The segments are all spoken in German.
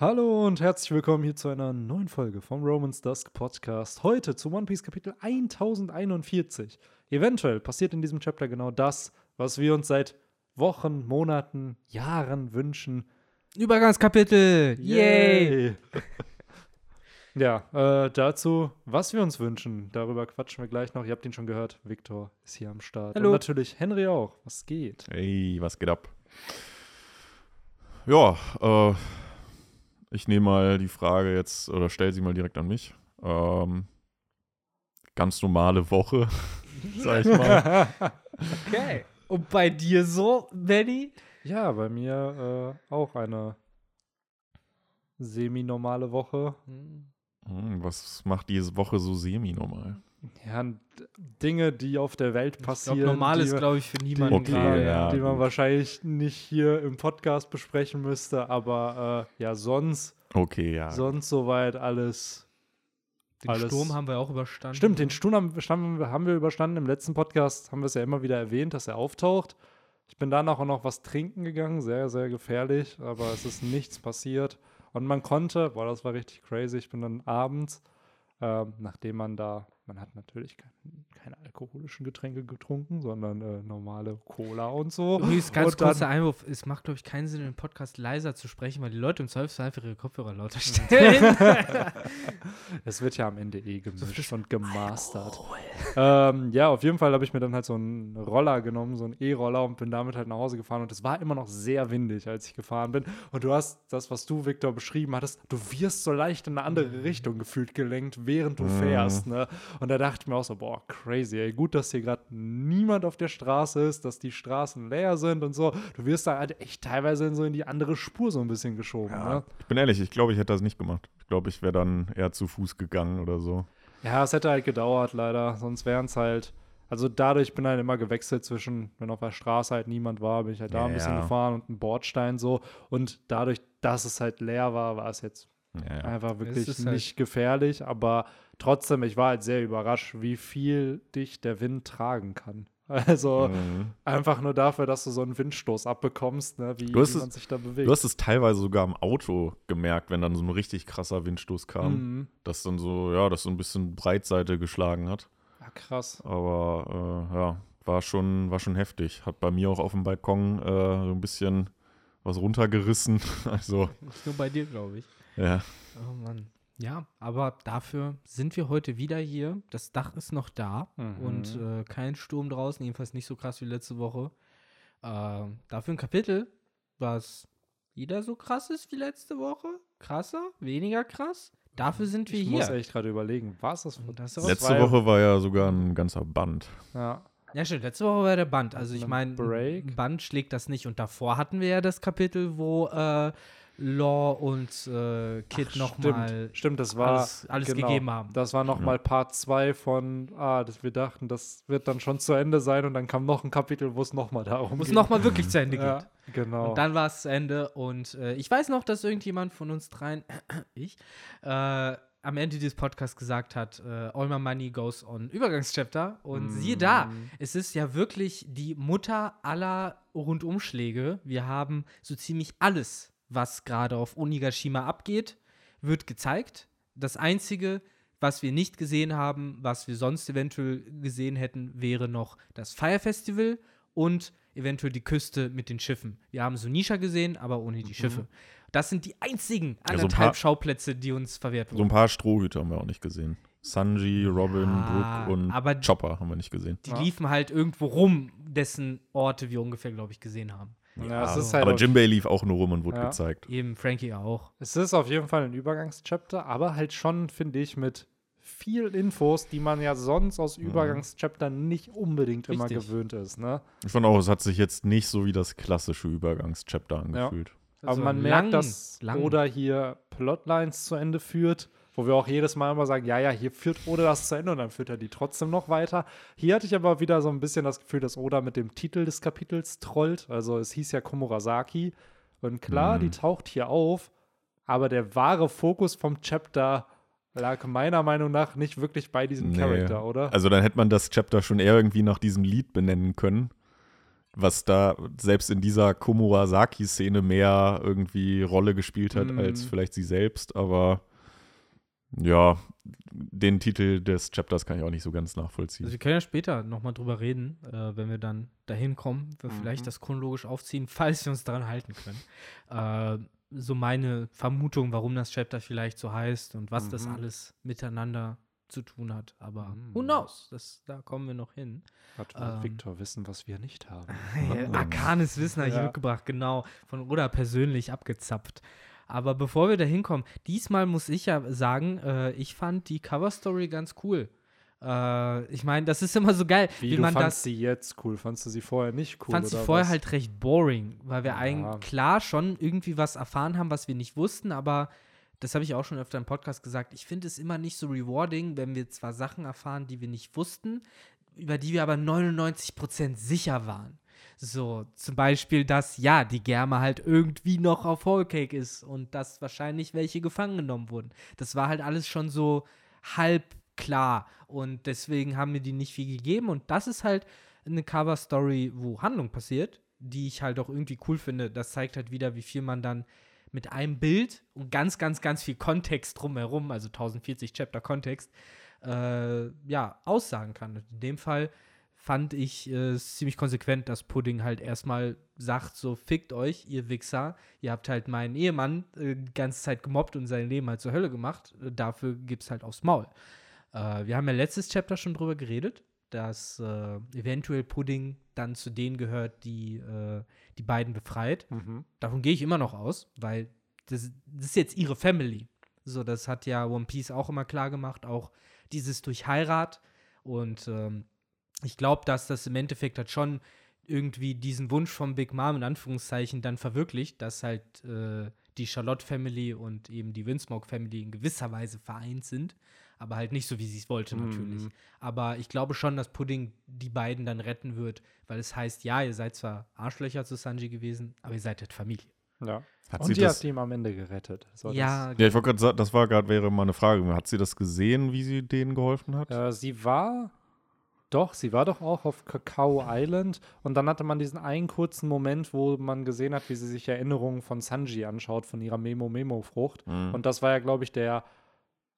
Hallo und herzlich willkommen hier zu einer neuen Folge vom Romans Dusk Podcast. Heute zu One Piece Kapitel 1041. Eventuell passiert in diesem Chapter genau das, was wir uns seit Wochen, Monaten, Jahren wünschen. Übergangskapitel! Yay! ja, äh, dazu, was wir uns wünschen, darüber quatschen wir gleich noch. Ihr habt ihn schon gehört, Victor ist hier am Start. Hallo. Und natürlich Henry auch. Was geht? Hey, was geht ab? Ja, äh, ich nehme mal die Frage jetzt oder stell sie mal direkt an mich. Ähm, ganz normale Woche, sag ich mal. Okay. Und bei dir so, Benny? Ja, bei mir äh, auch eine semi-normale Woche. Hm, was macht diese Woche so semi-normal? Ja, Dinge, die auf der Welt Ich glaube, passieren. normal die, ist, glaube ich, für niemanden Okay, die, man, gerade. ja, die man gut. wahrscheinlich nicht hier im Podcast besprechen müsste, aber äh, ja, sonst, Okay, ja. sonst soweit alles. Den alles- Sturm haben wir auch überstanden. Stimmt, den Sturm haben, haben wir überstanden. Im letzten Podcast haben wir es ja immer wieder erwähnt, dass er auftaucht. Ich bin danach auch noch was trinken gegangen, sehr, sehr gefährlich, aber es ist nichts passiert. Und man konnte, boah, das war richtig crazy. Ich bin dann abends, ähm, nachdem man da, man hat natürlich keine, keine alkoholischen Getränke getrunken, sondern äh, normale Cola und so. Übrigens, ganz und dann- kurzer Einwurf. Es macht, glaube ich, keinen Sinn, im Podcast leiser zu sprechen, weil die Leute im Zweifelsfall einfach ihre Kopfhörer lauter stellen. Es wird ja am Ende eh gemischt und gemastert. Ähm, ja, auf jeden Fall habe ich mir dann halt so einen Roller genommen, so einen E-Roller und bin damit halt nach Hause gefahren. Und es war immer noch sehr windig, als ich gefahren bin. Und du hast das, was du, Victor, beschrieben hattest, du wirst so leicht in eine andere Richtung gefühlt gelenkt, während du fährst. Ne? Und da dachte ich mir auch so, boah, crazy, ey, gut, dass hier gerade niemand auf der Straße ist, dass die Straßen leer sind und so. Du wirst da halt echt teilweise in so in die andere Spur so ein bisschen geschoben. Ja, Ne? ich bin ehrlich, ich glaube, ich hätte das nicht gemacht. Ich glaube, ich wäre dann eher zu Fuß gegangen oder so. Ja, es hätte halt gedauert, leider. Sonst wären es halt. Also dadurch bin ich halt immer gewechselt zwischen, wenn auf der Straße halt niemand war, bin ich halt da ein bisschen Ja. gefahren und ein Bordstein so. Und dadurch, dass es halt leer war, war es jetzt Ja, ja. einfach wirklich ist halt- nicht gefährlich. Aber trotzdem, ich war halt sehr überrascht, wie viel dich der Wind tragen kann. Also Mhm. einfach nur dafür, dass du so einen Windstoß abbekommst, ne, wie, Du hast wie es- man sich da bewegt. Du hast es teilweise sogar im Auto gemerkt, wenn dann so ein richtig krasser Windstoß kam, Mhm. dass dann so, ja, das so ein bisschen Breitseite geschlagen hat. Ja, krass. Aber äh, ja, war schon, war schon heftig. Hat bei mir auch auf dem Balkon äh, so ein bisschen was runtergerissen. Also, Nicht nur bei dir, glaube ich. Ja. Oh Mann. Ja, aber dafür sind wir heute wieder hier. Das Dach ist noch da Mhm. und äh, kein Sturm draußen, jedenfalls nicht so krass wie letzte Woche. Äh, dafür ein Kapitel, was wieder so krass ist wie letzte Woche. Krasser, weniger krass. Dafür sind wir Ich hier. muss echt gerade überlegen, was das ist auch Letzte Woche war ja sogar ein ganzer Band. Ja. Ja, stimmt. Letzte Woche war der Band. Also ich Ein meine, Band schlägt das nicht. Und davor hatten wir ja das Kapitel, wo äh, Law und äh, Kid nochmal Stimmt, stimmt, das war alles, alles genau, gegeben haben. Das war nochmal Part 2 von, ah, das, wir dachten, das wird dann schon zu Ende sein und dann kam noch ein Kapitel, wo es nochmal darum Wo es nochmal wirklich zu Ende ja, geht. genau. Und dann war es zu Ende. Und äh, ich weiß noch, dass irgendjemand von uns dreien, ich, äh, am Ende dieses Podcasts gesagt hat, äh, All My Money goes on Übergangschapter. Und siehe da, Mm. es ist ja wirklich die Mutter aller Rundumschläge. Wir haben so ziemlich alles, was gerade auf Onigashima abgeht, wird gezeigt. Das Einzige, was wir nicht gesehen haben, was wir sonst eventuell gesehen hätten, wäre noch das Fire Festival und eventuell die Küste mit den Schiffen. Wir haben Sunisha gesehen, aber ohne die Schiffe. Das sind die einzigen so ein anderthalb paar- Schauplätze, die uns verwehrt So ein wurden. paar Strohhüte haben wir auch nicht gesehen. Sanji, Robin, Ja, Brooke und aber- Chopper haben wir nicht gesehen. Die Ja. liefen halt irgendwo rum, dessen Orte wir ungefähr, glaube ich, gesehen haben. Ja, es ist halt Aber auf, Jimbei lief auch nur rum und wurde Ja. gezeigt. Eben Frankie auch. es ist auf jeden Fall ein Übergangschapter, aber halt schon, finde ich, mit viel Infos, die man ja sonst aus Übergangschaptern nicht unbedingt immer Richtig. gewöhnt ist, ne? Ich fand auch, es hat sich jetzt nicht so wie das klassische Übergangschapter angefühlt. Aber Also man lang, merkt, dass lang. Oda hier Plotlines zu Ende führt, wo wir auch jedes Mal immer sagen, ja, ja, hier führt Oda das zu Ende und dann führt er die trotzdem noch weiter. Hier hatte ich aber wieder so ein bisschen das Gefühl, dass Oda mit dem Titel des Kapitels trollt. Also es hieß ja Komurasaki. Und klar, Mhm. die taucht hier auf, aber der wahre Fokus vom Chapter lag meiner Meinung nach nicht wirklich bei diesem Nee. Charakter, oder? Also dann hätte man das Chapter schon eher irgendwie nach diesem Lied benennen können. was da selbst in dieser Komurasaki-Szene mehr irgendwie Rolle gespielt hat Mhm. als vielleicht sie selbst, aber ja, den Titel des Chapters kann ich auch nicht so ganz nachvollziehen. Also wir können ja später nochmal drüber reden, äh, wenn wir dann dahin kommen, wir vielleicht Mhm. das chronologisch aufziehen, falls wir uns daran halten können. Äh, so meine Vermutung, warum das Chapter vielleicht so heißt und was das Mhm. alles miteinander zu tun hat. Aber Mhm. who knows? Das, da kommen wir noch hin. Hat Ähm. Victor wissen, was wir nicht haben. Arkanes Wissen habe ich Ja. mitgebracht, genau. Von Oda persönlich abgezapft. Aber bevor wir da hinkommen, diesmal muss ich ja sagen, äh, ich fand die Cover-Story ganz cool. Äh, ich meine, das ist immer so geil, Wie, wie, du man fandst das. sie jetzt cool? Fandst du sie vorher nicht cool? fand sie vorher was? halt recht boring, weil wir Ja. eigentlich klar schon irgendwie was erfahren haben, was wir nicht wussten, aber das habe ich auch schon öfter im Podcast gesagt. Ich finde es immer nicht so rewarding, wenn wir zwar Sachen erfahren, die wir nicht wussten, über die wir aber 99% sicher waren. So, zum Beispiel, dass ja, die Germa halt irgendwie noch auf Whole Cake ist und dass wahrscheinlich welche gefangen genommen wurden. Das war halt alles schon so halb klar und deswegen haben mir die nicht viel gegeben und das ist halt eine Cover-Story, wo Handlung passiert, die ich halt auch irgendwie cool finde. Das zeigt halt wieder, wie viel man dann mit einem Bild und ganz, ganz, ganz viel Kontext drumherum, also 1040 Chapter Kontext, äh, ja, aussagen kann. Und in dem Fall fand ich äh, es ziemlich konsequent, dass Pudding halt erstmal sagt, so fickt euch, ihr Wichser, ihr habt halt meinen Ehemann äh, die ganze Zeit gemobbt und sein Leben halt zur Hölle gemacht, äh, dafür gibt's halt aufs Maul. Äh, wir haben ja letztes Chapter schon drüber geredet, dass äh, eventuell Pudding dann zu denen gehört, die äh, die beiden befreit. Mhm. Davon gehe ich immer noch aus, weil das, das ist jetzt ihre Family. So, das hat ja One Piece auch immer klar gemacht, auch dieses durch Heirat. Und ähm, ich glaube, dass das im Endeffekt hat schon irgendwie diesen Wunsch vom Big Mom in Anführungszeichen dann verwirklicht, dass halt äh, die Charlotte Family und eben die Windsmoke Family in gewisser Weise vereint sind, aber halt nicht so, wie sie es wollte natürlich. Mhm. Aber ich glaube schon, dass Pudding die beiden dann retten wird, weil es heißt, ja, ihr seid zwar Arschlöcher zu Sanji gewesen, aber ihr seid halt Familie. Ja. Hat Und sie die das, hat ihn am Ende gerettet. So, ja, ja, ich wollte gerade sagen, das war gerade, wäre mal eine Frage. Hat sie das gesehen, wie sie denen geholfen hat? Das, äh, sie war. Doch, sie war doch auch auf Kakao Island und dann hatte man diesen einen kurzen Moment, wo man gesehen hat, wie sie sich Erinnerungen von Sanji anschaut, von ihrer Memo-Memo-Frucht. Mhm. Und das war ja, glaube ich, der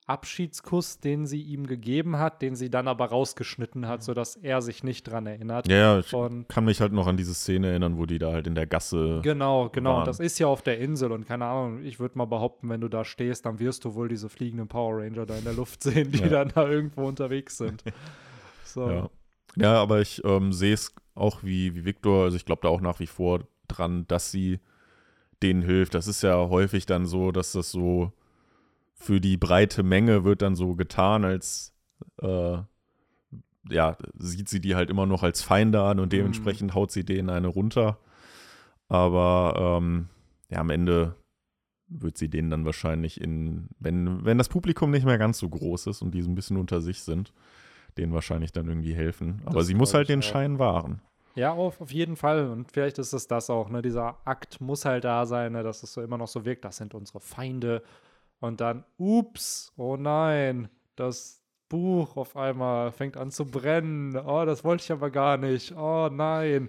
Abschiedskuss, den sie ihm gegeben hat, den sie dann aber rausgeschnitten hat, sodass er sich nicht dran erinnert. Ja, ja, ich Und kann mich halt noch an diese Szene erinnern, wo die da halt in der Gasse. Genau, genau. waren. Und das ist ja auf der Insel und keine Ahnung, ich würde mal behaupten, wenn du da stehst, dann wirst du wohl diese fliegenden Power Ranger da in der Luft sehen, die Ja. dann da irgendwo unterwegs sind. So. Ja. ja, aber ich ähm, sehe es auch wie, wie Victor, also ich glaube da auch nach wie vor dran, dass sie denen hilft. Das ist ja häufig dann so, dass das so für die breite Menge wird dann so getan, als äh, ja, sieht sie die halt immer noch als Feinde an und dementsprechend haut sie denen eine runter. Aber ähm, ja, am Ende wird sie denen dann wahrscheinlich in, wenn, wenn das Publikum nicht mehr ganz so groß ist und die so ein bisschen unter sich sind, denen wahrscheinlich dann irgendwie helfen. Aber Das sie muss halt den auch. Schein wahren. Ja, auf, auf jeden Fall. Und vielleicht ist es das auch, ne? Dieser Akt muss halt da sein, ne? dass es so immer noch so wirkt, das sind unsere Feinde. Und dann, ups, oh nein, das Buch auf einmal fängt an zu brennen. Oh, das wollte ich aber gar nicht. Oh nein.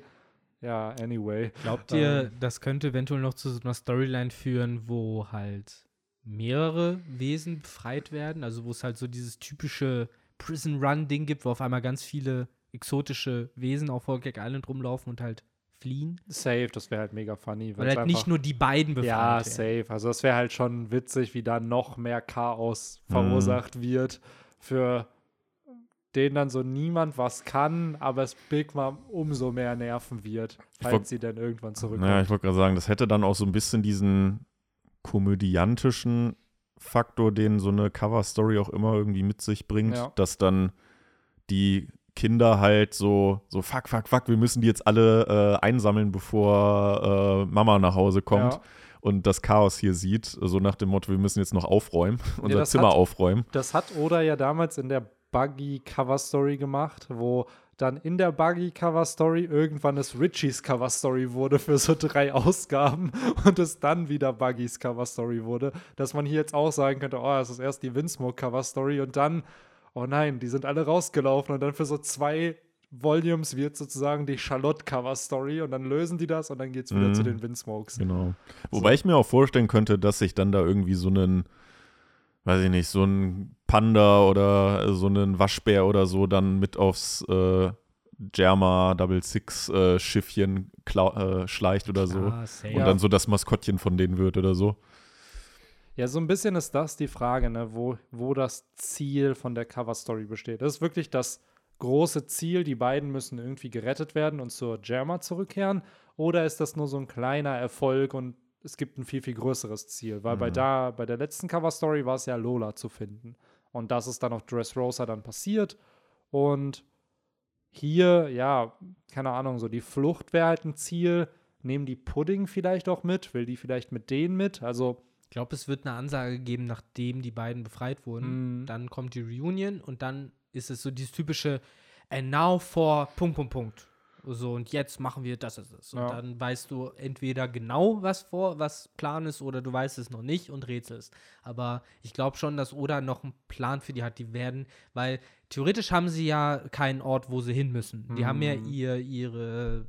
Ja, anyway. Glaubt ihr, das könnte eventuell noch zu so einer Storyline führen, wo halt mehrere Wesen befreit werden? Also wo es halt so dieses typische Prison Run-Ding gibt, wo auf einmal ganz viele exotische Wesen auf Holgek Island rumlaufen und halt fliehen? Safe, das wäre halt mega funny. Weil halt nicht nur die beiden befreit Ja, werden. safe. Also das wäre halt schon witzig, wie da noch mehr Chaos Mhm. verursacht wird, für den dann so niemand was kann, aber es Big Mom umso mehr nerven wird, wollt- falls sie dann irgendwann zurückkommt. Naja, ich wollte gerade sagen, das hätte dann auch so ein bisschen diesen komödiantischen Faktor, den so eine Cover-Story auch immer irgendwie mit sich bringt, Ja. dass dann die Kinder halt so, so fuck, fuck, fuck, wir müssen die jetzt alle äh, einsammeln, bevor äh, Mama nach Hause kommt Ja. und das Chaos hier sieht, so nach dem Motto, wir müssen jetzt noch aufräumen, unser das Zimmer hat- aufräumen. Das hat Oda ja damals in der Buggy-Cover-Story gemacht, wo dann in der Buggy-Cover-Story irgendwann es Richies Cover-Story wurde für so drei Ausgaben und es dann wieder Buggys Cover-Story wurde. Dass man hier jetzt auch sagen könnte, oh, es ist erst die Windsmoke Cover-Story und dann, oh nein, die sind alle rausgelaufen und dann für so zwei Volumes wird sozusagen die Charlotte-Cover-Story und dann lösen die das und dann geht es wieder Mhm. zu den Windsmokes. Genau. Wobei ich mir auch vorstellen könnte, dass sich dann da irgendwie so einen, weiß ich nicht, so ein Panda oder so einen Waschbär oder so dann mit aufs äh, Germa Double Six äh, Schiffchen äh, schleicht oder so. Ah. Und dann so das Maskottchen von denen wird oder so. Ja, so ein bisschen ist das die Frage, ne, wo, wo das Ziel von der Cover-Story besteht. Das ist wirklich das große Ziel, die beiden müssen irgendwie gerettet werden und zur Germa zurückkehren? Oder ist das nur so ein kleiner Erfolg und es gibt ein viel, viel größeres Ziel? Weil bei, Mhm. da, bei der letzten Cover-Story war es ja Lola zu finden. Und das ist dann auf Dressrosa dann passiert. Und hier, ja, keine Ahnung, so die Flucht wäre halt ein Ziel. Nehmen die Pudding vielleicht auch mit? Will die vielleicht mit denen mit? Also, Ich glaube, es wird eine Ansage geben, nachdem die beiden befreit wurden. Mhm. Dann kommt die Reunion und dann ist es so dieses typische And now for Punkt, Punkt, Punkt. So, und jetzt machen wir das, das, das. Und Ja. dann weißt du entweder genau, was vor, was Plan ist, oder du weißt es noch nicht und rätselst. Aber ich glaube schon, dass Oda noch einen Plan für die hat. Die werden, weil theoretisch haben sie ja keinen Ort, wo sie hin müssen. Die haben ja Mhm. ihr, ihre,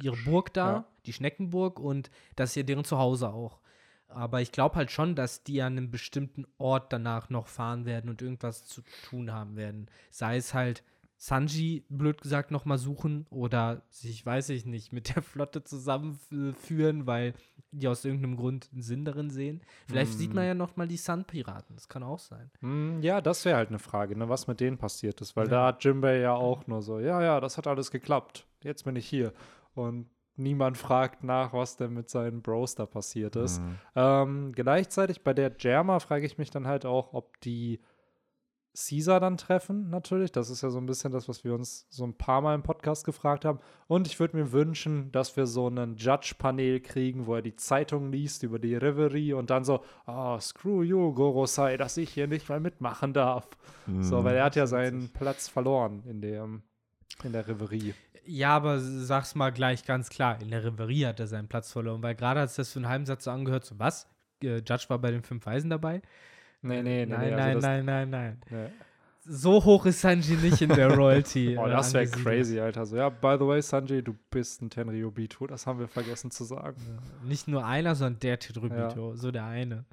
ihre Burg da, Ja. die Schneckenburg, und das ist ja deren Zuhause auch. Aber ich glaube halt schon, dass die an einem bestimmten Ort danach noch fahren werden und irgendwas zu tun haben werden. Sei es halt Sanji, blöd gesagt, noch mal suchen oder sich, weiß ich nicht, mit der Flotte zusammenführen, weil die aus irgendeinem Grund einen Sinn darin sehen. Vielleicht sieht man ja noch mal die Sun-Piraten. Das kann auch sein. Hm, Ja, das wäre halt eine Frage, ne, was mit denen passiert ist. Weil Ja. da hat Jimbei ja auch nur so, ja, ja, das hat alles geklappt. Jetzt bin ich hier. Und niemand fragt nach, was denn mit seinen Bros da passiert ist. Mhm. Ähm, gleichzeitig bei der Germa frage ich mich dann halt auch, ob die Caesar dann treffen, natürlich. Das ist ja so ein bisschen das, was wir uns so ein paar Mal im Podcast gefragt haben. Und ich würde mir wünschen, dass wir so einen Judge-Panel kriegen, wo er die Zeitung liest über die Reverie und dann so, oh, screw you, Gorosei, dass ich hier nicht mal mitmachen darf. So, Mhm. weil er hat ja seinen Platz verloren in der, in der Reverie. Ja, aber sag's mal gleich ganz klar. In der Reverie hat er seinen Platz verloren, weil gerade hat es das für einen halben Satz so angehört, so was? Äh, Judge war bei den fünf Weisen dabei? Nee, nee, nee. nein, nee, also nein, das, nein, nein, nein. Nee. So hoch ist Sanji nicht in der Royalty. Oh, äh, das wäre crazy, Alter. So, ja, by the way, Sanjay, du bist ein Tenryubito. Das haben wir vergessen zu sagen. Nicht nur einer, sondern der Tetrubito. So der eine.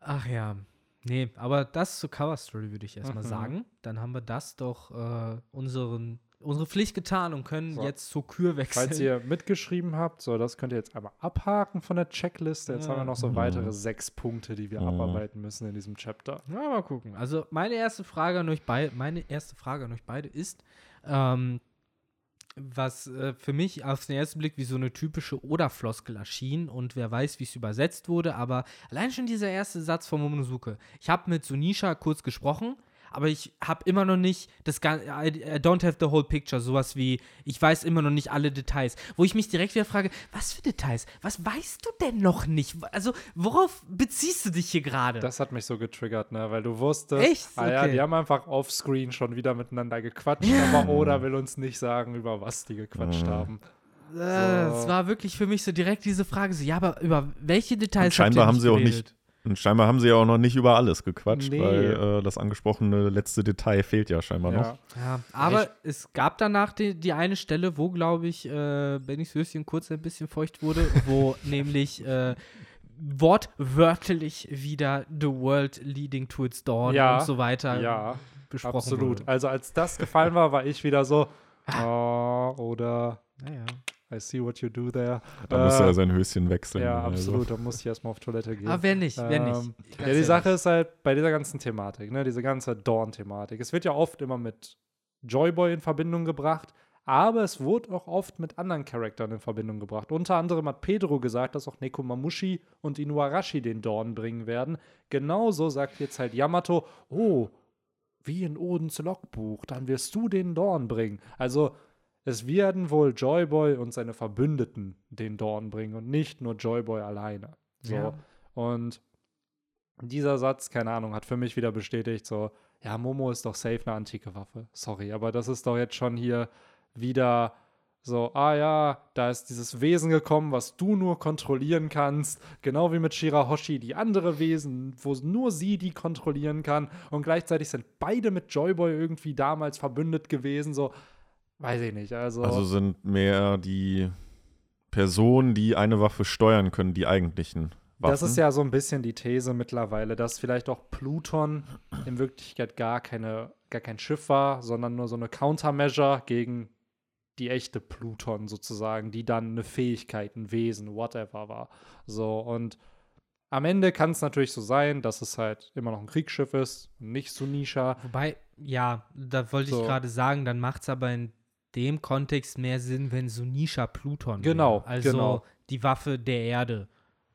Ach ja. Nee, aber das zur Cover Story würde ich erstmal Mhm. sagen. Dann haben wir das doch äh, unseren, unsere Pflicht getan und können So. jetzt zur Kür wechseln. Falls ihr mitgeschrieben habt, so, das könnt ihr jetzt einmal abhaken von der Checkliste. Jetzt Ja. haben wir noch so Mhm. weitere sechs Punkte, die wir Mhm. abarbeiten müssen in diesem Chapter. Ja, mal gucken. Also meine erste Frage an euch beide, meine erste Frage an euch beide ist, ähm, was äh, für mich auf den ersten Blick wie so eine typische Oda-Floskel erschien und wer weiß, wie es übersetzt wurde, aber allein schon dieser erste Satz von Momonosuke. Ich habe mit Sunisha kurz gesprochen, aber ich habe immer noch nicht das Gan- I, don't have the whole picture, sowas wie ich weiß immer noch nicht alle Details, wo ich mich direkt wieder frage, was für Details? Was weißt du denn noch nicht? Also, worauf beziehst du dich hier gerade? Das hat mich so getriggert, ne? Weil du wusstest, Echt? ah ja, Okay. die haben einfach offscreen schon wieder miteinander gequatscht, Ja. aber Oda will uns nicht sagen, über was die gequatscht Mhm. haben. Äh, So. Es war wirklich für mich so direkt diese Frage: so, Ja, aber über welche Details Und scheinbar habt ihr haben sie auch nicht Und scheinbar haben sie ja auch noch nicht über alles gequatscht, Nee. weil äh, das angesprochene letzte Detail fehlt ja scheinbar noch. Ja. Ja, aber es gab danach die, die eine Stelle, wo, glaube ich, äh, Bennys Höschen kurz ein bisschen feucht wurde, wo nämlich äh, wortwörtlich wieder The World Leading to its Dawn Ja, und so weiter ja, besprochen Absolut. wurde. Also als das gefallen war, war ich wieder so, oh, oder Naja. I see what you do there. Da müsste Äh, er sein Höschen wechseln. Ja, also. absolut. Da muss ich erstmal auf Toilette gehen. Aber wer nicht, wer Ähm, nicht. Ja, die. Sache ist halt bei dieser ganzen Thematik, ne, diese ganze Dawn-Thematik. Es wird ja oft immer mit Joyboy in Verbindung gebracht, aber es wurde auch oft mit anderen Charakteren in Verbindung gebracht. Unter anderem hat Pedro gesagt, dass auch Nekomamushi und Inuarashi den Dawn bringen werden. Genauso sagt jetzt halt Yamato, oh, wie in Odens Logbuch, dann wirst du den Dorn bringen. Also es werden wohl Joyboy und seine Verbündeten den Dorn bringen und nicht nur Joyboy alleine. So. Ja. Und dieser Satz, keine Ahnung, hat für mich wieder bestätigt, so, ja, Momo ist doch safe eine antike Waffe. Sorry, aber das ist doch jetzt schon hier wieder so, ah ja, da ist dieses Wesen gekommen, was du nur kontrollieren kannst, genau wie mit Shirahoshi, die andere Wesen, wo nur sie die kontrollieren kann und gleichzeitig sind beide mit Joyboy irgendwie damals verbündet gewesen, so, weiß ich nicht. Also, Also sind mehr die Personen, die eine Waffe steuern können, die eigentlichen Waffen. das ist ja so ein bisschen die These mittlerweile, dass vielleicht auch Pluton in Wirklichkeit gar, keine, gar kein Schiff war, sondern nur so eine Countermeasure gegen die echte Pluton sozusagen, die dann eine Fähigkeit, ein Wesen, whatever war. So, und am Ende kann es natürlich so sein, dass es halt immer noch ein Kriegsschiff ist, nicht Sunisha. Wobei, ja, da wollte So. ich gerade sagen, dann macht es aber in dem Kontext mehr Sinn, wenn Sunisha Pluton Genau, wäre. Also genau. die Waffe der Erde.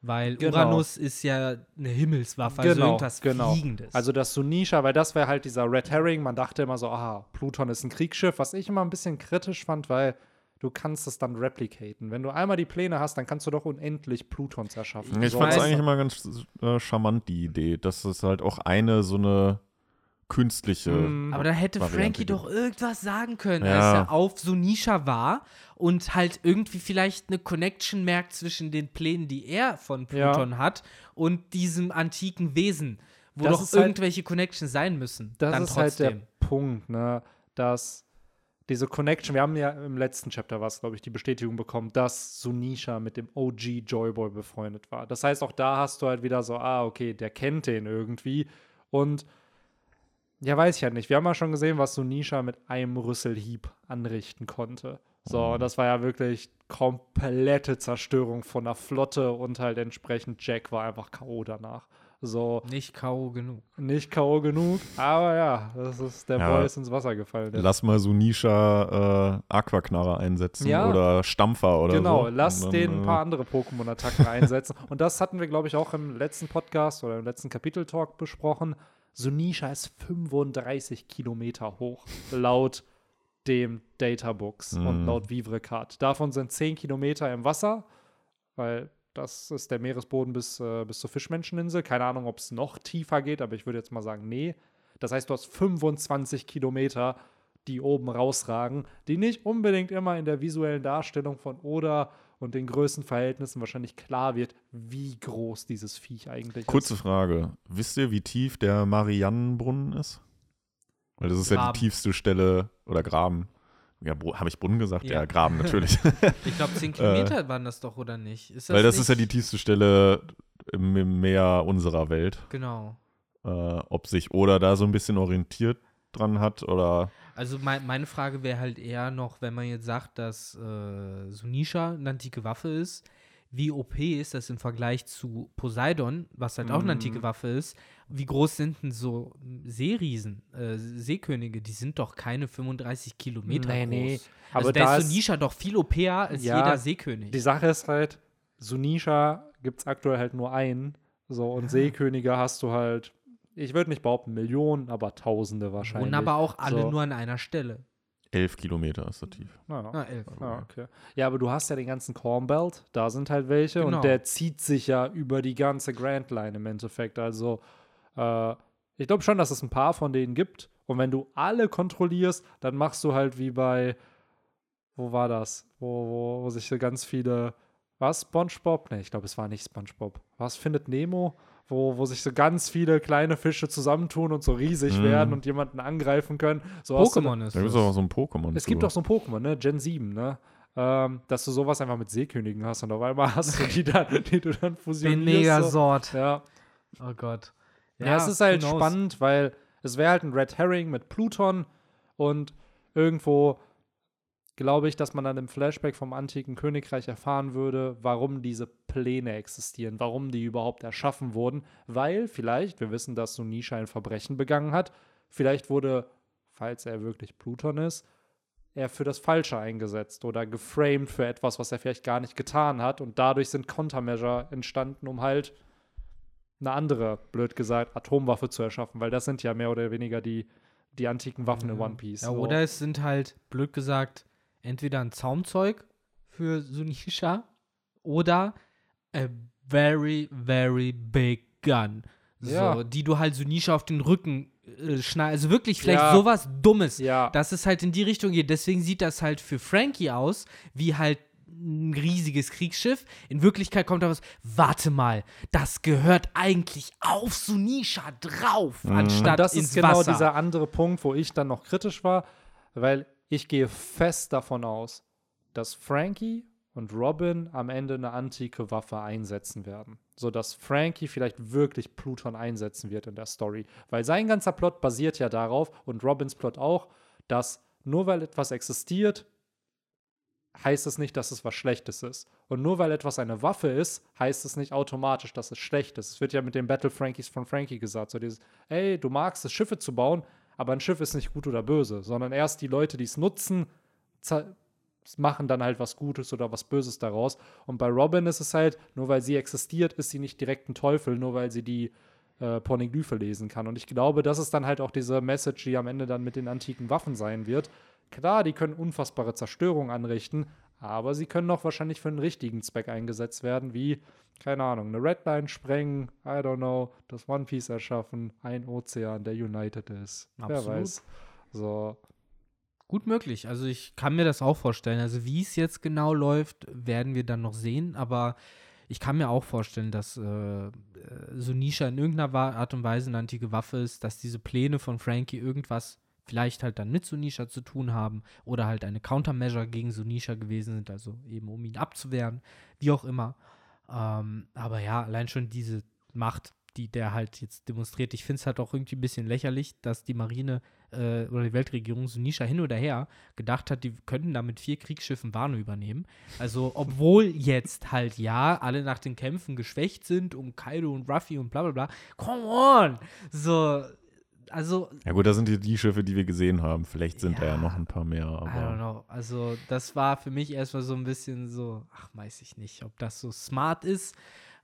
Weil Genau. Uranus ist ja eine Himmelswaffe, also Genau, irgendwas genau. Fliegendes. Also das Sunisha, weil das wäre halt dieser Red Herring. Man dachte immer so, aha, Pluton ist ein Kriegsschiff, was ich immer ein bisschen kritisch fand, weil du kannst es dann replicaten. Wenn du einmal die Pläne hast, dann kannst du doch unendlich Plutons erschaffen. Ich So, fand es eigentlich immer ganz äh, charmant, die Idee, dass es halt auch eine so eine künstliche. Mm, Aber da hätte Variante Frankie gibt. doch irgendwas sagen können, Ja. als er auf Sunisha war und halt irgendwie vielleicht eine Connection merkt zwischen den Plänen, die er von Ja. Pluton hat und diesem antiken Wesen, wo Das doch halt- irgendwelche Connections sein müssen. das dann ist trotzdem. halt der Punkt, ne, dass diese Connection, wir haben ja im letzten Chapter was, glaube ich, die Bestätigung bekommen, dass Sunisha mit dem OG Joyboy befreundet war. Das heißt, auch da hast du halt wieder so, ah, okay, der kennt den irgendwie. Und ja, weiß ich halt nicht. Wir haben ja schon gesehen, was Sunisha mit einem Rüsselhieb anrichten konnte. So, Mhm. das war ja wirklich komplette Zerstörung von der Flotte und halt entsprechend Jack war einfach K.O. danach. So, Nicht K.O. genug. nicht K.O. genug, aber ja, das ist, der Ja. Boy ist ins Wasser gefallen. Der- Lass mal Sunisha äh, Aquaknarre einsetzen Ja. oder Stampfer oder Genau, so. lass Und dann, den ein paar äh, andere Pokémon-Attacken einsetzen. Und das hatten wir, glaube ich, auch im letzten Podcast oder im letzten Kapitel-Talk besprochen. Sunisha ist 35 Kilometer hoch, laut dem Databooks und Mhm. laut Vivrecard. Davon sind 10 Kilometer im Wasser, weil das ist der Meeresboden bis, äh, bis zur Fischmenscheninsel. Keine Ahnung, ob es noch tiefer geht, aber ich würde jetzt mal sagen, nee. Das heißt, du hast 25 Kilometer, die oben rausragen, die nicht unbedingt immer in der visuellen Darstellung von Oda und den Größenverhältnissen wahrscheinlich klar wird, wie groß dieses Viech eigentlich Kurze ist. Frage. Wisst ihr, wie tief der Mariannenbrunnen ist? Weil das ist ja Graben. die tiefste Stelle oder Graben. Ja, habe ich Brunnen gesagt? Ja, Ja. Graben natürlich. Ich glaube, 10 Kilometer waren das doch, oder nicht? Ist Weil das ist ja die nicht- tiefste Stelle im Meer unserer Welt. Genau. Äh, ob sich Oda da so ein bisschen orientiert dran hat oder Also mein, meine Frage wäre halt eher noch, wenn man jetzt sagt, dass äh, Sunisha eine antike Waffe ist, wie OP ist das im Vergleich zu Poseidon, was halt auch eine antike Mm. Waffe ist? Wie groß sind denn so Seeriesen, äh, Seekönige? Die sind doch keine 35 Kilometer Nee, groß. nee. Aber Aber also da ist Sunisha doch viel OPer als Ja, jeder Seekönig. Die Sache ist halt, Sunisha gibt es aktuell halt nur einen. So, und Seekönige hast du halt, ich würde nicht behaupten Millionen, aber Tausende wahrscheinlich. Und aber auch alle So. nur an einer Stelle. elf Kilometer ist da tief. Ja. Ah, elf. Ja, okay. Ja, aber du hast ja den ganzen Corn Belt, da sind halt welche Genau. und der zieht sich ja über die ganze Grand Line im Endeffekt. Also, äh, ich glaube schon, dass es ein paar von denen gibt. Und wenn du alle kontrollierst, dann machst du halt wie bei, wo war das? Wo, wo, wo sich so ganz viele, was, SpongeBob? Ne, ich glaube, es war nicht SpongeBob. Was findet Nemo? Wo, wo sich so ganz viele kleine Fische zusammentun und so riesig Mhm. werden und jemanden angreifen können. So Pokémon ist Da gibt es auch so ein Pokémon. es gibt doch so ein Pokémon, ne? Gen 7, ne? Ähm, dass du sowas einfach mit Seekönigen hast und auf einmal hast du die dann, die du dann Den fusionierst. so. Megasort. Ja. Oh Gott. ja, es ist halt spannend, weil es wäre halt ein Red Herring mit Pluton und irgendwo glaube ich, dass man dann im Flashback vom antiken Königreich erfahren würde, warum diese Pläne existieren, warum die überhaupt erschaffen wurden, weil vielleicht, wir wissen, dass Sunisha ein Verbrechen begangen hat, vielleicht wurde, falls er wirklich Pluton ist, er für das Falsche eingesetzt oder geframed für etwas, was er vielleicht gar nicht getan hat und dadurch sind Countermeasure entstanden, um halt eine andere, blöd gesagt, Atomwaffe zu erschaffen, weil das sind ja mehr oder weniger die, die antiken Waffen in One Piece. Ja, so. oder es sind halt, blöd gesagt, entweder ein Zaumzeug für Sunisha oder a very, very big gun. So, Ja. die du halt Sunisha auf den Rücken äh, schneidest. Also wirklich vielleicht Ja. sowas Dummes. Ja. Dass es halt in die Richtung geht. Deswegen sieht das halt für Frankie aus, wie halt ein riesiges Kriegsschiff. In Wirklichkeit kommt da was, warte mal, das gehört eigentlich auf Sunisha drauf, anstatt Und das ins ist genau Wasser. dieser andere Punkt, wo ich dann noch kritisch war, weil ich gehe fest davon aus, dass Frankie und Robin am Ende eine antike Waffe einsetzen werden. Sodass Frankie vielleicht wirklich Pluton einsetzen wird in der Story. Weil sein ganzer Plot basiert ja darauf, und Robins Plot auch, dass nur weil etwas existiert, heißt es nicht, dass es was Schlechtes ist. Und nur weil etwas eine Waffe ist, heißt es nicht automatisch, dass es schlecht ist. Es wird ja mit den Battle Frankies von Frankie gesagt, so dieses, ey, du magst es, Schiffe zu bauen, aber ein Schiff ist nicht gut oder böse, sondern erst die Leute, die es nutzen, machen dann halt was Gutes oder was Böses daraus. Und bei Robin ist es halt, nur weil sie existiert, ist sie nicht direkt ein Teufel, nur weil sie die äh, Pornoglyphe lesen kann. Und ich glaube, das ist dann halt auch diese Message, die am Ende dann mit den antiken Waffen sein wird. Klar, die können unfassbare Zerstörung anrichten, aber sie können auch wahrscheinlich für einen richtigen Zweck eingesetzt werden, wie, keine Ahnung, eine Redline sprengen, I don't know, das One Piece erschaffen, ein Ozean, der united ist. Absolut. Wer weiß. So. Gut möglich. Also ich kann mir das auch vorstellen. Also wie es jetzt genau läuft, werden wir dann noch sehen, aber ich kann mir auch vorstellen, dass äh, äh Sunisha in irgendeiner Art und Weise eine antike Waffe ist, dass diese Pläne von Frankie irgendwas vielleicht halt dann mit Sunisha zu tun haben oder halt eine Countermeasure gegen Sunisha gewesen sind, also eben um ihn abzuwehren, wie auch immer. Ähm, aber ja, allein schon diese Macht, die der halt jetzt demonstriert, ich finde es halt auch irgendwie ein bisschen lächerlich, dass die Marine äh, oder die Weltregierung Sunisha hin oder her gedacht hat, die könnten da mit vier Kriegsschiffen Wano übernehmen. Also, obwohl jetzt halt ja alle nach den Kämpfen geschwächt sind und Kaido und Ruffy und bla bla bla. Come on! So, also. Ja, gut, das sind die, die Schiffe, die wir gesehen haben. Vielleicht sind ja, da ja noch ein paar mehr. Aber I don't know. Also, das war für mich erstmal so ein bisschen so, ach, weiß ich nicht, ob das so smart ist.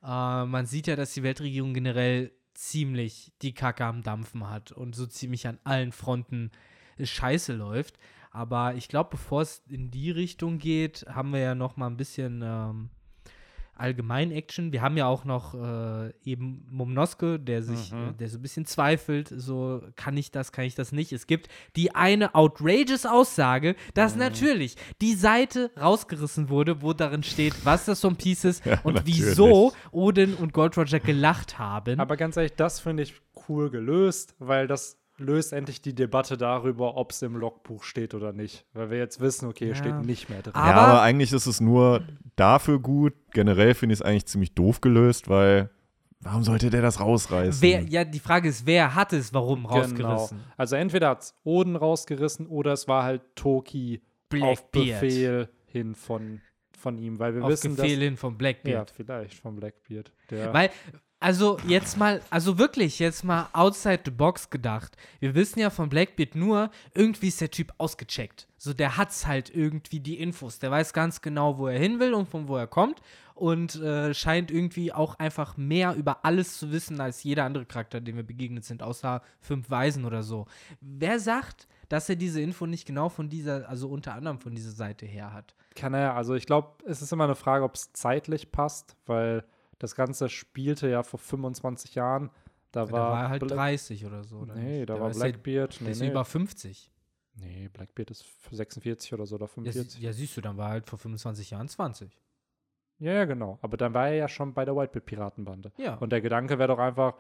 Äh, man sieht ja, dass die Weltregierung generell ziemlich die Kacke am Dampfen hat und so ziemlich an allen Fronten scheiße läuft. Aber ich glaube, bevor es in die Richtung geht, haben wir ja noch mal ein bisschen. Ähm, allgemein Action. Wir haben ja auch noch äh, eben Momnoske, der sich, mhm. äh, der so ein bisschen zweifelt, so kann ich das, kann ich das nicht. Es gibt die eine outrageous Aussage, dass mhm. natürlich die Seite rausgerissen wurde, wo darin steht, was das so ein Piece ist ja, und natürlich. wieso Odin und Gold Roger gelacht haben. Aber ganz ehrlich, das finde ich cool gelöst, weil das löst endlich die Debatte darüber, ob es im Logbuch steht oder nicht. Weil wir jetzt wissen, okay, ja. steht nicht mehr drin. Aber, ja, aber eigentlich ist es nur dafür gut. Generell finde ich es eigentlich ziemlich doof gelöst, weil warum sollte der das rausreißen? Wer, ja, die Frage ist, wer hat es warum genau. rausgerissen? Genau. Also entweder hat es Oden rausgerissen oder es war halt Toki Blackbeard. auf Befehl hin von von ihm, weil wir auf wissen, Befehl hin von Blackbeard. Ja, vielleicht von Blackbeard. weil also jetzt mal, also wirklich, jetzt mal outside the box gedacht. Wir wissen ja von Blackbeard nur, irgendwie ist der Typ ausgecheckt. So, der hat's halt irgendwie die Infos. Der weiß ganz genau, wo er hin will und von wo er kommt. Und äh, scheint irgendwie auch einfach mehr über alles zu wissen als jeder andere Charakter, dem wir begegnet sind, außer fünf Weisen oder so. Wer sagt, dass er diese Info nicht genau von dieser, also unter anderem von dieser Seite her hat? Kann er, also ich glaube, es ist immer eine Frage, ob es zeitlich passt, weil das Ganze spielte ja vor 25 Jahren. Da, ja, war, war er halt Black 30 oder so. Oder nee, da war Blackbeard. Der, nee, ist nee. über 50. Nee, Blackbeard ist 46 oder so oder 45. Ja, ja, siehst du, dann war er halt vor 25 Jahren 20. Ja, ja, genau. Aber dann war er ja schon bei der Whitebeard-Piratenbande. Ja. Und der Gedanke wäre doch einfach,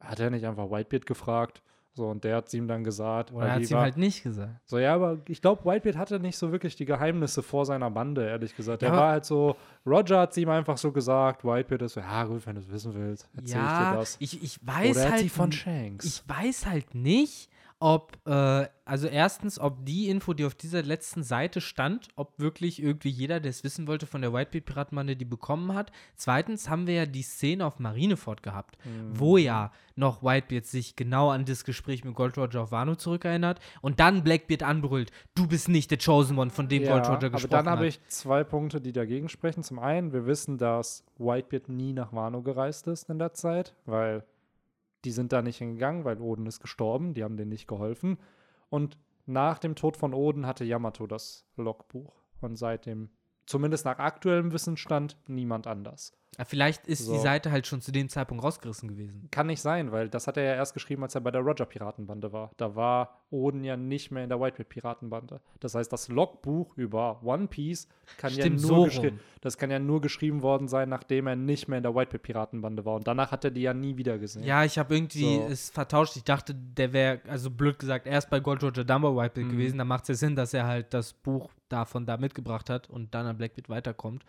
hat er nicht einfach Whitebeard gefragt? So, und der hat es ihm dann gesagt. Oder hat es ihm halt nicht gesagt. So, ja, aber ich glaube, Whitebeard hatte nicht so wirklich die Geheimnisse vor seiner Bande, ehrlich gesagt. Der ja, war halt so, Roger hat es ihm einfach so gesagt, Whitebeard ist so, ja gut, wenn du es wissen willst, erzähl ja, ich dir das. Ich, ich weiß Oder halt. von Shanks. Ich weiß halt nicht, ob, äh, also erstens, ob die Info, die auf dieser letzten Seite stand, ob wirklich irgendwie jeder, der es wissen wollte, von der Whitebeard-Piratenbande die bekommen hat. Zweitens haben wir ja die Szene auf Marineford gehabt, mhm. wo ja noch Whitebeard sich genau an das Gespräch mit Gold Roger auf Wano zurückerinnert und dann Blackbeard anbrüllt, du bist nicht der Chosen One, von dem ja, Gold Roger gesprochen hat. Aber dann habe ich zwei Punkte, die dagegen sprechen. Zum einen, wir wissen, dass Whitebeard nie nach Wano gereist ist in der Zeit, weil die sind da nicht hingegangen, weil Oden ist gestorben, die haben denen nicht geholfen. Und nach dem Tod von Oden hatte Yamato das Logbuch. Und seitdem, zumindest nach aktuellem Wissensstand, niemand anders. Ja, vielleicht ist So. die Seite halt schon zu dem Zeitpunkt rausgerissen gewesen. Kann nicht sein, weil das hat er ja erst geschrieben, als er bei der Roger-Piratenbande war. Da war Oden ja nicht mehr in der Whitebeard-Piratenbande. Das heißt, das Logbuch über One Piece kann Stimmt, ja so nur rum. das kann ja nur geschrieben worden sein, nachdem er nicht mehr in der Whitebeard-Piratenbande war. Und danach hat er die ja nie wieder gesehen. Ja, ich habe irgendwie So. es vertauscht. Ich dachte, der wäre, also blöd gesagt, erst bei Gold Roger Dumbo Whitebeard Mhm. gewesen. Da macht es ja Sinn, dass er halt das Buch davon da mitgebracht hat und dann an Blackbeard weiterkommt.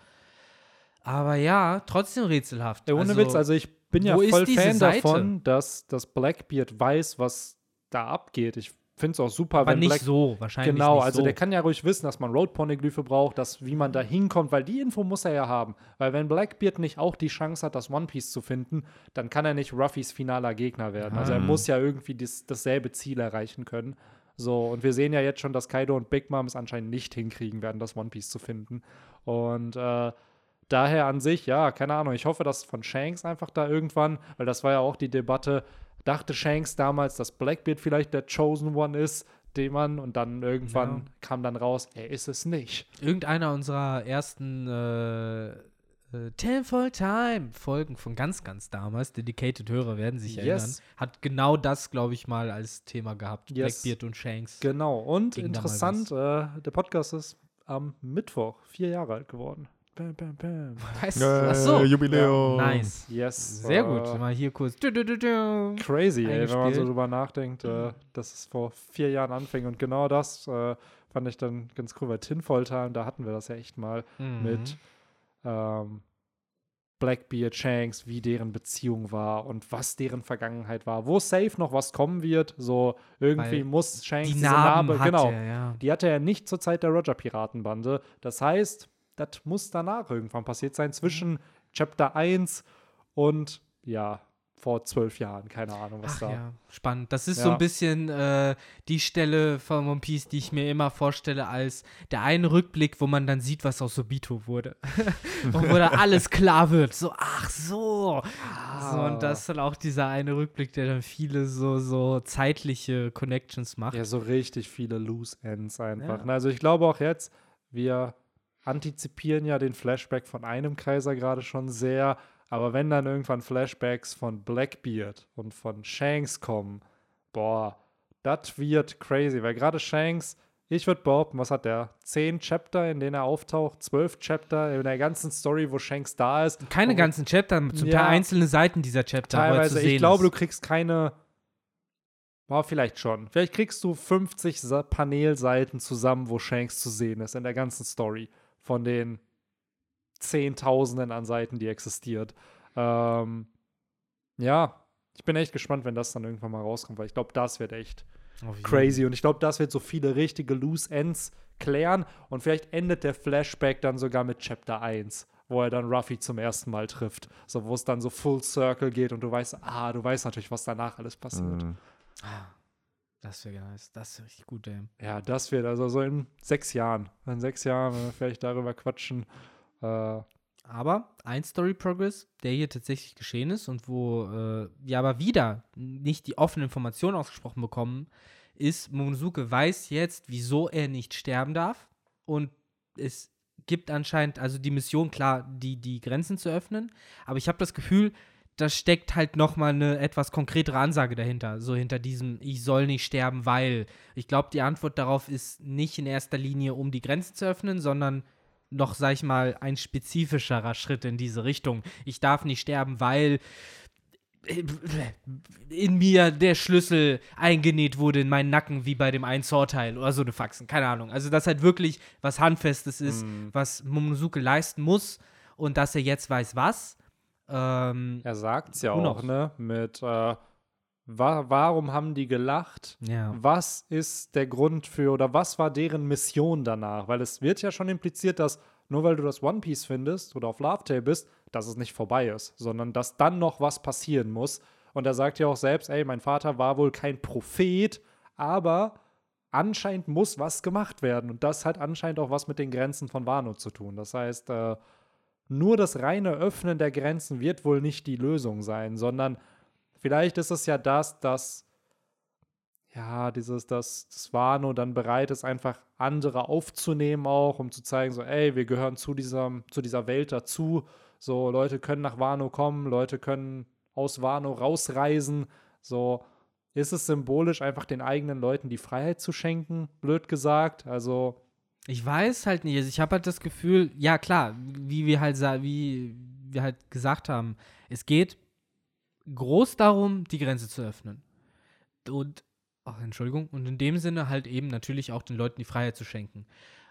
Aber ja, trotzdem rätselhaft. Ey, ohne also, Witz, also ich bin ja voll Fan Seite? davon, dass, dass Blackbeard weiß, was da abgeht. Ich finde es auch super, aber wenn nicht Black so, wahrscheinlich Genau, also so. der kann ja ruhig wissen, dass man Road-Poneglyphe braucht, dass, wie man da hinkommt, weil die Info muss er ja haben. Weil wenn Blackbeard nicht auch die Chance hat, das One Piece zu finden, dann kann er nicht Ruffys finaler Gegner werden. Also er Ah. muss ja irgendwie dis, dasselbe Ziel erreichen können. So, und wir sehen ja jetzt schon, dass Kaido und Big Mom es anscheinend nicht hinkriegen werden, das One Piece zu finden. Und äh, daher an sich, ja, keine Ahnung, ich hoffe, dass von Shanks einfach da irgendwann, weil das war ja auch die Debatte, dachte Shanks damals, dass Blackbeard vielleicht der Chosen One ist, den man, und dann irgendwann Ja. kam dann raus, er ist es nicht. Irgendeiner unserer ersten äh, äh, Ten Full Time Folgen von ganz, ganz damals, Dedicated Hörer werden sich Yes. erinnern, hat genau das, glaube ich, mal als Thema gehabt. Yes. Blackbeard und Shanks. Genau, und interessant, äh, der Podcast ist am Mittwoch vier Jahre alt geworden. Bam, bam, bam. Weißt Äh, Ach so. Jubiläum. Nice. Yes. Sehr äh, gut. Mal hier kurz. Du, du, du, du. Crazy, ey, wenn man so drüber nachdenkt, äh, dass es vor vier Jahren anfing. Und genau das äh, fand ich dann ganz cool, weil Tinfoil Time, da hatten wir das ja echt mal Mhm. mit ähm, Blackbeard, Shanks, wie deren Beziehung war und was deren Vergangenheit war. Wo safe noch was kommen wird, so irgendwie Weil muss Shanks Die Narbe, genau, er, ja. die hatte er nicht zur Zeit der Roger-Piratenbande. Das heißt, das muss danach irgendwann passiert sein, zwischen Chapter 1 und ja, vor zwölf Jahren. Keine Ahnung, was Ach da. ja, spannend. Das ist Ja. so ein bisschen äh, die Stelle von One Piece, die ich mir immer vorstelle als der eine Rückblick, wo man dann sieht, was aus Obito wurde. und wo da alles klar wird. So, ach so. so. Und das ist dann auch dieser eine Rückblick, der dann viele so, so zeitliche Connections macht. Ja, so richtig viele Loose Ends einfach. Ja. Also ich glaube auch jetzt, wir antizipieren ja den Flashback von einem Kaiser gerade schon sehr, aber wenn dann irgendwann Flashbacks von Blackbeard und von Shanks kommen, boah, das wird crazy, weil gerade Shanks, ich würde behaupten, was hat der? Zehn Chapter, in denen er auftaucht, zwölf Chapter in der ganzen Story, wo Shanks da ist. Keine Und ganzen Chapter, zum Ja. Teil einzelne Seiten dieser Chapter. er Teilweise, ich glaube, ist. du kriegst keine. Boah, vielleicht schon. Vielleicht kriegst du 50 Sa Panelseiten zusammen, wo Shanks zu sehen ist in der ganzen Story. Von den Zehntausenden an Seiten, die existiert. Ähm, ja, ich bin echt gespannt, wenn das dann irgendwann mal rauskommt, weil ich glaube, das wird echt crazy. Und ich glaube, das wird so viele richtige Loose Ends klären. Und vielleicht endet der Flashback dann sogar mit Chapter 1, wo er dann Ruffy zum ersten Mal trifft. So, wo es dann so Full Circle geht und du weißt, ah, du weißt natürlich, was danach alles passiert. Mhm. Das wäre nice. Das ist richtig gut, ey. Ja, das wird also so in sechs Jahren. In sechs Jahren, wenn wir vielleicht darüber quatschen. Äh, Aber ein Story Progress, der hier tatsächlich geschehen ist und wo äh, wir aber wieder nicht die offene Information ausgesprochen bekommen, ist, Momonosuke weiß jetzt, wieso er nicht sterben darf. Und es gibt anscheinend, also die Mission, klar, die, die Grenzen zu öffnen. Aber ich habe das Gefühl, da steckt halt noch mal eine etwas konkretere Ansage dahinter. So hinter diesem, ich soll nicht sterben, weil. Ich glaube, die Antwort darauf ist nicht in erster Linie, um die Grenzen zu öffnen, sondern noch, sag ich mal, ein spezifischerer Schritt in diese Richtung. Ich darf nicht sterben, weil in mir der Schlüssel eingenäht wurde in meinen Nacken, wie bei dem einen Sword-Teil oder so eine Faxen. Keine Ahnung. Also, das halt wirklich was Handfestes ist, Mhm. was Momonosuke leisten muss und dass er jetzt weiß, was. Ähm, er sagt es ja auch, knows? ne? Mit, äh, wa warum haben die gelacht? ja. Was ist der Grund für oder was war deren Mission danach? Weil es wird ja schon impliziert, dass nur weil du das One Piece findest oder auf Love Tale bist, dass es nicht vorbei ist, sondern dass dann noch was passieren muss. Und er sagt ja auch selbst, ey, mein Vater war wohl kein Prophet, aber anscheinend muss was gemacht werden. Und das hat anscheinend auch was mit den Grenzen von Wano zu tun. Das heißt, äh, nur das reine Öffnen der Grenzen wird wohl nicht die Lösung sein, sondern vielleicht ist es ja das, dass ja, dieses, dass das Wano dann bereit ist, einfach andere aufzunehmen auch, um zu zeigen, so, ey, wir gehören zu, diesem, zu dieser Welt dazu. So, Leute können nach Wano kommen, Leute können aus Wano rausreisen. So, ist es symbolisch, einfach den eigenen Leuten die Freiheit zu schenken, blöd gesagt? Also. Ich weiß halt nicht. Also ich habe halt das Gefühl, ja klar, wie wir halt wie wir halt gesagt haben, es geht groß darum, die Grenze zu öffnen. Und, ach, Entschuldigung, und in dem Sinne halt eben natürlich auch den Leuten die Freiheit zu schenken.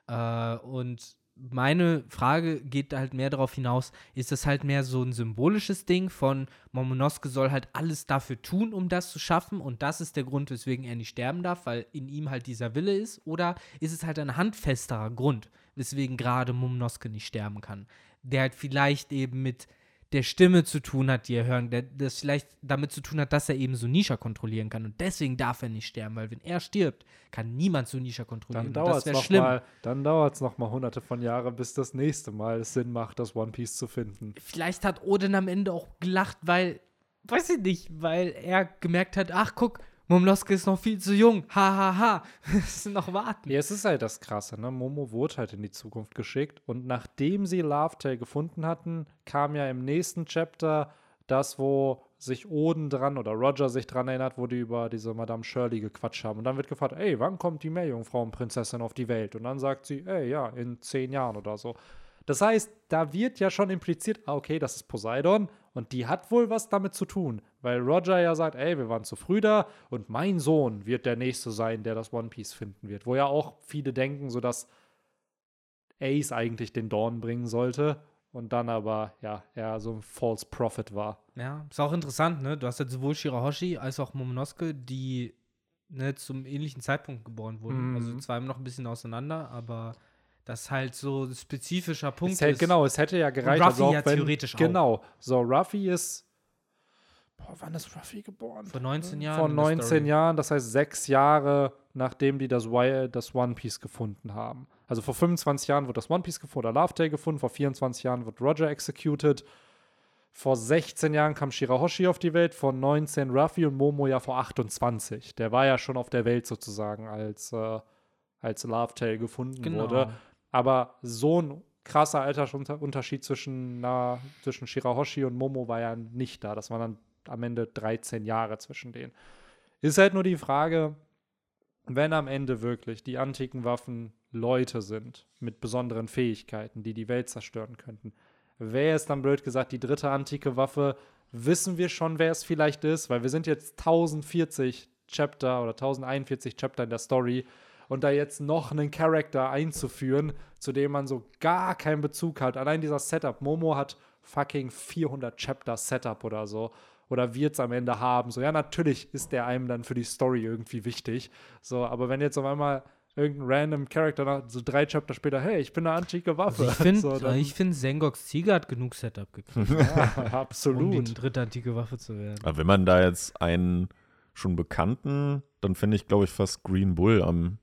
Äh, und meine Frage geht halt mehr darauf hinaus, ist das halt mehr so ein symbolisches Ding von Momonosuke soll halt alles dafür tun, um das zu schaffen und das ist der Grund, weswegen er nicht sterben darf, weil in ihm halt dieser Wille ist? Oder ist es halt ein handfesterer Grund, weswegen gerade Momonosuke nicht sterben kann, der halt vielleicht eben mit der Stimme zu tun hat, die er hören, der das vielleicht damit zu tun hat, dass er eben so Nisha kontrollieren kann und deswegen darf er nicht sterben, weil wenn er stirbt, kann niemand so Nisha kontrollieren. Dann dauert es noch schlimm. mal, dann dauert es noch mal hunderte von Jahren, bis das nächste Mal es Sinn macht, das One Piece zu finden. Vielleicht hat Odin am Ende auch gelacht, weil weiß ich nicht, weil er gemerkt hat, ach guck, Momloske ist noch viel zu jung. Hahaha. Ha, ha. müssen noch warten. Ja, es ist halt das Krasse, ne? Momo wurde halt in die Zukunft geschickt. Und nachdem sie Love gefunden hatten, kam ja im nächsten Chapter das, wo sich Oden dran oder Roger sich dran erinnert, wo die über diese Madame Shirley gequatscht haben. Und dann wird gefragt, ey, wann kommt die Meerjungfrauenprinzessin auf die Welt? Und dann sagt sie, ey, ja, in zehn Jahren oder so. Das heißt, da wird ja schon impliziert, ah, okay, das ist Poseidon und die hat wohl was damit zu tun, weil Roger ja sagt, ey, wir waren zu früh da und mein Sohn wird der Nächste sein, der das One Piece finden wird. Wo ja auch viele denken, so dass Ace eigentlich den Dawn bringen sollte und dann aber, ja, er so ein False Prophet war. Ja, ist auch interessant, ne? Du hast halt sowohl Shirahoshi als auch Momonosuke, die ne, zum ähnlichen Zeitpunkt geboren wurden. Mhm. Also zwar noch ein bisschen auseinander, aber das halt so ein spezifischer Punkt es hätte, ist. Genau, es hätte ja gereicht. Ruffy also ja wenn, theoretisch genau, auch. Genau, so Ruffy ist Boah, wann ist Ruffy geboren? Vor 19 Jahren. Vor 19 Jahren, das heißt sechs Jahre, nachdem die das, das One Piece gefunden haben. Also vor 25 Jahren wird das One Piece gefunden, oder Love Tale gefunden, vor 24 Jahren wird Roger executed. Vor 16 Jahren kam Shirahoshi auf die Welt, vor 19 Ruffy und Momo ja vor 28. Der war ja schon auf der Welt sozusagen, als, äh, als Love Tale gefunden genau. wurde. Aber so ein krasser Altersunterschied zwischen, na, zwischen Shirahoshi und Momo war ja nicht da. Das waren dann am Ende 13 Jahre zwischen denen. Ist halt nur die Frage, wenn am Ende wirklich die antiken Waffen Leute sind mit besonderen Fähigkeiten, die die Welt zerstören könnten, wäre es dann blöd gesagt die dritte antike Waffe, wissen wir schon, wer es vielleicht ist, weil wir sind jetzt 1040 Chapter oder 1041 Chapter in der Story und da jetzt noch einen Charakter einzuführen, zu dem man so gar keinen Bezug hat. Allein dieser Setup. Momo hat fucking 400 Chapter Setup oder so. Oder wird es am Ende haben. So, ja, natürlich ist der einem dann für die Story irgendwie wichtig. So, aber wenn jetzt auf einmal irgendein random Charakter so drei Chapter später, hey, ich bin eine antike Waffe. Also ich finde, so, ich find, Sengoks Tiger hat genug Setup gekriegt. ja, absolut. Um die dritte antike Waffe zu werden. Aber wenn man da jetzt einen schon bekannten, dann finde ich, glaube ich, fast Green Bull am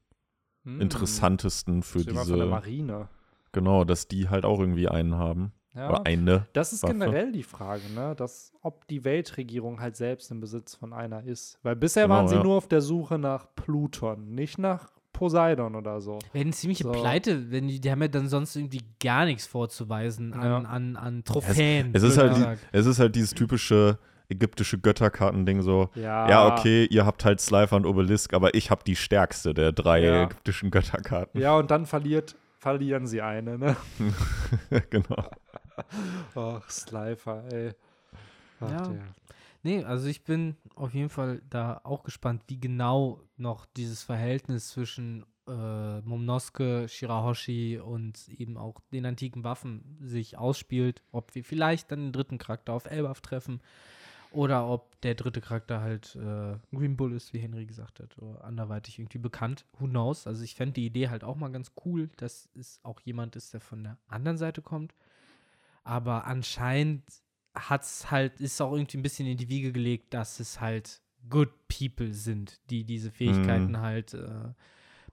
hm. interessantesten für diese. Von der Marine. Genau, dass die halt auch irgendwie einen haben. Ja, Oder eine. Das ist Waffe. generell die Frage, ne? Dass, ob die Weltregierung halt selbst im Besitz von einer ist. Weil bisher genau, waren sie ja. nur auf der Suche nach Pluton, nicht nach Poseidon oder so. Werden ziemliche so. Pleite, wenn die, die haben ja dann sonst irgendwie gar nichts vorzuweisen an, ja. an, an Trophäen. Es, es ist halt die, es ist halt dieses typische ägyptische Götterkarten-Ding so. Ja. ja, okay, ihr habt halt Slifer und Obelisk, aber ich habe die stärkste der drei ja. ägyptischen Götterkarten. Ja, und dann verliert, verlieren sie eine, ne? genau. Ach, Slifer, ey. Ach, ja. Der. Nee, also ich bin auf jeden Fall da auch gespannt, wie genau noch dieses Verhältnis zwischen äh, Momnosuke, Shirahoshi und eben auch den antiken Waffen sich ausspielt. Ob wir vielleicht dann den dritten Charakter auf Elbaf treffen oder ob der dritte Charakter halt äh, Green Bull ist, wie Henry gesagt hat, oder anderweitig irgendwie bekannt. Who knows? Also ich fände die Idee halt auch mal ganz cool, dass es auch jemand ist, der von der anderen Seite kommt. Aber anscheinend hat's halt, ist auch irgendwie ein bisschen in die Wiege gelegt, dass es halt good people sind, die diese Fähigkeiten mhm. halt äh,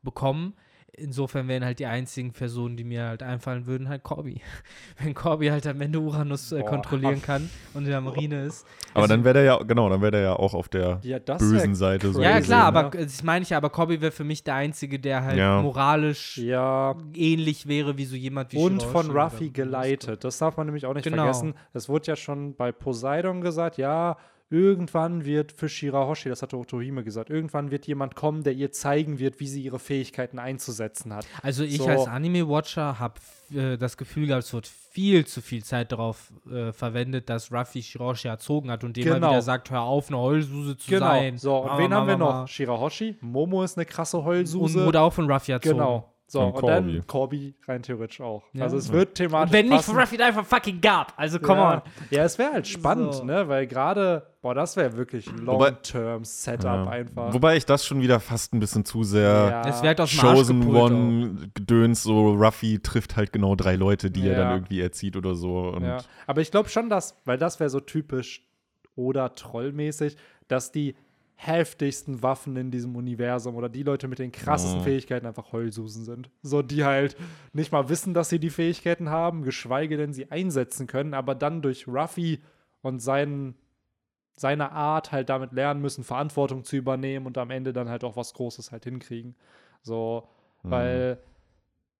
bekommen. Insofern wären halt die einzigen Personen, die mir halt einfallen würden, halt Corby. Wenn Corby halt am Ende Uranus äh, kontrollieren kann und in der Marine ist. Aber dann wäre der ja, genau, dann wäre der ja auch auf der Ja, bösen Seite so. Ja, klar, ne? aber das meine ich ja, aber Corby wäre für mich der Einzige, der halt Ja. moralisch Ja, ähnlich wäre wie so jemand wie und von Ruffy geleitet. Das darf man nämlich auch nicht Genau. vergessen. Es wurde ja schon bei Poseidon gesagt, ja, irgendwann wird für Shirahoshi, das hatte Otohime gesagt, irgendwann wird jemand kommen, der ihr zeigen wird, wie sie ihre Fähigkeiten einzusetzen hat. Also ich So. als Anime-Watcher habe äh, das Gefühl gehabt, es wird viel zu viel Zeit darauf äh, verwendet, dass Ruffy Shirahoshi erzogen hat und dem Genau. wieder sagt, hör auf, eine Heulsuse zu Genau. sein. So, und Ma, wen ma, haben wir noch? Shirahoshi, Momo ist eine krasse Und Heulsuse. wurde auch von Ruffy erzogen. genau. So, Und und, dann Corby. Rein theoretisch auch. Ja. Also es wird thematisch Und wenn nicht Ruffy da einfach fucking gab. Also come ja. on. Ja, es wäre halt spannend, So. ne? Weil gerade, boah, das wäre wirklich Wobei- Long-Term-Setup Ja. einfach. Wobei ich das schon wieder fast ein bisschen zu sehr Ja. Es wird aus dem Arsch Chosen gepult auch. One Gedöns, so Ruffy trifft halt genau drei Leute, die er dann irgendwie erzieht oder so. Und Ja. Aber ich glaube schon, dass, weil das wäre so typisch oder trollmäßig, dass die heftigsten Waffen in diesem Universum oder die Leute mit den krassesten Mhm. Fähigkeiten einfach Heulsusen sind. So, die halt nicht mal wissen, dass sie die Fähigkeiten haben, geschweige denn sie einsetzen können, aber dann durch Ruffy und seinen, seine Art halt damit lernen müssen, Verantwortung zu übernehmen und am Ende dann halt auch was Großes halt hinkriegen. So, Mhm. weil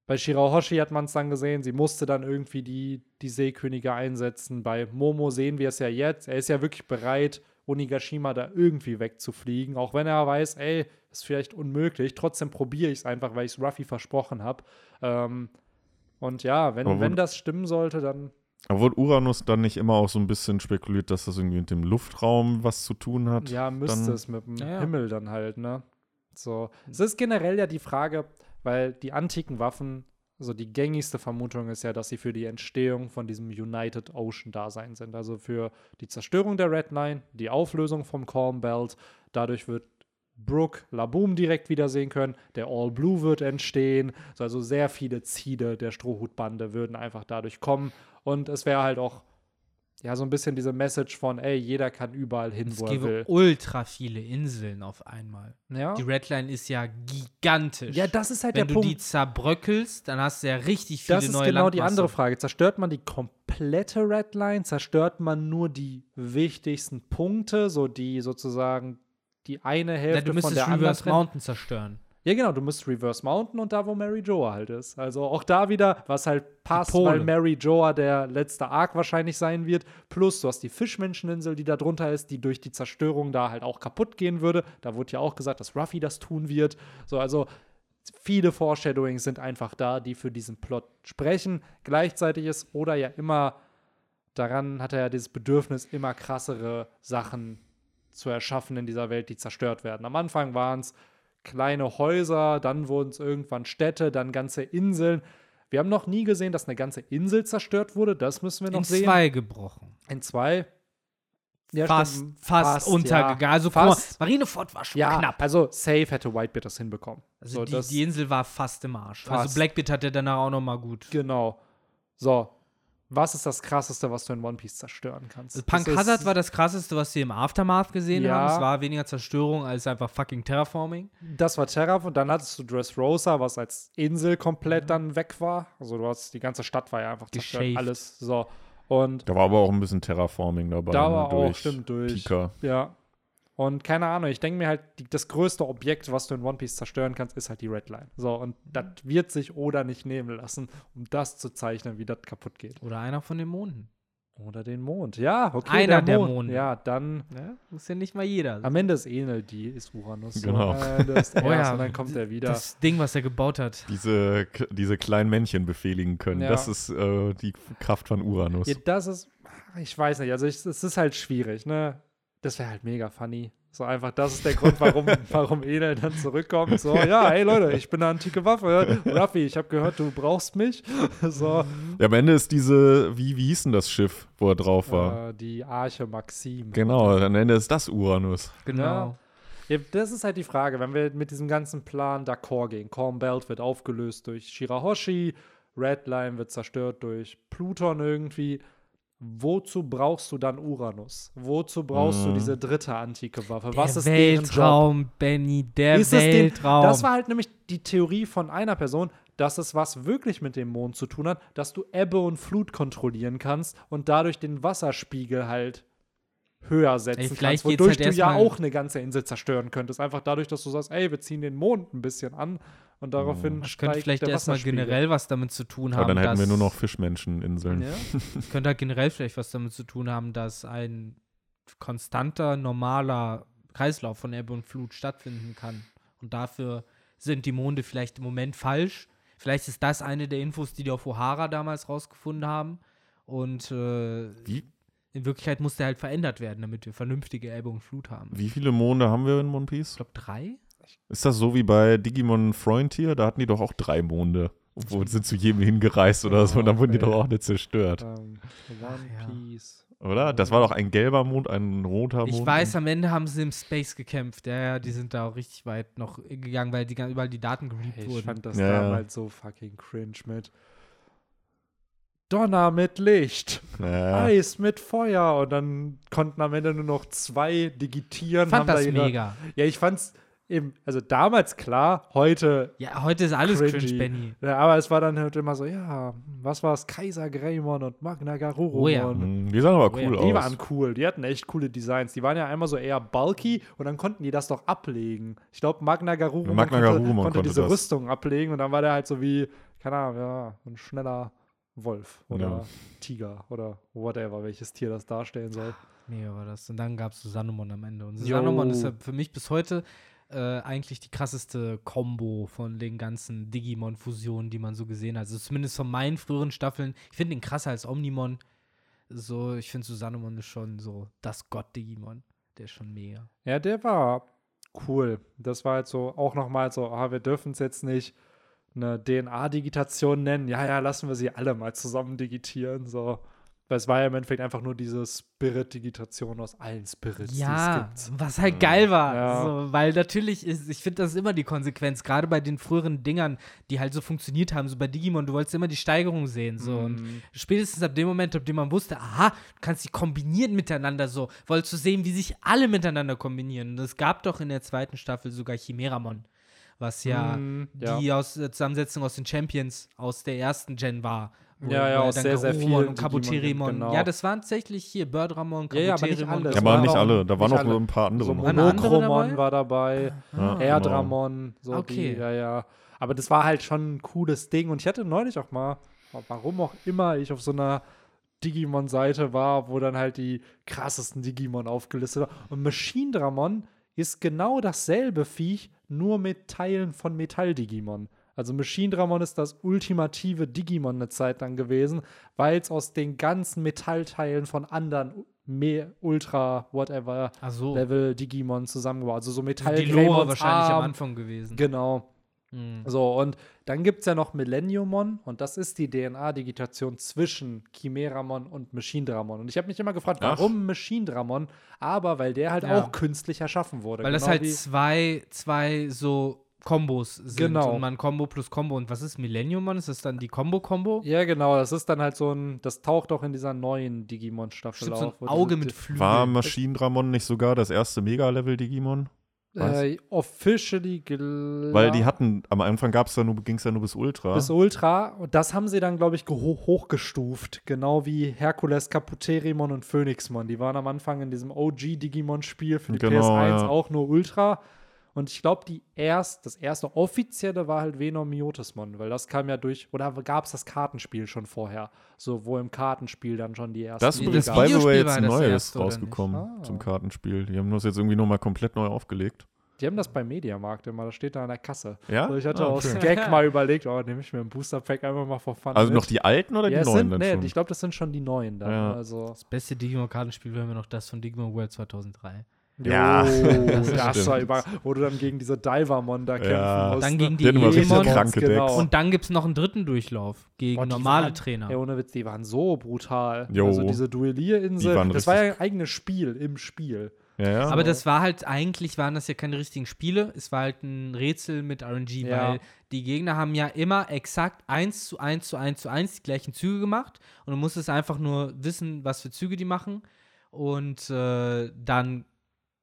bei Shirahoshi hat man es dann gesehen, sie musste dann irgendwie die, die Seekönige einsetzen. Bei Momo sehen wir es ja jetzt. Er ist ja wirklich bereit, Onigashima da irgendwie wegzufliegen, auch wenn er weiß, ey, ist vielleicht unmöglich. Trotzdem probiere ich es einfach, weil ich es Ruffy versprochen habe. Ähm, und ja, wenn, wo- wenn das stimmen sollte, dann Aber wurde Uranus dann nicht immer auch so ein bisschen spekuliert, dass das irgendwie mit dem Luftraum was zu tun hat? Ja, müsste dann- es mit dem ja. Himmel dann halt, ne? So. Es ist generell ja die Frage, weil die antiken Waffen, so die gängigste Vermutung ist ja, dass sie für die Entstehung von diesem United Ocean Dasein sind. Also für die Zerstörung der Red Line, die Auflösung vom Calm Belt. Dadurch wird Brooke Laboom direkt wiedersehen können. Der All Blue wird entstehen. So, Also sehr viele Ziele der Strohhutbande würden einfach dadurch kommen. Und es wäre halt auch ja so ein bisschen diese Message von, ey, jeder kann überall hin, Es wo er gäbe will. ultra viele Inseln auf einmal. Ja. Die Redline ist ja gigantisch. Ja, das ist halt Wenn der du Punkt. die zerbröckelst, dann hast du ja richtig viele das ist neue genau die Landmasse. andere Frage. Zerstört man die komplette Redline? Zerstört man nur die wichtigsten Punkte, so die sozusagen die eine Ja, Hälfte du von müsstest der anderen? Reverse trennen? Mountain zerstören. Ja, genau, du musst Reverse Mountain und da, wo Mary Joa halt ist. Also auch da wieder, was halt passt, weil Mary Joa der letzte Arc wahrscheinlich sein wird. Plus, du hast die Fischmenscheninsel, die da drunter ist, die durch die Zerstörung da halt auch kaputt gehen würde. Da wurde ja auch gesagt, dass Ruffy das tun wird. So, also viele Foreshadowings sind einfach da, die für diesen Plot sprechen. Gleichzeitig ist Oda ja immer daran, hat er ja dieses Bedürfnis, immer krassere Sachen zu erschaffen in dieser Welt, die zerstört werden. Am Anfang waren es kleine Häuser, dann wurden es irgendwann Städte, dann ganze Inseln. Wir haben noch nie gesehen, dass eine ganze Insel zerstört wurde. Das müssen wir noch In sehen. zwei gebrochen. In zwei. Ja, fast, stimmt. fast, ja. untergegangen. Also guck mal, fast. Marineford war schon Ja, knapp. also safe hätte Whitebeard das hinbekommen. Also so, die, das, die Insel war fast im Arsch. Fast. Also Blackbeard hat ja danach auch noch mal gut. Genau. So. Was ist das Krasseste, was du in One Piece zerstören kannst? Also Punk Hazard war das krasseste, was wir im Aftermath gesehen Ja. haben. Es war weniger Zerstörung als einfach fucking Terraforming. Das war Terraform. Dann hattest du Dressrosa, was als Insel komplett dann weg war. Also du hast, die ganze Stadt war ja einfach zerstört. Geschäft. Alles. So. Und Da war aber auch ein bisschen Terraforming dabei. da ne, war auch, durch stimmt, durch. Pika. Ja. Und keine Ahnung, ich denke mir halt, die, das größte Objekt, was du in One Piece zerstören kannst, ist halt die Redline. So, und das wird sich Oda nicht nehmen lassen, um das zu zeichnen, wie das kaputt geht. Oder einer von den Monden. Oder den Mond. Ja, okay. Einer der Mond. Monde. Ja, dann. Ja, muss ja nicht mal jeder. Am Ende ist Enel die, ist Uranus. Genau. Am Ende ist Oh ja, und dann kommt er wieder. Das Ding, was er gebaut hat. Diese, diese kleinen Männchen befehligen können. Ja. Das ist äh, die Kraft von Uranus. Ja, das ist, ich weiß nicht, also ich, es ist halt schwierig, ne? Das wäre halt mega funny. So einfach, das ist der Grund, warum, warum Enel dann zurückkommt. So, ja, hey Leute, ich bin eine antike Waffe. Ruffy, ich habe gehört, du brauchst mich. So, Ja, am Ende ist diese, wie, wie hieß denn das Schiff, wo er drauf war? äh, die Arche Maxim. Genau, am Ende ist das Uranus. Genau. Ja, das ist halt die Frage, wenn wir mit diesem ganzen Plan d'accord gehen. Calm Belt wird aufgelöst durch Shirahoshi, Redline wird zerstört durch Pluton irgendwie. Wozu brauchst du dann Uranus? Wozu brauchst du Mhm. diese dritte antike Waffe? Der Was ist deren Job? Weltraum, Benny, der Ist es den- Weltraum. Das war halt nämlich die Theorie von einer Person, dass es was wirklich mit dem Mond zu tun hat, dass du Ebbe und Flut kontrollieren kannst und dadurch den Wasserspiegel halt höher setzen Ey, kannst, wodurch halt du ja auch eine ganze Insel zerstören könntest. Einfach dadurch, dass du sagst, ey, wir ziehen den Mond ein bisschen an und daraufhin das könnte vielleicht erstmal generell was damit zu tun haben. Aber dann hätten wir nur noch Fischmenscheninseln. Ja? Es könnte halt generell vielleicht was damit zu tun haben, dass ein konstanter, normaler Kreislauf von Ebbe und Flut stattfinden kann. Und dafür sind die Monde vielleicht im Moment falsch. Vielleicht ist das eine der Infos, die die auf O'Hara damals rausgefunden haben. Und äh, Wie, in Wirklichkeit muss der halt verändert werden, damit wir vernünftige Ebbe und Flut haben. wie viele Monde haben wir in One Ich Piece? glaube drei. Ist das so wie bei Digimon Frontier? Da hatten die doch auch drei Monde. Obwohl sind zu jedem hingereist oder so und dann wurden die doch auch nicht zerstört. Ähm, One. Piece. Oder? Das war doch ein gelber Mond, ein roter Mond. Ich weiß, am Ende haben sie im Space gekämpft. Ja, ja, die sind da auch richtig weit noch gegangen, weil die, überall die Daten geleakt Hey, ich wurden. fand das Ja, ja. damals so fucking cringe mit Donner mit Licht, Ja. Eis mit Feuer und dann konnten am Ende nur noch zwei digitieren. Ich fand haben da das ihre, mega. Ja, ich fand's eben, also damals klar, heute, Ja, heute ist alles Cringy. cringe, Benny. ja, aber es war dann halt immer so, ja, was war's, Kaiser Greymon und Magna Garurumon. Oh ja. Hm, Die sahen aber Oh ja, cool Die aus. waren cool, die hatten echt coole Designs. Die waren ja einmal so eher bulky und dann konnten die das doch ablegen. Ich glaube, Magna Garurumon Magna konnte, Garurumon konnte konnte diese das. Rüstung ablegen und dann war der halt so wie, keine Ahnung, ja, ein schneller Wolf oder Ja. Tiger oder whatever, welches Tier das darstellen soll. Mega war das. Und dann gab es Susanomon am Ende. Und Jo. Susanomon ist ja für mich bis heute äh, eigentlich die krasseste Combo von den ganzen Digimon-Fusionen, die man so gesehen hat. Also zumindest von meinen früheren Staffeln. Ich finde den krasser als Omnimon. So, ich finde Susanomon ist schon so das Gott-Digimon. Der ist schon mega. Ja, der war cool. Das war halt so auch nochmal so, ah, wir dürfen es jetzt nicht eine DNA-Digitation nennen. Ja, ja, lassen wir sie alle mal zusammen digitieren. So. Weil es war ja im Endeffekt einfach nur diese Spirit-Digitation aus allen Spirits, die es Ja, gibt. was halt geil war. Ja. So, weil natürlich ist, ich finde, das ist immer die Konsequenz, gerade bei den früheren Dingern, die halt so funktioniert haben, so bei Digimon, du wolltest immer die Steigerung sehen. So. Und Mhm. spätestens ab dem Moment, ab dem man wusste, aha, du kannst die kombinieren miteinander so, wolltest du sehen, wie sich alle miteinander kombinieren. Und es gab doch in der zweiten Staffel sogar Chimeramon, was ja Mhm, ja. die aus der Zusammensetzung aus den Champions aus der ersten Gen war. Ja, ja, aus sehr, sehr vielen und Kabuterimon. genau. Ja, das waren tatsächlich hier Birdramon, Ja, ja, aber nicht Kabuterimon. alle. Ja, Es aber war nicht alle. Da waren noch alle. ein paar andere. So Monokromon war dabei, Ja, Erdramon, so Okay. die, ja, ja. Aber das war halt schon ein cooles Ding. Und ich hatte neulich auch mal, warum auch immer, ich auf so einer Digimon-Seite war, wo dann halt die krassesten Digimon aufgelistet waren. Und Machine Dramon ist genau dasselbe Viech, nur mit Teilen von Metall-Digimon. Also Machine Dramon ist das ultimative Digimon eine Zeit lang gewesen, weil es aus den ganzen Metallteilen von anderen Me Ultra, whatever, so. Level Digimon zusammengebaut. Also so Metall die Lore wahrscheinlich am Arm. Anfang gewesen. Genau. Mhm. So, und dann gibt es ja noch Millenniumon und das ist die DNA-Digitation zwischen Chimeramon und Machine Dramon. Und ich habe mich immer gefragt, Ach. warum Machine Dramon? Aber weil der halt Ja. auch künstlich erschaffen wurde. Weil das Genau halt wie- zwei, zwei so Kombos sind. Genau. Und man Combo plus Combo. Und was ist Millennium-Mon? Ist das dann die Combo-Combo? Ja, genau, das ist dann halt so ein, das taucht auch in dieser neuen Digimon-Staffel Stimmt, so auf. ein wo Auge mit Flügeln. War Maschinendramon nicht sogar das erste Mega-Level-Digimon? Was? Äh, officially Weil die hatten, am Anfang gab's da nur, ging es ja nur bis Ultra. bis Ultra. Und das haben sie dann, glaube ich, hochgestuft. Genau wie Herkules, Kaputerimon und Phoenixmon. Die waren am Anfang in diesem OG-Digimon-Spiel für die Genau, PS1 ja. auch nur Ultra. Und ich glaube, die erst, das erste offizielle war halt Venom Miotismon, weil das kam ja durch, oder gab es das Kartenspiel schon vorher? So, wo im Kartenspiel dann schon die ersten. das ist Nee, übrigens, das by the way, jetzt ein neues rausgekommen? Ah. zum Kartenspiel. Die haben das jetzt irgendwie nochmal komplett neu aufgelegt. Die haben das beim Mediamarkt immer, das steht da an der Kasse. Ja? So, ich hatte Ah, aus okay. Gag mal überlegt, oh, nehme ich mir ein Booster Pack einfach mal vor Fun Also mit. noch die alten oder ja, die neuen sind, dann nee, schon? ich glaube, das sind schon die neuen dann. Ja. Also, Das beste Digimon-Kartenspiel wäre mir noch das von Digimon World 2003. Ja, Jo, das das, stimmt. war über, wo du dann gegen diese Diver-Mon da kämpfen Ja. musst. Dann gegen die kranke Genau. Und dann gibt es noch einen dritten Durchlauf gegen Boah, normale waren- Trainer. Ey, ohne Witz, die waren so brutal. Jo. Also diese Duellierinsel, das war ja ein eigenes Spiel im Spiel. Ja, ja. Aber das war halt, eigentlich waren das ja keine richtigen Spiele. Es war halt ein Rätsel mit RNG, Ja. weil die Gegner haben ja immer exakt 1 zu 1 zu 1 zu 1 die gleichen Züge gemacht. Und du musstest einfach nur wissen, was für Züge die machen. Und äh, dann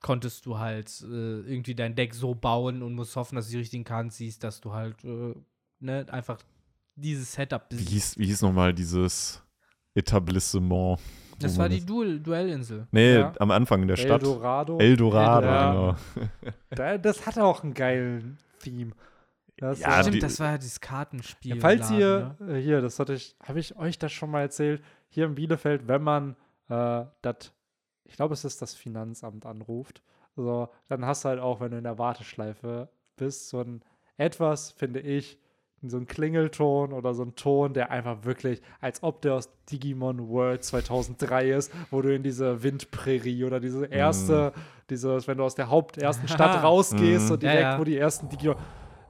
konntest du halt äh, irgendwie dein Deck so bauen und musst hoffen, dass du die richtigen Karten siehst, dass du halt äh, ne, einfach dieses Setup wie besiegst. hieß, wie hieß nochmal dieses Etablissement? Das war die Duell Duellinsel. Nee, Ja. am Anfang der Stadt. Eldorado. Eldorado, Ja. genau. Da, das hatte auch einen geilen Theme. Das Ja, war- die- Stimmt, das war ja dieses Kartenspiel. Ja, falls ihr, ne? äh, hier, das hatte ich, habe ich euch das schon mal erzählt, hier in Bielefeld, wenn man äh, das, ich glaube, es ist das Finanzamt anruft, so, dann hast du halt auch, wenn du in der Warteschleife bist, so ein etwas, finde ich, so ein Klingelton oder so ein Ton, der einfach wirklich, als ob der aus Digimon World 2003 ist, wo du in diese Windprärie oder diese erste, dieses, wenn du aus der Haupt ersten Stadt rausgehst Mhm. und Ja, direkt, ja. wo die ersten Digimon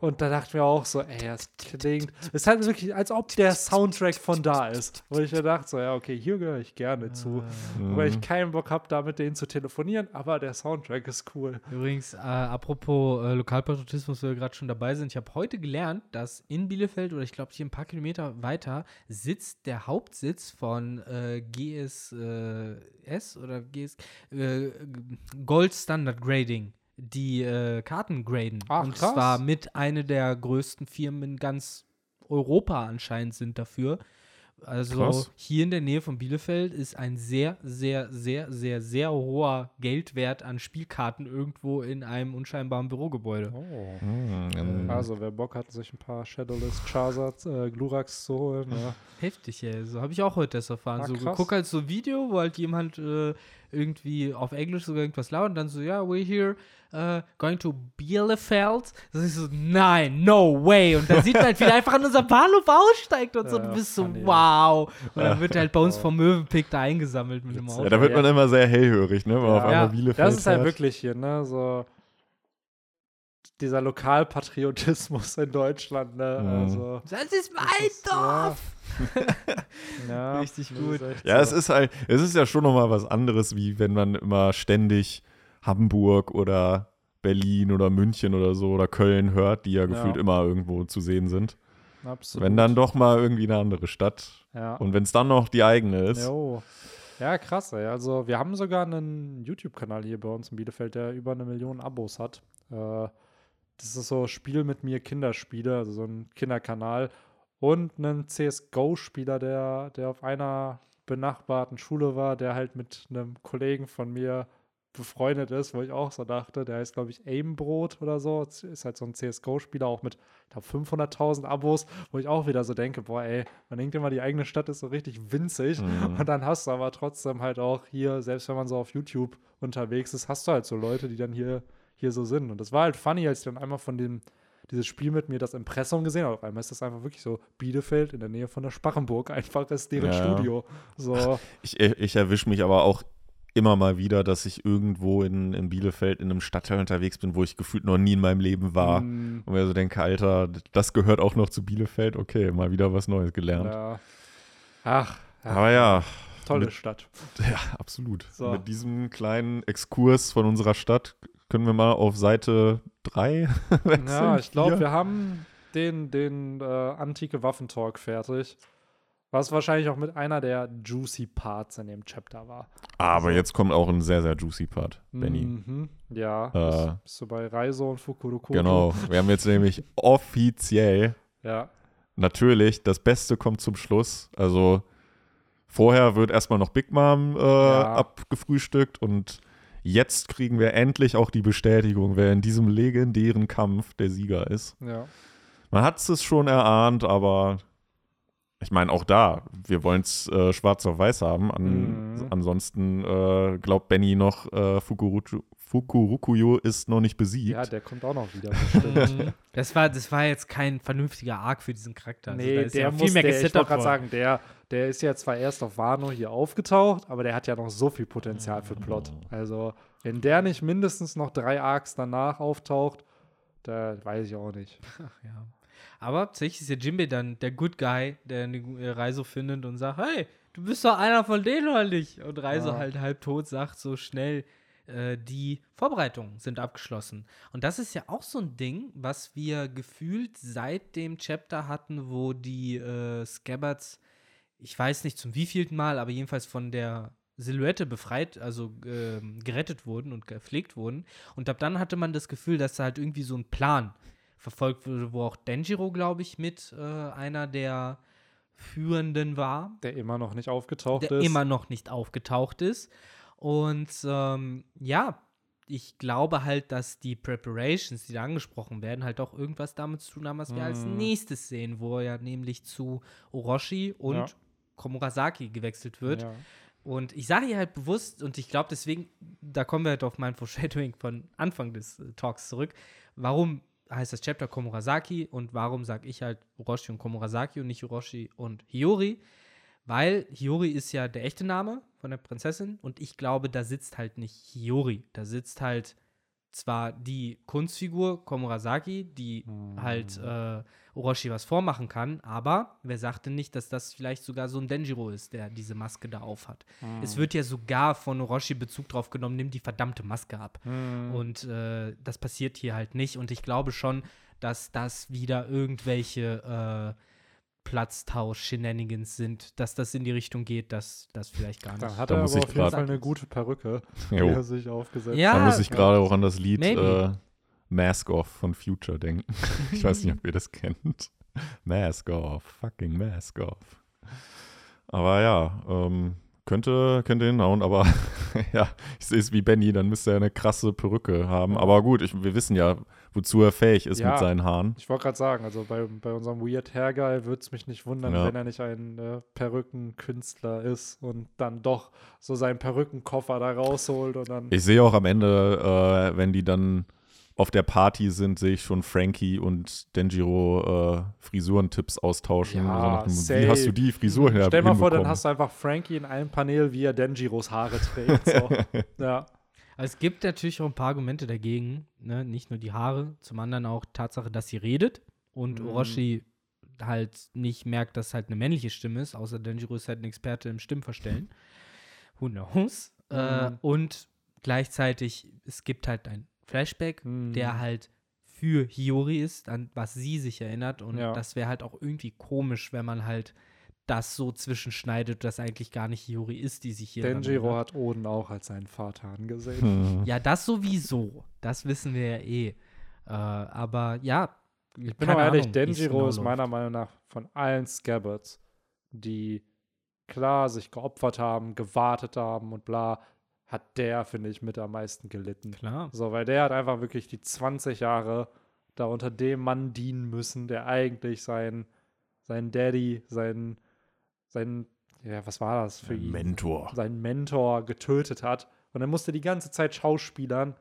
und da dachten wir auch so, ey, das klingt. Es ist halt wirklich, als ob der Soundtrack von da ist. Wo ich mir dachte, so, ja, okay, hier gehöre ich gerne zu. Weil ich keinen Bock habe, da mit denen zu telefonieren, aber der Soundtrack ist cool. Übrigens, äh, apropos äh, Lokalpatriotismus, wo wir gerade schon dabei sind, ich habe heute gelernt, dass in Bielefeld oder ich glaube hier ein paar Kilometer weiter sitzt der Hauptsitz von äh, GSS oder GS, äh, Gold Standard Grading, die äh, Karten graden. Ach, Und krass. zwar mit einer der größten Firmen in ganz Europa anscheinend sind dafür. Also Krass. hier in der Nähe von Bielefeld ist ein sehr, sehr, sehr, sehr, sehr hoher Geldwert an Spielkarten irgendwo in einem unscheinbaren Bürogebäude. Oh. Mhm. Also, wer Bock hat, sich ein paar Shadowless Charizard, äh, Glurax zu holen, ja. Heftig, ey. So habe ich auch heute das erfahren. Ah, so geguckt halt so ein Video, wo halt jemand äh, irgendwie auf Englisch sogar irgendwas labert und dann so, ja, we're here uh, going to Bielefeld. Das ist so, nein, no way. Und dann sieht man halt, wie er einfach an unserem Bahnhof aussteigt und so, Ja, du bist so, wow. Und dann wird er halt bei uns vom Möwenpick da eingesammelt mit dem Auto. Ja, da wird man immer sehr hellhörig, ne? Wenn man auf Ja, einmal Bielefeld Das ist halt fährt. wirklich hier, ne? So dieser Lokalpatriotismus in Deutschland, ne? Mhm. Also. Das ist mein das ist- Dorf. Ja, Richtig das gut. Ja, so. es ist halt, es ist ja schon nochmal was anderes, wie wenn man immer ständig Hamburg oder Berlin oder München oder so oder Köln hört, die ja gefühlt immer irgendwo zu sehen sind. Absolut. Wenn dann doch mal irgendwie eine andere Stadt. Ja. Und wenn es dann noch die eigene ist. Jo. Ja, krass, ey. Also, wir haben sogar einen YouTube-Kanal hier bei uns in Bielefeld, der über eine Million Abos hat. Äh, das ist so Spiel mit mir Kinderspiele, also so ein Kinderkanal. Und einen CSGO-Spieler, der, der auf einer benachbarten Schule war, der halt mit einem Kollegen von mir befreundet ist, wo ich auch so dachte, der heißt, glaube ich, Aimbrot oder so. Ist halt so ein CSGO-Spieler, auch mit, ich glaube, 500.000 Abos, wo ich auch wieder so denke, boah, ey, man denkt immer, die eigene Stadt ist so richtig winzig. Mhm. Und dann hast du aber trotzdem halt auch hier, selbst wenn man so auf YouTube unterwegs ist, hast du halt so Leute, die dann hier, hier so sind. Und das war halt funny, als ich dann einmal von dem, dieses Spiel mit mir das Impressum gesehen habe. Auf einmal ist das einfach wirklich so Bielefeld in der Nähe von der Sparrenburg. Einfach ist deren Ja. Studio. So, Ich, ich erwische mich aber auch immer mal wieder, dass ich irgendwo in, in Bielefeld in einem Stadtteil unterwegs bin, wo ich gefühlt noch nie in meinem Leben war. mm, Und mir so denke, Alter, das gehört auch noch zu Bielefeld. Okay, mal wieder was Neues gelernt. ja. Ach, ja, Aber ja, tolle mit- Stadt. ja, absolut. So. Mit diesem kleinen Exkurs von unserer Stadt können wir mal auf Seite 3 wechseln. Ja, ich glaube, wir haben den, den äh, antike Waffentalk fertig. Was wahrscheinlich auch mit einer der juicy Parts in dem Chapter war. Aber so. jetzt kommt auch ein sehr, sehr juicy Part, Benny. Mhm, ja. Äh, bist, bist du bei Reiso und Fukurokoto? Genau. Wir haben jetzt nämlich offiziell Ja. natürlich, das Beste kommt zum Schluss. Also vorher wird erstmal noch Big Mom äh, Ja. abgefrühstückt und jetzt kriegen wir endlich auch die Bestätigung, wer in diesem legendären Kampf der Sieger ist. Ja. Man hat es schon erahnt, aber ich meine auch da, wir wollen es äh, schwarz auf weiß haben. An, Mhm. Ansonsten äh, glaubt Benny noch, äh, Fukuruchu, Fukurukuyo ist noch nicht besiegt. ja, der kommt auch noch wieder. bestimmt. Mhm. Das war, das war jetzt kein vernünftiger Arc für diesen Charakter. Also nee, ist der ja muss, der, ich wollte gerade sagen, der, der ist ja zwar erst auf Wano hier aufgetaucht, aber der hat ja noch so viel Potenzial für Plot. Also, wenn der nicht mindestens noch drei Arcs danach auftaucht, da weiß ich auch nicht. Ach ja. Aber tatsächlich ist der Jimbe dann der Good Guy, der eine äh, Reiso findet und sagt, hey, du bist doch einer von denen oder nicht? Und Reiso Ja. halt halb tot sagt so schnell, Äh, die Vorbereitungen sind abgeschlossen. Und das ist ja auch so ein Ding, was wir gefühlt seit dem Chapter hatten, wo die äh, Scabbards, ich weiß nicht zum wievielten Mal, aber jedenfalls von der Silhouette befreit, also äh, gerettet wurden und gepflegt wurden. Und ab dann hatte man das Gefühl, dass da halt irgendwie so ein Plan verfolgt wurde, wo auch Denjiro, glaube ich, mit äh, einer der Führenden war. Der immer noch nicht aufgetaucht der ist. immer noch nicht aufgetaucht ist. Und ähm, ja, ich glaube halt, dass die Preparations, die da angesprochen werden, halt auch irgendwas damit zu tun haben, was wir als Mhm. nächstes sehen, wo er ja nämlich zu Orochi und Ja. Komurasaki gewechselt wird. Ja. Und ich sage hier halt bewusst, und ich glaube deswegen, da kommen wir halt auf mein Foreshadowing von Anfang des äh, Talks zurück. Warum heißt das Chapter Komurasaki und warum sage ich halt Orochi und Komurasaki und nicht Orochi und Hiyori? Weil Hiyori ist ja der echte Name von der Prinzessin und ich glaube, da sitzt halt nicht Hiyori. Da sitzt halt zwar die Kunstfigur Komurasaki, die halt äh, Orochi was vormachen kann, aber wer sagte nicht, dass das vielleicht sogar so ein Denjiro ist, der diese Maske da aufhat. Es wird ja sogar von Orochi Bezug drauf genommen, nimm die verdammte Maske ab. Mhm. Und äh, das passiert hier halt nicht. Und ich glaube schon, dass das wieder irgendwelche äh, Platztausch-Shenanigans sind, dass das in die Richtung geht, dass das vielleicht gar nicht. Dann hat Da er muss aber ich auf jeden Fall eine gute Perücke, die er sich aufgesetzt Ja, hat. Da muss ich gerade auch an das Lied äh, Mask Off von Future denken. ich weiß nicht, ob ihr das kennt. Mask Off, fucking Mask Off. Aber ja, ähm, könnte, könnte hinhauen, aber ja, ich sehe es wie Benny, dann müsste er eine krasse Perücke haben. Aber gut, ich, wir wissen ja, wozu er fähig ist Ja. mit seinen Haaren. Ich wollte gerade sagen, also bei, bei unserem Weird Hair Guy würde es mich nicht wundern, Ja. wenn er nicht ein äh, Perückenkünstler ist und dann doch so seinen Perückenkoffer da rausholt und dann. Ich sehe auch am Ende, äh, wenn die dann auf der Party sind, sehe ich schon Frankie und Denjiro äh, Frisurentipps austauschen. Ja, So dem, safe. wie hast du die Frisur her Stell mal vor, dann hast du einfach Frankie in einem Panel, wie er Denjiros Haare trägt. So. ja. Also es gibt natürlich auch ein paar Argumente dagegen, ne? nicht nur die Haare, zum anderen auch Tatsache, dass sie redet und Mhm. Orochi halt nicht merkt, dass halt eine männliche Stimme ist, außer Denjiro ist halt ein Experte im Stimmverstellen. Who knows? Äh, Mhm. und gleichzeitig, es gibt halt ein Flashback, Mhm. der halt für Hiyori ist, an was sie sich erinnert und Ja. das wäre halt auch irgendwie komisch, wenn man halt das so zwischenschneidet, dass eigentlich gar nicht Hiyori ist, die sich hier Denjiro erinnert. hat Oden auch als seinen Vater angesehen. Hm. Ja, das sowieso. Das wissen wir ja eh. Äh, aber ja, Ich bin auch ehrlich, Denjiro genau ist meiner Meinung nach von allen Scabbards, die klar sich geopfert haben, gewartet haben und bla, hat der, finde ich, mit am meisten gelitten. Klar. So, weil der hat einfach wirklich die 20 Jahre da unter dem Mann dienen müssen, der eigentlich sein, sein Daddy, sein, sein, ja, was war das für ihn? Mentor. Seinen Mentor getötet hat. Und er musste die ganze Zeit schauspielern,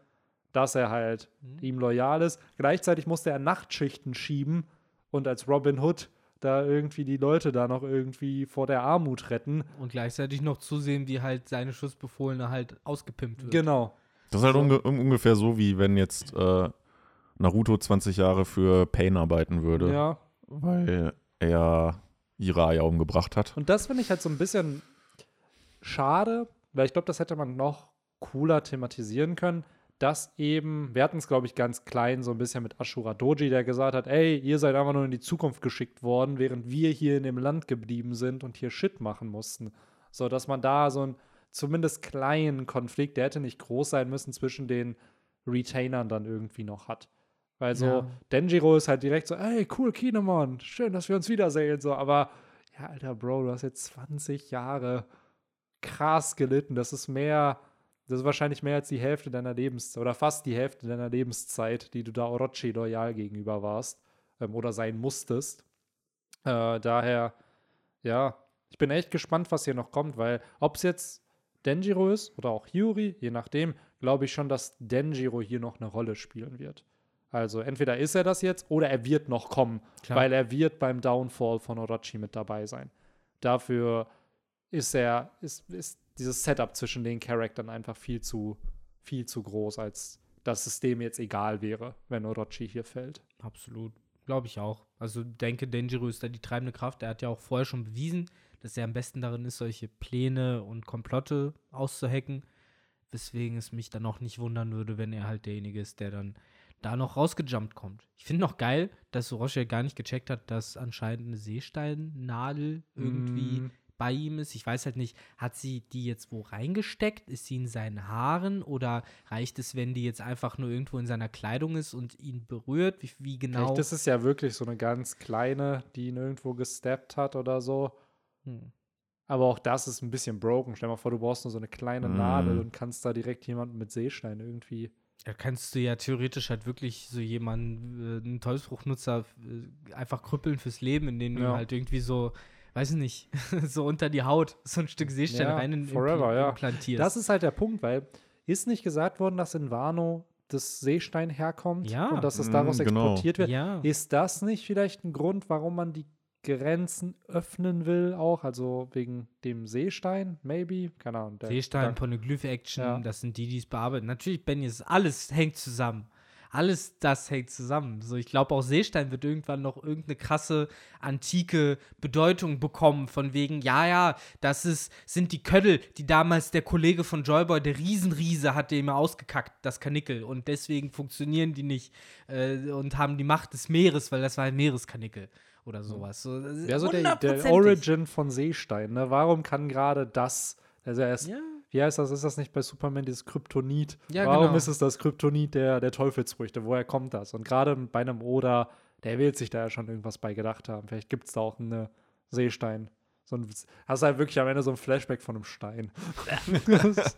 dass er halt Mhm. ihm loyal ist. Gleichzeitig musste er Nachtschichten schieben und als Robin Hood da irgendwie die Leute da noch irgendwie vor der Armut retten. Und gleichzeitig noch zusehen, wie halt seine Schussbefohlene halt ausgepimpt wird. Genau. Das ist halt So. unge ungefähr so, wie wenn jetzt äh, Naruto 20 Jahre für Pain arbeiten würde, Ja. weil er Jiraiya umgebracht hat. Und das finde ich halt so ein bisschen schade, weil ich glaube, das hätte man noch cooler thematisieren können, dass eben, wir hatten es, glaube ich, ganz klein, so ein bisschen mit Ashura Doji, der gesagt hat, ey, ihr seid einfach nur in die Zukunft geschickt worden, während wir hier in dem Land geblieben sind und hier Shit machen mussten. So, dass man da so einen zumindest kleinen Konflikt, der hätte nicht groß sein müssen, zwischen den Retainern dann irgendwie noch hat. Weil so, Ja. Denjiro ist halt direkt so, ey, cool, Kinemon, schön, dass wir uns wiedersehen, so, aber ja, alter Bro, du hast jetzt 20 Jahre krass gelitten. Das ist mehr, das ist wahrscheinlich mehr als die Hälfte deiner Lebenszeit oder fast die Hälfte deiner Lebenszeit, die du da Orochi loyal gegenüber warst ähm, oder sein musstest. Äh, daher, ja, ich bin echt gespannt, was hier noch kommt, weil ob es jetzt Denjiro ist oder auch Yuri, je nachdem, glaube ich schon, dass Denjiro hier noch eine Rolle spielen wird. Also entweder ist er das jetzt oder er wird noch kommen, Klar. weil er wird beim Downfall von Orochi mit dabei sein. Dafür ist er, ist, ist dieses Setup zwischen den Charakteren einfach viel zu, viel zu groß, als dass es dem jetzt egal wäre, wenn Orochi hier fällt. Absolut. Glaube ich auch. Also denke, Denjiro ist da die treibende Kraft. Er hat ja auch vorher schon bewiesen, dass er am besten darin ist, solche Pläne und Komplotte auszuhacken. weswegen es mich dann auch nicht wundern würde, wenn er halt derjenige ist, der dann da noch rausgejumpt kommt. Ich finde noch geil, dass Orochi gar nicht gecheckt hat, dass anscheinend eine Seesteinnadel irgendwie Mm. bei ihm ist. Ich weiß halt nicht, hat sie die jetzt wo reingesteckt? Ist sie in seinen Haaren? Oder reicht es, wenn die jetzt einfach nur irgendwo in seiner Kleidung ist und ihn berührt? Wie, wie genau? Vielleicht ist es ja wirklich so eine ganz kleine, die ihn irgendwo gesteppt hat oder so. Hm. Aber auch das ist ein bisschen broken. Stell dir mal vor, du brauchst nur so eine kleine Mm. Nadel und kannst da direkt jemanden mit Seestein irgendwie. Da kannst du ja theoretisch halt wirklich so jemanden, äh, einen Teufelsbruchnutzer, äh, einfach krüppeln fürs Leben, indem du Ja. halt irgendwie so, weiß ich nicht, so unter die Haut so ein Stück Seestein Ja, rein in- forever, impl- ja. implantierst. Das ist halt der Punkt, weil ist nicht gesagt worden, dass in Wano das Seestein herkommt Ja. und dass es Mm, daraus genau. exportiert wird. ja. Ist das nicht vielleicht ein Grund, warum man die Grenzen öffnen will, auch? Also wegen dem Seestein, maybe? Keine Ahnung. der- Seestein, Poneglyph-Action, Ja. das sind die, die es bearbeiten. Natürlich, Benny, ist alles hängt zusammen. Alles das hängt zusammen. So, ich glaube, auch Seestein wird irgendwann noch irgendeine krasse antike Bedeutung bekommen, von wegen, ja, ja, das ist, sind die Köddel, die damals der Kollege von Joyboy, der Riesenriese, hat immer ausgekackt, das Kanickel. Und deswegen funktionieren die nicht äh, und haben die Macht des Meeres, weil das war ein Meereskanickel oder sowas. So, Wäre so der, der. Origin von Seestein, ne? Warum kann gerade das, also er ist, Ja. wie heißt das, ist das nicht bei Superman dieses Kryptonit? Ja, Warum genau. ist es das Kryptonit der, der Teufelsfrüchte? Woher kommt das? Und gerade bei einem Oda, der will sich da ja schon irgendwas bei gedacht haben. Vielleicht gibt es da auch eine Seestein. So ein, hast halt wirklich am Ende so ein Flashback von einem Stein.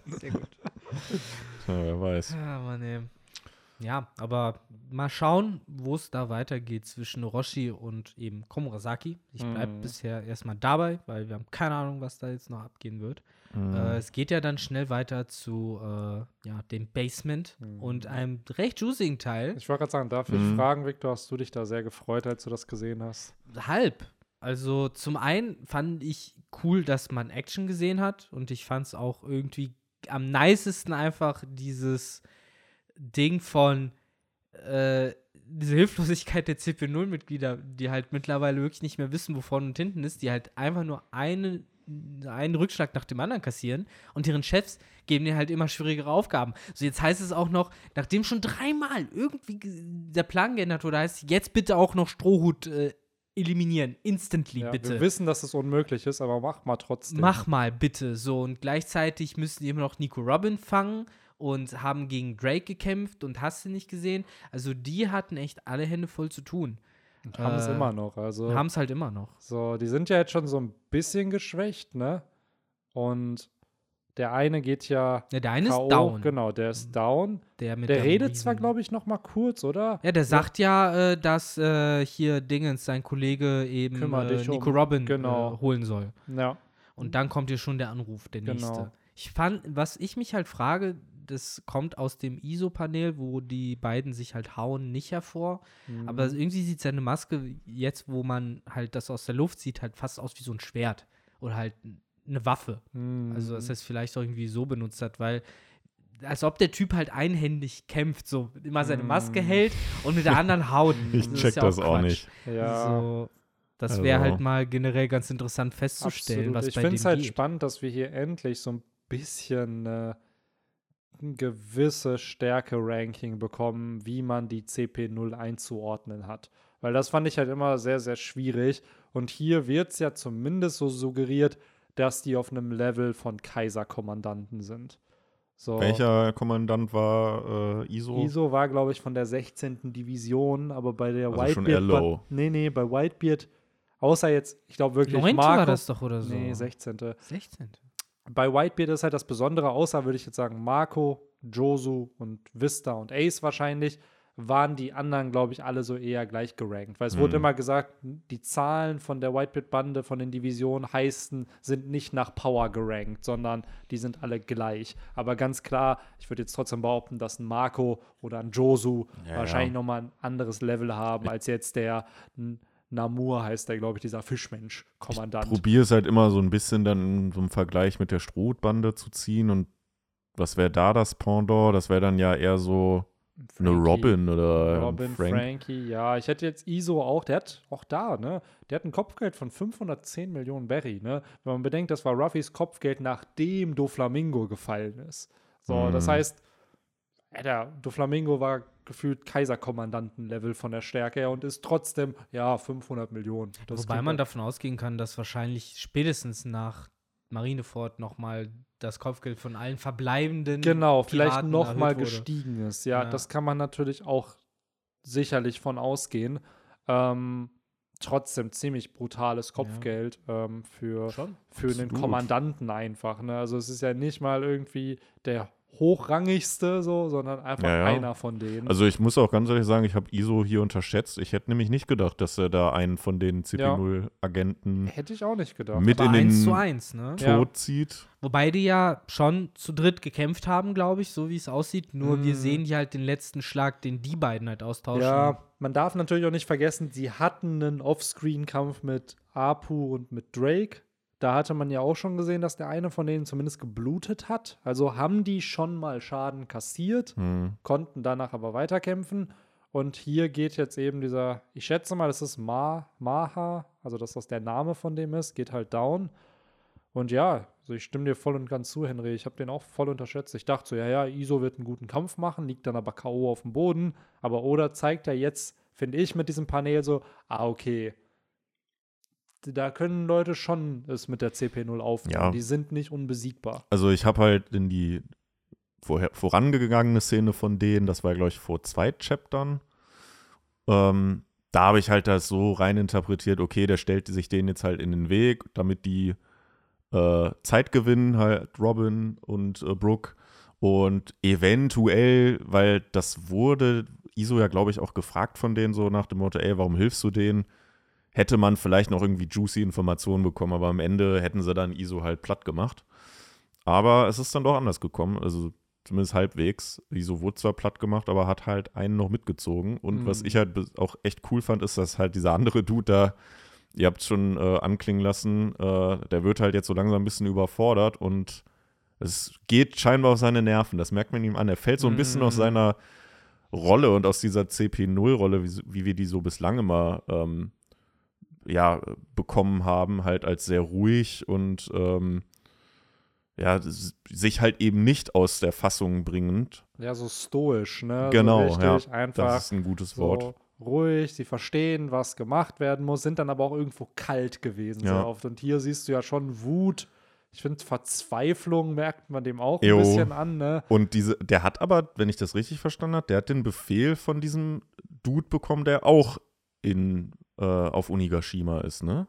Sehr gut. Ja, wer weiß. Ja, Mann, ey. Ja, aber mal schauen, wo es da weitergeht zwischen Orochi und eben Komurasaki. Ich bleibe Mhm. bisher erstmal dabei, weil wir haben keine Ahnung, was da jetzt noch abgehen wird. Mhm. Äh, es geht ja dann schnell weiter zu äh, ja, dem Basement und einem recht juicigen Teil. Ich wollte gerade sagen, darf ich Mhm. fragen, Victor, hast du dich da sehr gefreut, als du das gesehen hast? Halb. Also zum einen fand ich cool, dass man Action gesehen hat und ich fand es auch irgendwie am nicesten einfach dieses Ding von äh, diese Hilflosigkeit der CP0-Mitglieder, die halt mittlerweile wirklich nicht mehr wissen, wo vorne und hinten ist, die halt einfach nur eine, einen Rückschlag nach dem anderen kassieren und deren Chefs geben dir halt immer schwierigere Aufgaben. So, jetzt heißt es auch noch, nachdem schon dreimal irgendwie ge- der Plan geändert wurde, heißt jetzt bitte auch noch Strohhut äh, eliminieren, instantly Ja, bitte. Wir wissen, dass es unmöglich ist, aber mach mal trotzdem. Mach mal bitte so. Und gleichzeitig müssen die immer noch Nico Robin fangen und haben gegen Drake gekämpft und hast du nicht gesehen. Also die hatten echt alle Hände voll zu tun. Haben es äh, immer noch. Also, Haben es halt immer noch. so, die sind ja jetzt schon so ein bisschen geschwächt, ne? Und der eine geht ja. Ja, der eine K.O., ist down. Genau, der ist down. Der, mit Der dem redet Riesen- zwar, glaube ich, noch mal kurz, oder? Ja, der sagt ja, äh, dass äh, hier Dingens, sein Kollege eben äh, dich um. Nico Robin Genau. äh, holen soll. Ja. Und dann kommt hier schon der Anruf, der Genau. nächste. Ich fand, was ich mich halt frage, das kommt aus dem ISO-Panel, wo die beiden sich halt hauen, nicht hervor. Mhm. Aber irgendwie sieht seine Maske jetzt, wo man halt das aus der Luft sieht, halt fast aus wie so ein Schwert. Oder halt eine Waffe. Mhm. Also, dass er es vielleicht auch irgendwie so benutzt hat, weil als ob der Typ halt einhändig kämpft, so immer seine Maske Mm. hält und mit der anderen haut. Ich ist check ja das auch Quatsch. nicht. ja. So, das wäre Also- halt mal generell ganz interessant festzustellen, Absolut. was ich bei finde dem es halt geht. spannend, dass wir hier endlich so ein bisschen äh, ein gewisse Stärke-Ranking bekommen, wie man die CP0 einzuordnen hat. Weil das fand ich halt immer sehr, sehr schwierig. Und hier wird es ja zumindest so suggeriert, dass die auf einem Level von Kaiserkommandanten sind. So. Welcher Kommandant war äh, ISO? ISO war, glaube ich, von der 16. Division, aber bei der Also schon Whitebeard. eher low. Nee, nee, bei Whitebeard, außer jetzt, ich glaube wirklich, Neunte Marco. war das doch oder so. Nee, 16. 16. Bei Whitebeard ist halt das Besondere, außer würde ich jetzt sagen, Marco, Josu und Vista und Ace wahrscheinlich, waren die anderen, glaube ich, alle so eher gleich gerankt. Weil es wurde Mhm. immer gesagt, die Zahlen von der Whitebeard-Bande, von den Divisionen heißen, sind nicht nach Power gerankt, sondern die sind alle gleich. Aber ganz klar, ich würde jetzt trotzdem behaupten, dass ein Marco oder ein Josu Ja, wahrscheinlich ja. nochmal ein anderes Level haben, als jetzt der Namur heißt der, glaube ich, dieser Fischmensch-Kommandant. Probier es halt immer so ein bisschen dann in so einem Vergleich mit der Strohbande zu ziehen und was wäre da das Pendant? Das wäre dann ja eher so eine Frankie. Robin oder Robin, Frank. Frankie, ja. Ich hätte jetzt ISO auch, der hat auch da, ne? Der hat ein Kopfgeld von 510 Millionen Berry, ne? Wenn man bedenkt, das war Ruffys Kopfgeld, nachdem Doflamingo gefallen ist. So, das Mhm. heißt, der Doflamingo war gefühlt Kaiserkommandanten-Level von der Stärke her und ist trotzdem, ja, 500 Millionen. Das Wobei man davon ausgehen kann, dass wahrscheinlich spätestens nach Marineford nochmal das Kopfgeld von allen verbleibenden genau, vielleicht Piraten noch mal erhöht wurde. gestiegen ist. Ja, Ja. das kann man natürlich auch sicherlich von ausgehen. Ähm, trotzdem ziemlich brutales Kopfgeld ähm, für, Schon. für einen. Kommandanten einfach. Ne? Also es ist ja nicht mal irgendwie der hochrangigste so, sondern einfach Ja, ja. einer von denen. Also ich muss auch ganz ehrlich sagen, ich habe ISO hier unterschätzt. Ich hätte nämlich nicht gedacht, dass er da einen von den CP0-Agenten Hätte ich auch nicht gedacht. mit Aber in den 1 zu 1, ne? Ja. Tod zieht. Wobei die ja schon zu dritt gekämpft haben, glaube ich, so wie es aussieht. Nur wir Mhm. sehen hier halt den letzten Schlag, den die beiden halt austauschen. Ja, man darf natürlich auch nicht vergessen, sie hatten einen Offscreen-Kampf mit Apu und mit Drake. Da hatte man ja auch schon gesehen, dass der eine von denen zumindest geblutet hat. Also haben die schon mal Schaden kassiert, Hm. konnten danach aber weiterkämpfen. Und hier geht jetzt eben dieser, ich schätze mal, das ist Ma, Maha, also dass das der Name von dem ist, geht halt down. Und ja, also ich stimme dir voll und ganz zu, Henry. Ich habe den auch voll unterschätzt. Ich dachte so, ja, ja, Iso wird einen guten Kampf machen, liegt dann aber K.O. auf dem Boden. Aber Oda zeigt ja jetzt, finde ich, mit diesem Panel so, ah, okay. Da können Leute schon es mit der CP0 aufnehmen. Ja. Die sind nicht unbesiegbar. Also ich habe halt in die vorher, vorangegangene Szene von denen, das war glaube ich vor zwei Chaptern, ähm, da habe ich halt das so rein interpretiert, okay, der stellt sich denen jetzt halt in den Weg, damit die äh, Zeit gewinnen, halt Robin und äh, Brooke und eventuell, weil das wurde Iso ja glaube ich auch gefragt von denen so nach dem Motto, ey, warum hilfst du denen? Hätte man vielleicht noch irgendwie juicy Informationen bekommen, aber am Ende hätten sie dann Iso halt platt gemacht. Aber es ist dann doch anders gekommen, also zumindest halbwegs. Iso wurde zwar platt gemacht, aber hat halt einen noch mitgezogen. Und was Mhm. ich halt auch echt cool fand, ist, dass halt dieser andere Dude da, ihr habt es schon äh, anklingen lassen, äh, der wird halt jetzt so langsam ein bisschen überfordert und es geht scheinbar auf seine Nerven. Das merkt man ihm an. Er fällt so ein bisschen aus Mhm. seiner Rolle und aus dieser CP0-Rolle, wie, wie wir die so bislang immer ähm, ja, bekommen haben, halt als sehr ruhig und ähm, ja, sich halt eben nicht aus der Fassung bringend. Ja, so stoisch, ne? Genau, so ja, richtig einfach Das ist ein gutes so Wort. ruhig, sie verstehen, was gemacht werden muss, sind dann aber auch irgendwo kalt gewesen Ja. sehr oft. Und hier siehst du ja schon Wut. Ich finde, Verzweiflung merkt man dem auch Jo. ein bisschen an, ne? Und diese, der hat aber, wenn ich das richtig verstanden habe, der hat den Befehl von diesem Dude bekommen, der auch in, äh, auf Unigashima ist, ne?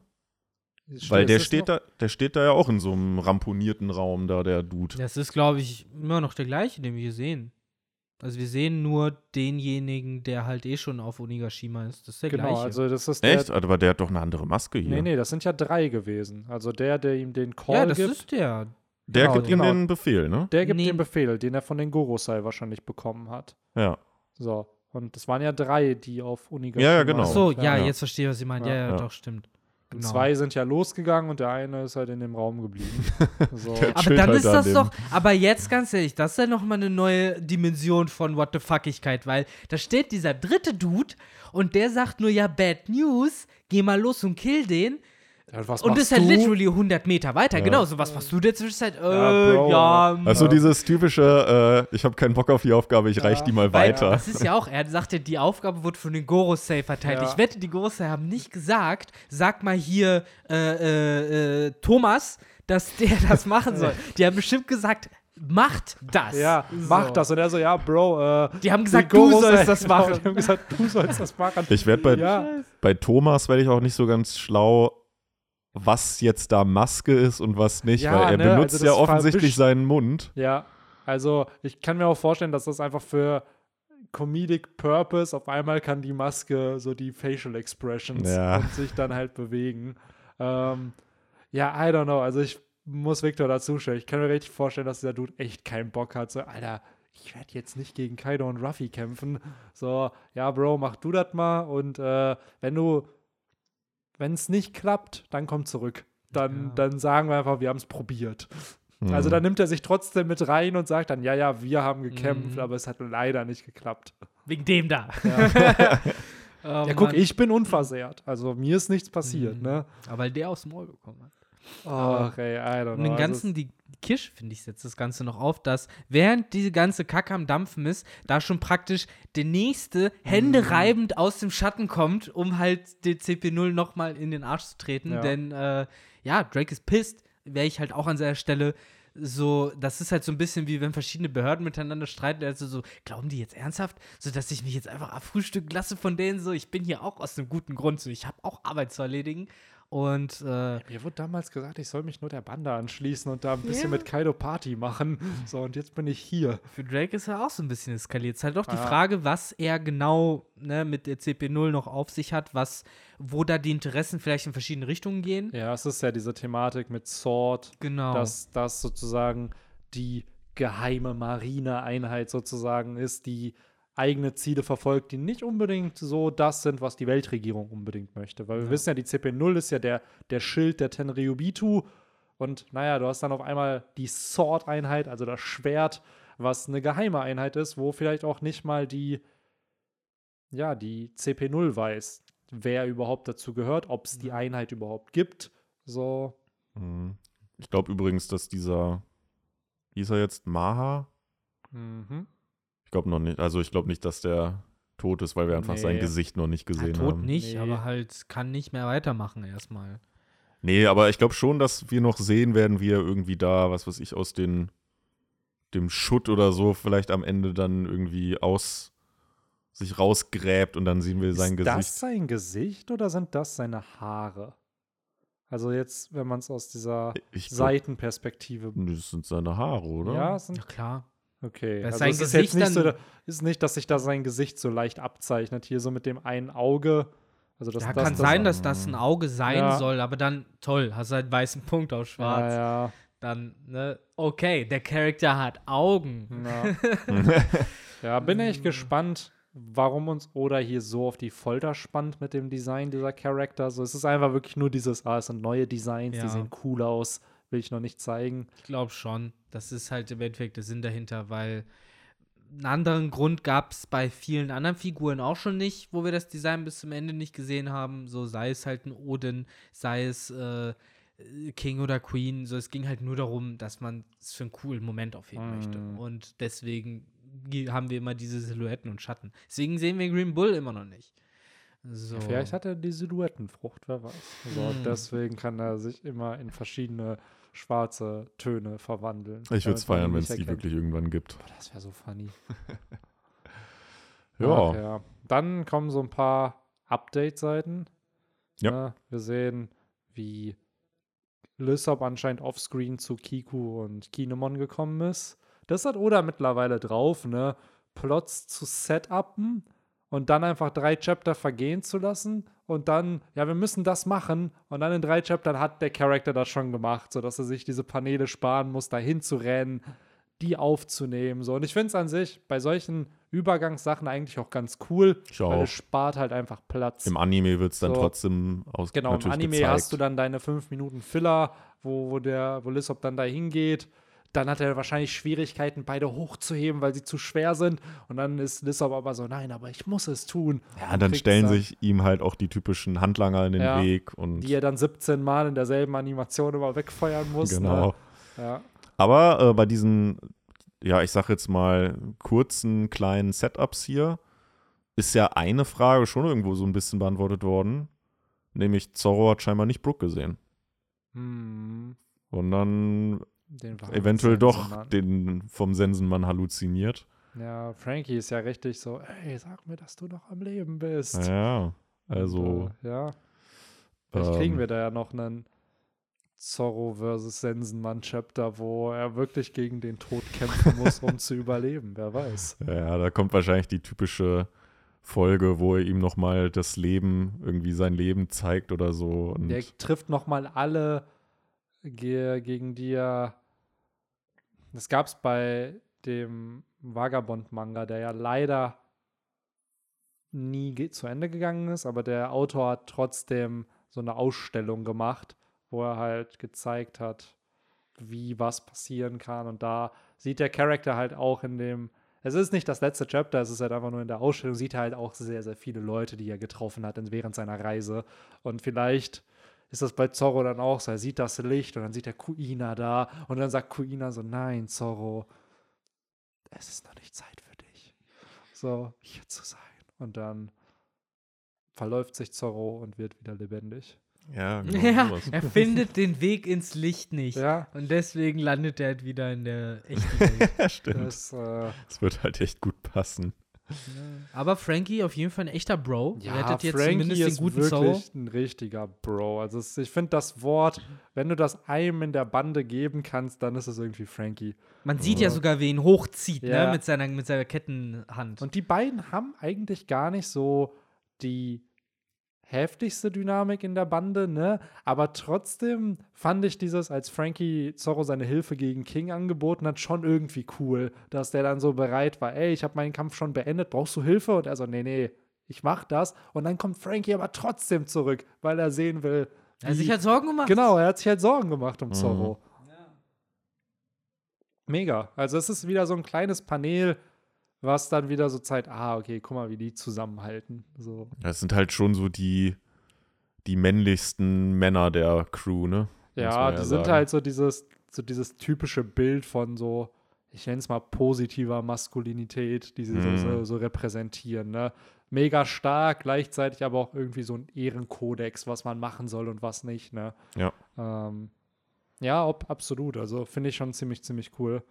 Weil der steht da, der steht da ja auch in so einem ramponierten Raum da, der Dude. Das ist, glaube ich, immer noch der gleiche, den wir hier sehen. Also wir sehen nur denjenigen, der halt eh schon auf Onigashima ist. Das ist der Genau, gleiche. also das ist Echt? der. Aber der hat doch eine andere Maske hier. Nee, nee, das sind ja drei gewesen. Also der, der ihm den Call ja, das gibt, ist der. Der Genau, gibt ihm genau. den Befehl, ne? der gibt Nee. den Befehl, den er von den Gorosei wahrscheinlich bekommen hat. Ja. So. Und es waren ja drei, die auf Unigashima Ja, ja, genau. Ach so, sind. ja, ja. jetzt verstehe ich, was Sie meinen. Ja, Ja. ja, doch, stimmt. Genau. Zwei sind ja losgegangen und der eine ist halt in dem Raum geblieben. so. Aber dann halt ist das dem- doch, aber jetzt ganz ehrlich, das ist ja nochmal eine neue Dimension von What the Fuckigkeit, weil da steht dieser dritte Dude und der sagt nur, ja, Bad News, geh mal los und kill den. Ja, was und ist halt du? literally 100 Meter weiter. Ja. Genau, so was machst du der Zwischenzeit? Äh, Ja, Bro, ja, Also Ja. dieses typische, äh, ich habe keinen Bock auf die Aufgabe, ich reich die mal Weil weiter. Das ist ja auch, er sagt ja, die Aufgabe wurde von den Gorosei verteilt. Ja. Ich wette, die Gorosei haben nicht gesagt, sag mal hier äh, äh, äh, Thomas, dass der das machen soll. Die haben bestimmt gesagt, macht das. Ja, So. mach das. Und er so, ja, Bro, äh, Die haben gesagt, die du sollst das Genau, machen. Die haben gesagt, du sollst das machen. Ich werde bei, ja, bei Thomas werde ich auch nicht so ganz schlau, was jetzt da Maske ist und was nicht, Ja, weil er ne, benutzt also ja offensichtlich seinen Mund. ja. Also, ich kann mir auch vorstellen, dass das einfach für Comedic Purpose auf einmal kann die Maske so die Facial Expressions Ja. und sich dann halt bewegen. Ähm, ja, I don't know. Also, ich muss Victor dazu stellen. Ich kann mir richtig vorstellen, dass dieser Dude echt keinen Bock hat. So, Alter, ich werde jetzt nicht gegen Kaido und Ruffy kämpfen. So, ja, Bro, mach du das mal. Und äh, wenn du, wenn es nicht klappt, dann komm zurück. Dann, Ja. dann sagen wir einfach, wir haben es probiert. Hm. Also dann nimmt er sich trotzdem mit rein und sagt dann, ja, ja, wir haben gekämpft, Mhm. aber es hat leider nicht geklappt. Wegen dem da. Ja, Oh, ja guck, Mann. ich bin unversehrt. Also mir ist nichts passiert, Mhm. ne? Aber weil der aufs Maul bekommen hat. Ach, ey, I don't Und know. den Also ganzen, die Kirsche, finde ich, setzt das Ganze noch auf, dass während diese ganze Kacke am Dampfen ist, da schon praktisch der nächste händereibend aus dem Schatten kommt, um halt den CP0 nochmal in den Arsch zu treten. Ja. Denn, äh, ja, Drake ist pisst. Wäre ich halt auch an seiner Stelle so, das ist halt so ein bisschen wie wenn verschiedene Behörden miteinander streiten, also so, glauben die jetzt ernsthaft, so dass ich mich jetzt einfach abfrühstücken lasse von denen, so, ich bin hier auch aus einem guten Grund, so, ich habe auch Arbeit zu erledigen und äh, Mir wurde damals gesagt, ich soll mich nur der Bande anschließen und da ein bisschen Ja. mit Kaido Party machen. So, und jetzt bin ich hier. Für Drake ist er auch so ein bisschen eskaliert. Es ist halt doch die Ah. Frage, was er genau ne, mit der CP0 noch auf sich hat, was, wo da die Interessen vielleicht in verschiedene Richtungen gehen. Ja, es ist ja diese Thematik mit Sword, Genau. dass das sozusagen die geheime Marineeinheit sozusagen ist, die eigene Ziele verfolgt, die nicht unbedingt so das sind, was die Weltregierung unbedingt möchte. Weil wir wissen ja, die CP0 ist ja der, der Schild der Tenryubitu. Und naja, du hast dann auf einmal die Sword-Einheit, also das Schwert, was eine geheime Einheit ist, wo vielleicht auch nicht mal die, ja, die CP0 weiß, wer überhaupt dazu gehört, ob es die Einheit überhaupt gibt. So, Mhm. Ich glaube übrigens, dass dieser, wie ist er jetzt, Maha? mhm. Ich glaube noch nicht, also ich glaube nicht, dass der tot ist, weil wir einfach sein Nee. Gesicht noch nicht ja, gesehen tot haben. nicht, Nee. aber halt kann nicht mehr weitermachen erstmal. Nee, aber ich glaube schon, dass wir noch sehen werden, wie er irgendwie da, was weiß ich, aus den, dem Schutt oder so vielleicht am Ende dann irgendwie aus sich rausgräbt und dann sehen wir sein ist Gesicht. das sein Gesicht oder sind das seine Haare? Also jetzt, wenn man es aus dieser Ich glaub, Seitenperspektive. das sind seine Haare, oder? Ja, es Ja, sind, klar. Okay. Das Also ist Gesicht jetzt nicht so, ist nicht, dass sich da sein Gesicht so leicht abzeichnet, hier so mit dem einen Auge. Also das, Ja, das, kann das, sein, dass das ein Auge sein Ja. soll, aber dann, toll, hast halt einen weißen Punkt auf schwarz. Ja, Dann, ne, okay, der Charakter hat Augen. ja. ja, bin echt gespannt, warum uns Oda hier so auf die Folter spannt mit dem Design dieser Charakter. So, es ist einfach wirklich nur dieses, ah, es sind neue Designs, Ja. die sehen cool aus, will ich noch nicht zeigen. Ich glaube schon. Das ist halt im Endeffekt der Sinn dahinter, weil einen anderen Grund gab es bei vielen anderen Figuren auch schon nicht, wo wir das Design bis zum Ende nicht gesehen haben. So sei es halt ein Odin, sei es äh, King oder Queen. So, es ging halt nur darum, dass man es für einen coolen Moment aufheben Mm. möchte. Und deswegen haben wir immer diese Silhouetten und Schatten. Deswegen sehen wir Green Bull immer noch nicht. So. Vielleicht hat er die Silhouettenfrucht, wer weiß. So, Hm. Deswegen kann er sich immer in verschiedene schwarze Töne verwandeln. Ich würde es feiern, wenn es die wirklich irgendwann gibt. Boah, das wäre so funny. Ja. Ach, ja. Dann kommen so ein paar Update-Seiten. Ja. Ne? Wir sehen, wie Lysop anscheinend offscreen zu Kiku und Kinemon gekommen ist. Das hat Oda mittlerweile drauf, ne? Plots zu setupen und dann einfach drei Chapter vergehen zu lassen und dann, ja, wir müssen das machen und dann in drei Chaptern hat der Charakter das schon gemacht, sodass er sich diese Paneele sparen muss, dahin zu rennen, die aufzunehmen. So. Und ich finde es an sich bei solchen Übergangssachen eigentlich auch ganz cool, Ich weil es spart halt einfach Platz. Im Anime wird es dann So. trotzdem aus Genau, im Anime gezeigt. hast du dann deine fünf Minuten Filler, wo, wo der, wo Lissop dann da hingeht. Dann hat er wahrscheinlich Schwierigkeiten, beide hochzuheben, weil sie zu schwer sind. Und dann ist Lissop aber so, nein, aber ich muss es tun. Ja, dann kriegt's stellen dann. sich ihm halt auch die typischen Handlanger in den Ja. Weg und Die er dann 17 Mal in derselben Animation immer wegfeuern muss. genau. Ne? Ja. Aber äh, bei diesen, ja, ich sag jetzt mal, kurzen, kleinen Setups hier, ist ja eine Frage schon irgendwo so ein bisschen beantwortet worden. Nämlich Zorro hat scheinbar nicht Brook gesehen. Hm, Und dann den eventuell doch den vom Sensenmann halluziniert. Ja, Frankie ist ja richtig so, ey, sag mir, dass du noch am Leben bist. Ja, also. Und, äh, ja. Vielleicht kriegen ähm, wir da ja noch einen Zorro versus Sensenmann-Chapter, wo er wirklich gegen den Tod kämpfen muss, um zu überleben. Wer weiß. Ja, da kommt wahrscheinlich die typische Folge, wo er ihm nochmal das Leben, irgendwie sein Leben zeigt oder so. Und Der trifft noch mal alle, ge gegen die er. Das gab es bei dem Vagabond-Manga, der ja leider nie zu Ende gegangen ist, aber der Autor hat trotzdem so eine Ausstellung gemacht, wo er halt gezeigt hat, wie was passieren kann. Und da sieht der Charakter halt auch in dem. Es ist nicht das letzte Chapter, es ist halt einfach nur in der Ausstellung, sieht er halt auch sehr, sehr viele Leute, die er getroffen hat während seiner Reise. Und vielleicht ist das bei Zorro dann auch so. Er sieht das Licht und dann sieht er Kuina da und dann sagt Kuina so, nein, Zorro, es ist noch nicht Zeit für dich, so hier zu sein. Und dann verläuft sich Zorro und wird wieder lebendig. Ja, genau. Ja, sowas. er findet den Weg ins Licht nicht. Ja, Und deswegen landet er halt wieder in der echten Welt. Ja, stimmt. das, äh, Das wird halt echt gut passen. Aber Frankie auf jeden Fall ein echter Bro. ja, Rettet jetzt Frankie zumindest den ist guten wirklich Zorro. ein richtiger Bro. Also es, ich finde das Wort, wenn du das einem in der Bande geben kannst, dann ist es irgendwie Frankie. Man sieht ja sogar, wie ihn hochzieht, Ja. ne? Mit seiner, mit seiner Kettenhand. Und die beiden haben eigentlich gar nicht so die heftigste Dynamik in der Bande, ne? Aber trotzdem fand ich dieses, als Frankie Zorro seine Hilfe gegen King angeboten hat, schon irgendwie cool, dass der dann so bereit war, ey, ich habe meinen Kampf schon beendet, brauchst du Hilfe? Und er so, nee, nee, ich mach das. Und dann kommt Frankie aber trotzdem zurück, weil er sehen will, er hat sich halt Sorgen gemacht. Genau, er hat sich halt Sorgen gemacht um Mhm. Zorro. Mega. Also es ist wieder so ein kleines Panel, was dann wieder so zeigt, ah, okay, guck mal, wie die zusammenhalten. So. Das sind halt schon so die, die männlichsten Männer der Crew, ne? Ja, die ja sind halt so dieses, so dieses typische Bild von so, ich nenne es mal positiver Maskulinität, die sie so, Mhm. so, so repräsentieren. Ne? Mega stark, gleichzeitig aber auch irgendwie so ein Ehrenkodex, was man machen soll und was nicht. Ne? Ja. Ähm, ja, ob, absolut. Also finde ich schon ziemlich, ziemlich cool.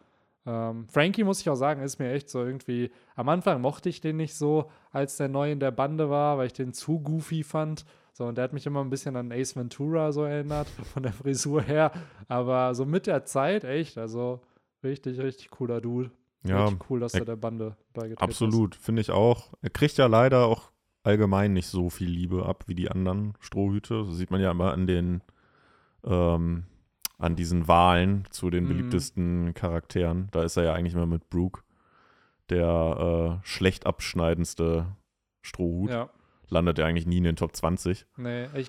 Ähm, Frankie, muss ich auch sagen, ist mir echt so irgendwie. Am Anfang mochte ich den nicht so, als der neu in der Bande war, weil ich den zu goofy fand. So, und der hat mich immer ein bisschen an Ace Ventura so erinnert, von der Frisur her. Aber so mit der Zeit, echt, also richtig, richtig cooler Dude. Ja, richtig cool, dass er- er der Bande beigetreten ist. absolut, finde ich auch. Er kriegt ja leider auch allgemein nicht so viel Liebe ab wie die anderen Strohhüte. Das sieht man ja immer an den, ähm, an diesen Wahlen zu den Mhm. beliebtesten Charakteren. Da ist er ja eigentlich immer mit Brooke, der äh, schlecht abschneidendste Strohhut. Ja, Landet er eigentlich nie in den Top 20. nee, ich,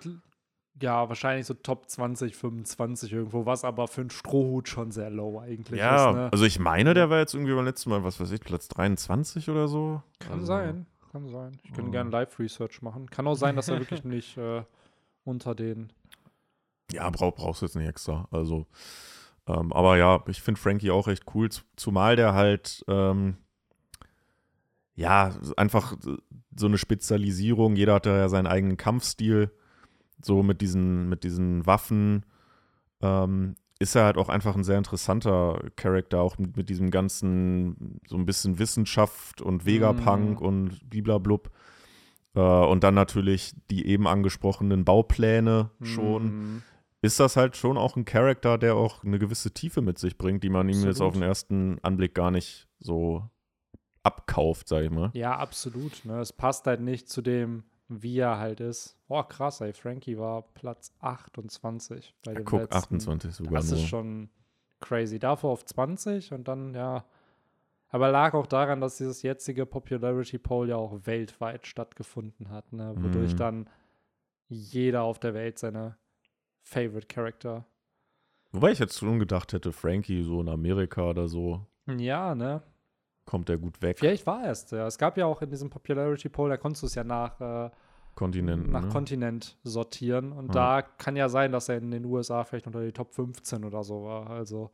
ja, wahrscheinlich so Top 20, 25 irgendwo, was aber für einen Strohhut schon sehr low eigentlich Ja, ist. Ne? also ich meine, der war jetzt irgendwie beim letzten Mal, was weiß ich, Platz 23 oder so. Kann also, sein, kann sein. Ich könnte Ja. gerne Live-Research machen. Kann auch sein, dass er wirklich nicht äh, unter den. Ja, brauch, brauchst du jetzt nicht extra. Also, ähm, aber ja, ich finde Frankie auch recht cool, zu- zumal der halt, ähm, ja, einfach so eine Spezialisierung. Jeder hat da ja seinen eigenen Kampfstil. So mit diesen, mit diesen Waffen ähm, ist er halt auch einfach ein sehr interessanter Charakter, auch mit, mit diesem ganzen, so ein bisschen Wissenschaft und Vegapunk Mhm. und bliblablub. Äh, und dann natürlich die eben angesprochenen Baupläne schon Mm, ist das halt schon auch ein Charakter, der auch eine gewisse Tiefe mit sich bringt, die man ihm jetzt Absolut. auf den ersten Anblick gar nicht so abkauft, sag ich mal. Ja, absolut. Ne? Es passt halt nicht zu dem, wie er halt ist. Oh, krass, ey. Frankie war Platz 28 bei Ja, dem guck, letzten. 28 sogar Das nur. ist schon crazy. Davor auf 20 und dann, ja. Aber lag auch daran, dass dieses jetzige Popularity Poll ja auch weltweit stattgefunden hat, ne? wodurch Mhm. dann jeder auf der Welt seine Favorite Character. Wobei ich jetzt schon gedacht hätte, Frankie so in Amerika oder so, Ja, ne? kommt der gut weg. Vielleicht war er es. Ja. Es gab ja auch in diesem Popularity Poll, da konntest du es ja nach, äh, Kontinenten. nach ne? Kontinent sortieren. Und Ja. da kann ja sein, dass er in den USA vielleicht unter die Top 15 oder so war. Also,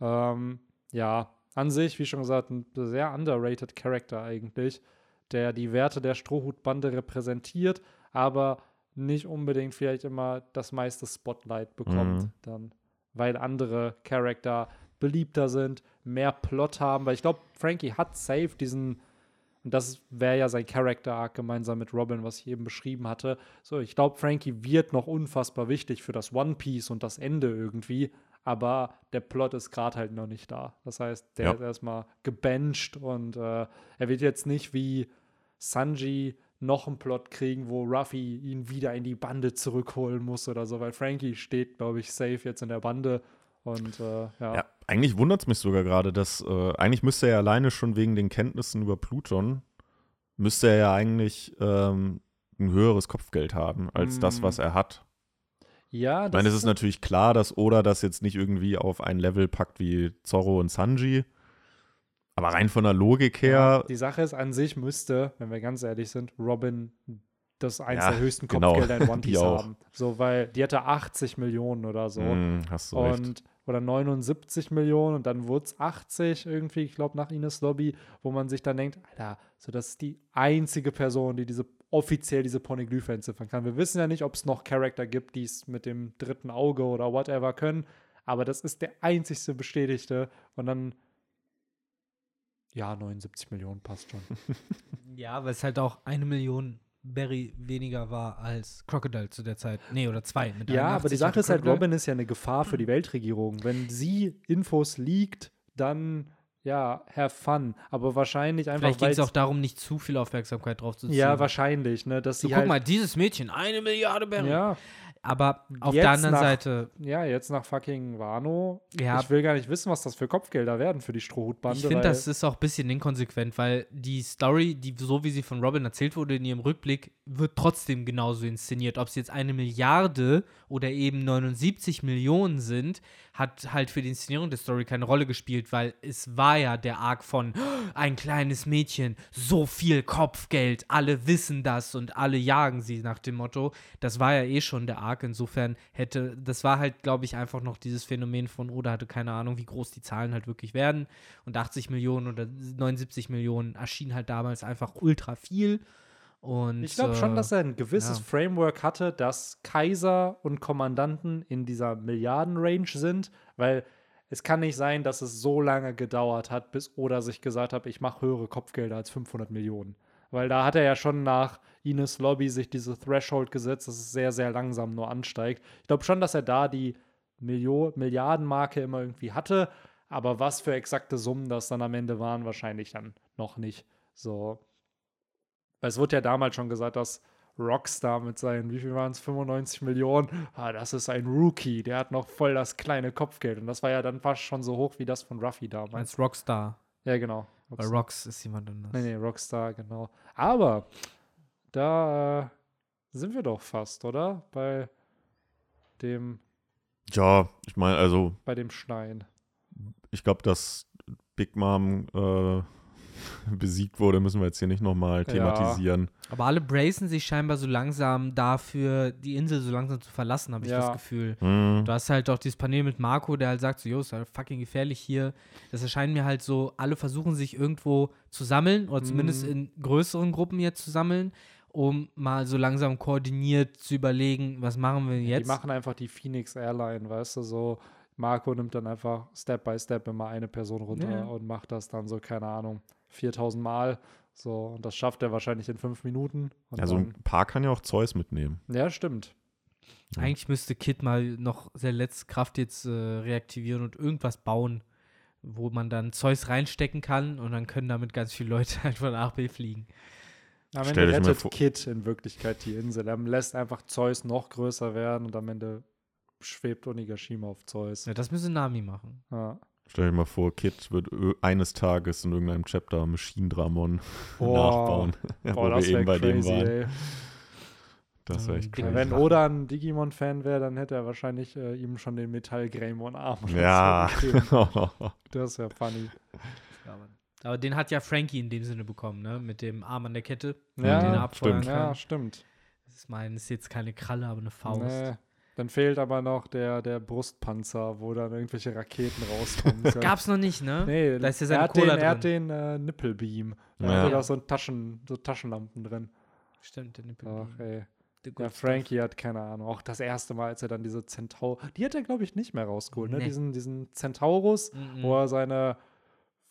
ähm, ja, an sich, wie schon gesagt, ein sehr underrated Charakter eigentlich, der die Werte der Strohhutbande repräsentiert, aber nicht unbedingt vielleicht immer das meiste Spotlight bekommt, Mhm. dann, weil andere Charakter beliebter sind, mehr Plot haben, weil ich glaube, Frankie hat safe diesen und das wäre ja sein Character Arc gemeinsam mit Robin, was ich eben beschrieben hatte. So, ich glaube, Frankie wird noch unfassbar wichtig für das One Piece und das Ende irgendwie, aber der Plot ist gerade halt noch nicht da. Das heißt, der Ja. ist erstmal gebencht und äh, er wird jetzt nicht wie Sanji noch einen Plot kriegen, wo Ruffy ihn wieder in die Bande zurückholen muss oder so, weil Frankie steht, glaube ich, safe jetzt in der Bande und äh, ja. Ja, eigentlich wundert es mich sogar gerade, dass äh, eigentlich müsste er ja alleine schon wegen den Kenntnissen über Pluton, müsste er ja eigentlich ähm, ein höheres Kopfgeld haben als das, Mm. was er hat. Ja, Ich meine, es ist natürlich klar, dass Oda das jetzt nicht irgendwie auf ein Level packt wie Zorro und Sanji. Aber rein von der Logik her, Ja, die Sache ist, an sich müsste, wenn wir ganz ehrlich sind, Robin das eins Ja, der höchsten genau. Kopfgelder in One Piece haben. So, weil die hatte 80 Millionen oder so. Hm, hast du recht. und oder 79 Millionen und dann wurde es 80 irgendwie, ich glaube, nach Ines Lobby, wo man sich dann denkt, Alter, so das ist die einzige Person, die diese offiziell diese Poneglyphe entziffern kann. Wir wissen ja nicht, ob es noch Charakter gibt, die es mit dem dritten Auge oder whatever können, aber das ist der einzigste bestätigte und dann ja, 79 Millionen passt schon. Ja, weil es halt auch eine Million Berry weniger war als Crocodile zu der Zeit. Nee, oder zwei. Mit Ja, aber 81 die Sache ist halt. Robin ist ja eine Gefahr für die Weltregierung. Wenn sie Infos liegt, dann ja, have fun. Aber wahrscheinlich einfach, Vielleicht ging es auch darum, nicht zu viel Aufmerksamkeit drauf zu ziehen. Ja, wahrscheinlich, ne? Dass So, sie guck halt, mal, dieses Mädchen, eine Milliarde Berry. Ja, Aber auf Jetzt der anderen nach- Seite, ja, jetzt nach fucking Wano. Ja. Ich will gar nicht wissen, was das für Kopfgelder werden für die Strohhutbande. ich finde, das ist auch ein bisschen inkonsequent, weil die Story, die so wie sie von Robin erzählt wurde in ihrem Rückblick, wird trotzdem genauso inszeniert. Ob es jetzt eine Milliarde oder eben 79 Millionen sind, hat halt für die Inszenierung der Story keine Rolle gespielt, weil es war ja der Arc von "Oh, ein kleines Mädchen, so viel Kopfgeld, alle wissen das und alle jagen sie nach dem Motto. Das war ja eh schon der Arc. Insofern hätte, das war halt, glaube ich, einfach noch dieses Phänomen von, oh, da hatte keine Ahnung, wie groß die Zahlen halt wirklich werden. Und 80 Millionen oder 79 Millionen erschien halt damals einfach ultra viel. Und, Ich glaube schon, äh, dass er ein gewisses ja. Framework hatte, dass Kaiser und Kommandanten in dieser Milliarden-Range sind, weil es kann nicht sein, dass es so lange gedauert hat, bis Oda sich gesagt hat, ich mache höhere Kopfgelder als 500 Millionen. Weil da hat er ja schon nach Ines Lobby sich diese Threshold gesetzt, dass es sehr, sehr langsam nur ansteigt. Ich glaube schon, dass er da die Millio Milliardenmarke immer irgendwie hatte, aber was für exakte Summen das dann am Ende waren, wahrscheinlich dann noch nicht. So, weil es wurde ja damals schon gesagt, dass Rockstar mit seinen, wie viel waren es, 95 Millionen, ah, das ist ein Rookie, der hat noch voll das kleine Kopfgeld. Und das war ja dann fast schon so hoch wie das von Ruffy damals. als Rockstar. Ja, genau. Bei Rocks ist jemand anders. Nee, nee, Rockstar, genau. Aber da äh, sind wir doch fast, oder? Bei dem, Ja, ich meine, also bei dem Stein. ich glaube, dass Big Mom äh, besiegt wurde, müssen wir jetzt hier nicht nochmal thematisieren. Aber alle bracen sich scheinbar so langsam dafür, die Insel so langsam zu verlassen, habe ich Ja. das Gefühl. Hm. Du hast halt auch dieses Panel mit Marco, der halt sagt so, jo, ist halt fucking gefährlich hier. Das erscheint mir halt so, alle versuchen sich irgendwo zu sammeln oder zumindest Mhm. in größeren Gruppen jetzt zu sammeln, um mal so langsam koordiniert zu überlegen, was machen wir Die jetzt. machen einfach die Phoenix Airline, weißt du, so. Marco nimmt dann einfach Step by Step immer eine Person runter Ja. und macht das dann so, keine Ahnung, 4000 Mal. So, und das schafft er wahrscheinlich in fünf Minuten. Und Also dann, ein paar kann ja auch Zeus mitnehmen. ja, stimmt. Eigentlich müsste Kid mal noch seine letzte Kraft jetzt äh, reaktivieren und irgendwas bauen, wo man dann Zeus reinstecken kann und dann können damit ganz viele Leute halt von A nach B fliegen. Am Ende rettet Kid in Wirklichkeit die Insel. Er lässt einfach Zeus noch größer werden und am Ende schwebt Onigashima auf Zeus. Ja, das müsse Nami machen. Ja. Stell dir mal vor, Kid wird eines Tages in irgendeinem Chapter Machine Dramon Boah. nachbauen. Boah, wo das wir eben wäre bei dem crazy, waren. ey. Das wäre echt crazy. Wenn. Oda ein Digimon-Fan wäre, dann hätte er wahrscheinlich äh, ihm schon den Metall-Greymon-Arm oder Ja. so. Das wäre funny. Aber den hat ja Frankie in dem Sinne bekommen, ne? Mit dem Arm an der Kette. Ja, den er abfeuern stimmt. kann. Ja, stimmt. Das ist mein, ist jetzt keine Kralle, aber eine Faust. Nee. Dann fehlt aber noch der, der Brustpanzer, wo dann irgendwelche Raketen rauskommen. Gab's noch nicht, ne? Nee, Da ist ja er seine hat den, Cola er hat drin. den äh, Nippelbeam. Da Ja. hat er auch so, ein Taschen, so Taschenlampen drin. Stimmt, der Nippel. Ach, ey. Ja, Frankie hat keine Ahnung. Auch das erste Mal, als er dann diese Centaur. Die hat er, glaube ich, nicht mehr rausgeholt, ne? Nee. Diesen, diesen Centaurus, Mhm. wo er seine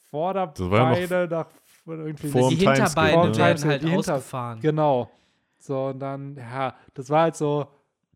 Vorderbeine nach irgendwie. vor Die Hinterbeine ne? werden halt die Hinter- ausgefahren. Genau. So, und dann, ja, das war halt so.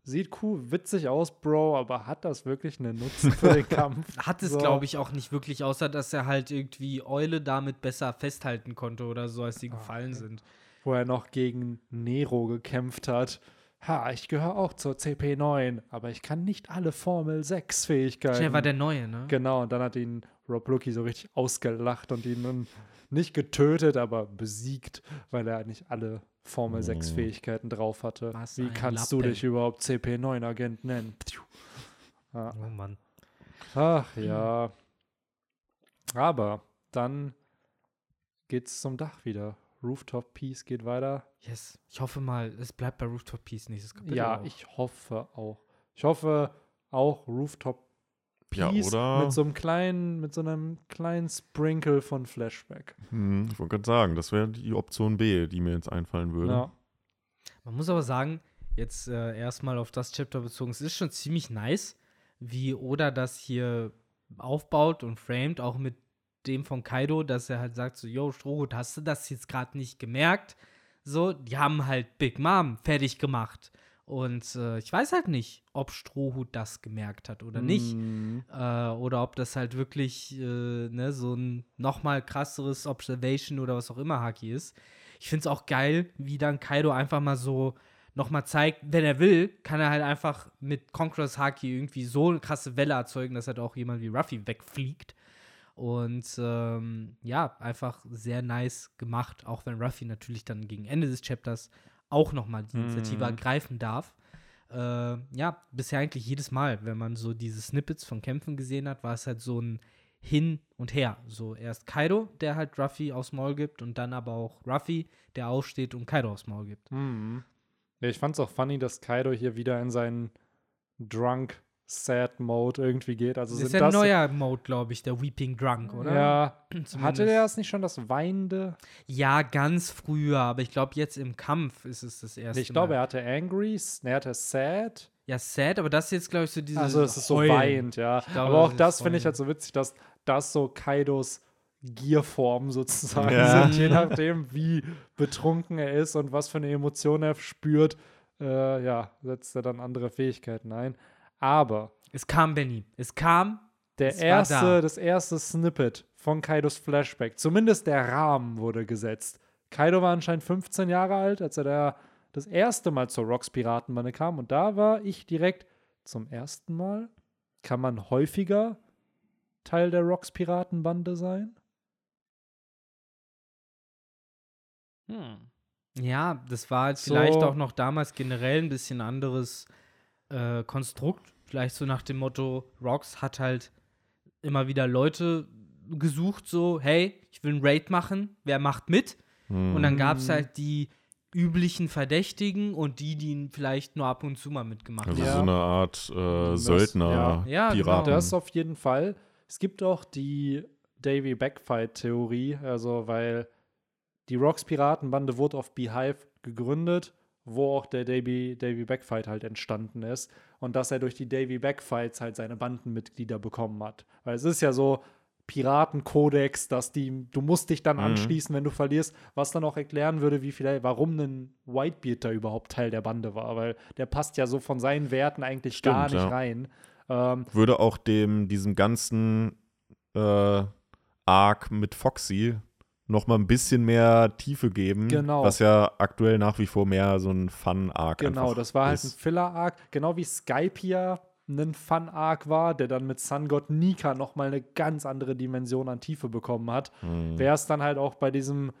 Sieht cool, witzig aus, Bro, aber hat das wirklich einen Nutzen für den Kampf? Hat es, So. glaube ich, auch nicht wirklich, außer dass er halt irgendwie Eule damit besser festhalten konnte oder so, als die gefallen sind. wo er noch gegen Nero gekämpft hat. Ha, ich gehöre auch zur CP9, aber ich kann nicht alle Formel 6 Fähigkeiten. Schnell war der Neue, ne? Genau, und dann hat ihn Rob Lucky so richtig ausgelacht und ihn dann nicht getötet, aber besiegt, weil er nicht alle Formel 6 Oh. Fähigkeiten drauf hatte. Was Wie kannst du Lappen. dich überhaupt CP9-Agent nennen? Pfiuh. Ja. Oh Mann. Ach ja. Aber dann geht's zum Dach wieder. Rooftop Peace geht weiter. Yes. Ich hoffe mal, es bleibt bei Rooftop Peace nächstes Kapitel. Ja, auch. ich hoffe auch. Ich hoffe auch Rooftop Ja, oder- mit so einem kleinen, mit so einem kleinen Sprinkle von Flashback. Hm, ich wollte gerade sagen, das wäre die Option B, die mir jetzt einfallen würde. Ja. Man muss aber sagen, jetzt äh, erstmal auf das Chapter bezogen, es ist schon ziemlich nice, wie Oda das hier aufbaut und framed, auch mit dem von Kaido, dass er halt sagt so, yo, Strohhut, hast du das jetzt gerade nicht gemerkt? So, die haben halt Big Mom fertig gemacht. Und äh, ich weiß halt nicht, ob Strohhut das gemerkt hat oder nicht. Mhm. Äh, oder ob das halt wirklich äh, ne, so ein noch mal krasseres Observation oder was auch immer Haki ist. Ich finde es auch geil, wie dann Kaido einfach mal so noch mal zeigt, wenn er will, kann er halt einfach mit Conqueror's Haki irgendwie so eine krasse Welle erzeugen, dass halt auch jemand wie Ruffy wegfliegt. Und ähm, ja, einfach sehr nice gemacht, auch wenn Ruffy natürlich dann gegen Ende des Chapters auch noch mal die Initiative Mhm. ergreifen darf. Äh, ja, bisher eigentlich jedes Mal, wenn man so diese Snippets von Kämpfen gesehen hat, war es halt so ein Hin und Her. So erst Kaido, der halt Ruffy aufs Maul gibt und dann aber auch Ruffy, der aufsteht und Kaido aufs Maul gibt. Mhm. Ja, ich fand's auch funny, dass Kaido hier wieder in seinen Drunk Sad Mode irgendwie geht. Also das sind ist ja ein das neuer Mode, glaube ich, der Weeping Drunk, oder? Ja, Zumindest. hatte der es nicht schon das weinende? Ja, ganz früher, aber ich glaube, jetzt im Kampf ist es das erste ich glaube, er hatte Angry, er hatte Sad. Ja, sad, aber das ist jetzt, glaube ich, so dieses. Also es ist so Heulen. weint, ja. glaube, Aber auch das das finde ich halt so witzig, dass das so Kaidos Gierform sozusagen Ja. sind, je nachdem, wie betrunken er ist und was für eine Emotion er spürt, äh, ja, setzt er dann andere Fähigkeiten ein. Aber Es kam, Benny. Es kam. der Es erste, da. das erste Snippet von Kaidos Flashback, zumindest der Rahmen wurde gesetzt. Kaido war anscheinend 15 Jahre alt, als er da das erste Mal zur Rocks Piratenbande kam. Und da war ich direkt zum ersten Mal. Kann man häufiger Teil der Rocks Piratenbande sein? Ja, das war halt So. vielleicht auch noch damals generell ein bisschen anderes äh, Konstrukt. Vielleicht so nach dem Motto, Rox hat halt immer wieder Leute gesucht, so, hey, ich will einen Raid machen, wer macht mit? Hm. Und dann gab es Mhm. halt die üblichen Verdächtigen und die, die vielleicht nur ab und zu mal mitgemacht Also haben. Ja. so eine Art äh, Söldner, ja. Ja, genau. Das auf jeden Fall. Es gibt auch die Davy Backfight-Theorie, also weil die Rocks Piratenbande wurde auf Beehive gegründet, wo auch der Davy, Davy Backfight halt entstanden ist. Und dass er durch die Davy Backfights halt seine Bandenmitglieder bekommen hat. Weil es ist ja so Piratenkodex, dass die, du musst dich dann Mhm. anschließen, wenn du verlierst, was dann auch erklären würde, wie viel, warum ein Whitebeard da überhaupt Teil der Bande war, weil der passt ja so von seinen Werten eigentlich gar Stimmt, nicht ja. rein. Ähm, Würde auch dem, diesem ganzen äh, Arc mit Foxy noch mal ein bisschen mehr Tiefe geben. Genau. Was ja aktuell nach wie vor mehr so ein Fun-Arc Genau, das war halt ein. Filler-Arc, genau wie Skypiea ein Fun-Arc war, der dann mit Sun God Nika nochmal eine ganz andere Dimension an Tiefe bekommen hat. Hm. Wäre es dann halt auch bei diesem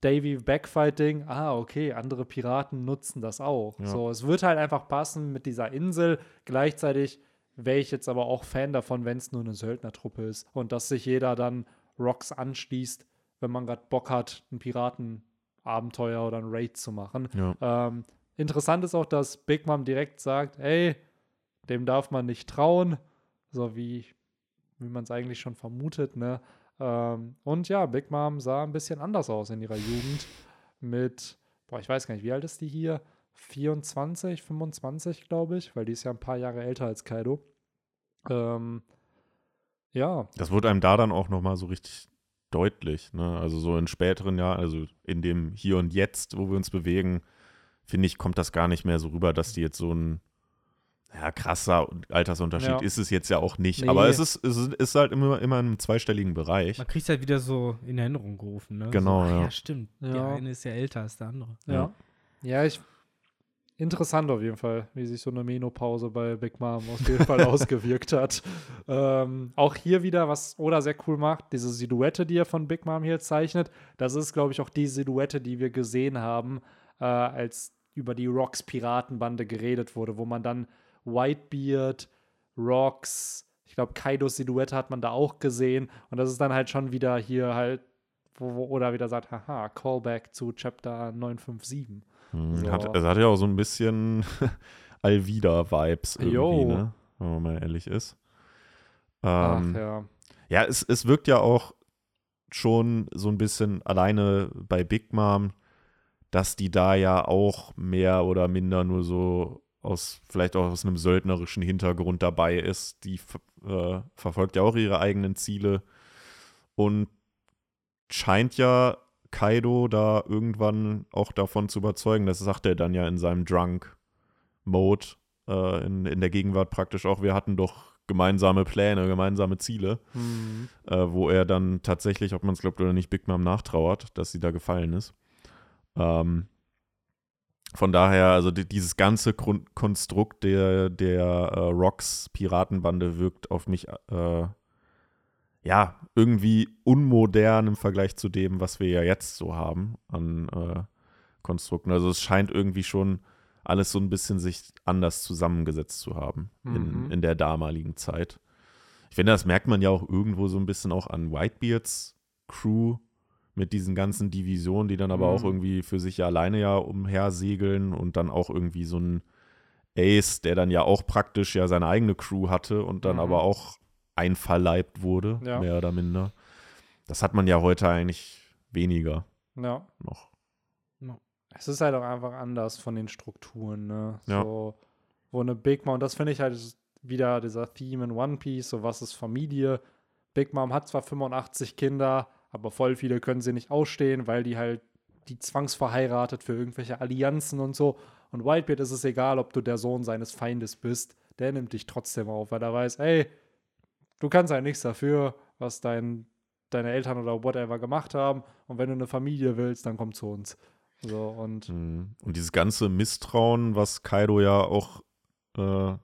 Davy Backfighting, ah, okay, andere Piraten nutzen das auch. Ja. So, es wird halt einfach passen mit dieser Insel. Gleichzeitig wäre ich jetzt aber auch Fan davon, wenn es nur eine Söldnertruppe ist und dass sich jeder dann Rocks anschließt, wenn man gerade Bock hat, ein Piratenabenteuer oder ein Raid zu machen. Ja. Ähm, interessant ist auch, dass Big Mom direkt sagt, hey, dem darf man nicht trauen, so wie, wie man es eigentlich schon vermutet, ne? Ähm, und ja, Big Mom sah ein bisschen anders aus in ihrer Jugend mit, boah, ich weiß gar nicht, wie alt ist die hier? 24, 25, glaube ich, weil die ist ja ein paar Jahre älter als Kaido. Ähm, ja, Das wurde einem da dann auch noch mal so richtig deutlich. Ne? Also so in späteren Jahren, also in dem Hier und Jetzt, wo wir uns bewegen, finde ich, kommt das gar nicht mehr so rüber, dass die jetzt so ein ja, krasser Altersunterschied Ja. ist es jetzt ja auch nicht. Nee. Aber es ist, es ist- halt immer, immer in einem zweistelligen Bereich. Man kriegt halt wieder so in Erinnerung gerufen, ne? Genau, so, ah, ja. ja. stimmt. Der Ja. eine ist ja älter als der andere. Ja. Ja, ich. Interessant auf jeden Fall, wie sich so eine Menopause bei Big Mom auf jeden Fall ausgewirkt hat. Ähm, auch hier wieder, was Oda sehr cool macht, diese Silhouette, die er von Big Mom hier zeichnet, das ist, glaube ich, auch die Silhouette, die wir gesehen haben, äh, als über die Rocks Piratenbande geredet wurde, wo man dann Whitebeard, Rocks, ich glaube, Kaidos Silhouette hat man da auch gesehen. Und das ist dann halt schon wieder hier halt, wo, wo Oda wieder sagt, haha, Callback zu Chapter 957. Hm, So. Hat, also hat ja auch so ein bisschen Alvida-Vibes irgendwie, ne? Wenn man mal ehrlich ist. Ach Ähm, ja. Ja, es, es wirkt ja auch schon so ein bisschen alleine bei Big Mom, dass die da ja auch mehr oder minder nur so aus, vielleicht auch aus einem söldnerischen Hintergrund dabei ist. Die äh, verfolgt ja auch ihre eigenen Ziele und scheint ja Kaido da irgendwann auch davon zu überzeugen. Das sagt er dann ja in seinem Drunk-Mode äh, in, in der Gegenwart praktisch auch. Wir hatten doch gemeinsame Pläne, gemeinsame Ziele Hm. äh, wo er dann tatsächlich, ob man es glaubt oder nicht, Big Mom nachtrauert, dass sie da gefallen ist. Ähm, von daher, also die, dieses ganze Grund Konstrukt der, der äh, Rocks Piratenbande wirkt auf mich äh, ja irgendwie unmodern im Vergleich zu dem, was wir ja jetzt so haben an äh, Konstrukten. Also es scheint irgendwie schon alles so ein bisschen sich anders zusammengesetzt zu haben in, Mhm. in der damaligen Zeit. Ich finde, das merkt man ja auch irgendwo so ein bisschen auch an Whitebeards Crew mit diesen ganzen Divisionen, die dann aber Mhm. auch irgendwie für sich ja alleine ja umhersegeln und dann auch irgendwie so ein Ace, der dann ja auch praktisch ja seine eigene Crew hatte und dann Mhm. aber auch einverleibt wurde, Ja. mehr oder minder. Das hat man ja heute eigentlich weniger Ja. noch. Es ist halt auch einfach anders von den Strukturen, ne? Ja. So, wo eine Big Mom, und das finde ich halt ist wieder dieser Theme in One Piece, so was ist Familie. Big Mom hat zwar 85 Kinder, aber voll viele können sie nicht ausstehen, weil die halt die zwangsverheiratet für irgendwelche Allianzen und so. Und Whitebeard ist es egal, ob du der Sohn seines Feindes bist, der nimmt dich trotzdem auf, weil er weiß, ey, du kannst halt nichts dafür, was dein, deine Eltern oder whatever gemacht haben. Und wenn du eine Familie willst, dann komm zu uns. So, und Mhm. Und dieses ganze Misstrauen, was Kaido ja auch äh,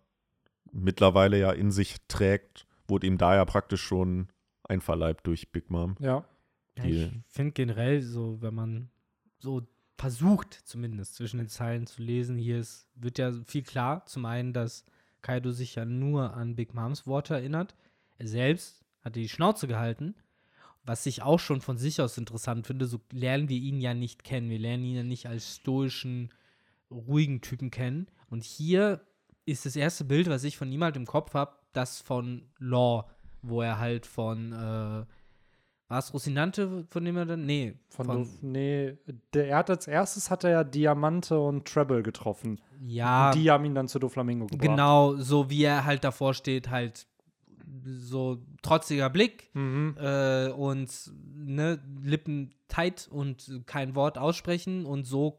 mittlerweile ja in sich trägt, wurde ihm da ja praktisch schon einverleibt durch Big Mom. ja. Ja, ich finde generell so, wenn man so versucht, zumindest zwischen den Zeilen zu lesen, hier ist, wird ja viel klar. Zum einen, dass Kaido sich ja nur an Big Moms Worte erinnert. Er selbst hatte die Schnauze gehalten. Was ich auch schon von sich aus interessant finde, so lernen wir ihn ja nicht kennen. Wir lernen ihn ja nicht als stoischen, ruhigen Typen kennen. Und hier ist das erste Bild, was ich von ihm halt im Kopf habe, das von Law, wo er halt von, äh, war es Rosinante, von dem er dann? Nee, Von, von, nee, der, er hat als erstes hat er ja Diamante und Treble getroffen. ja, Und die haben ihn dann zu Doflamingo gebracht. genau, so wie er halt davor steht, halt so trotziger Blick Mhm. äh, und ne, Lippen tight und kein Wort aussprechen und so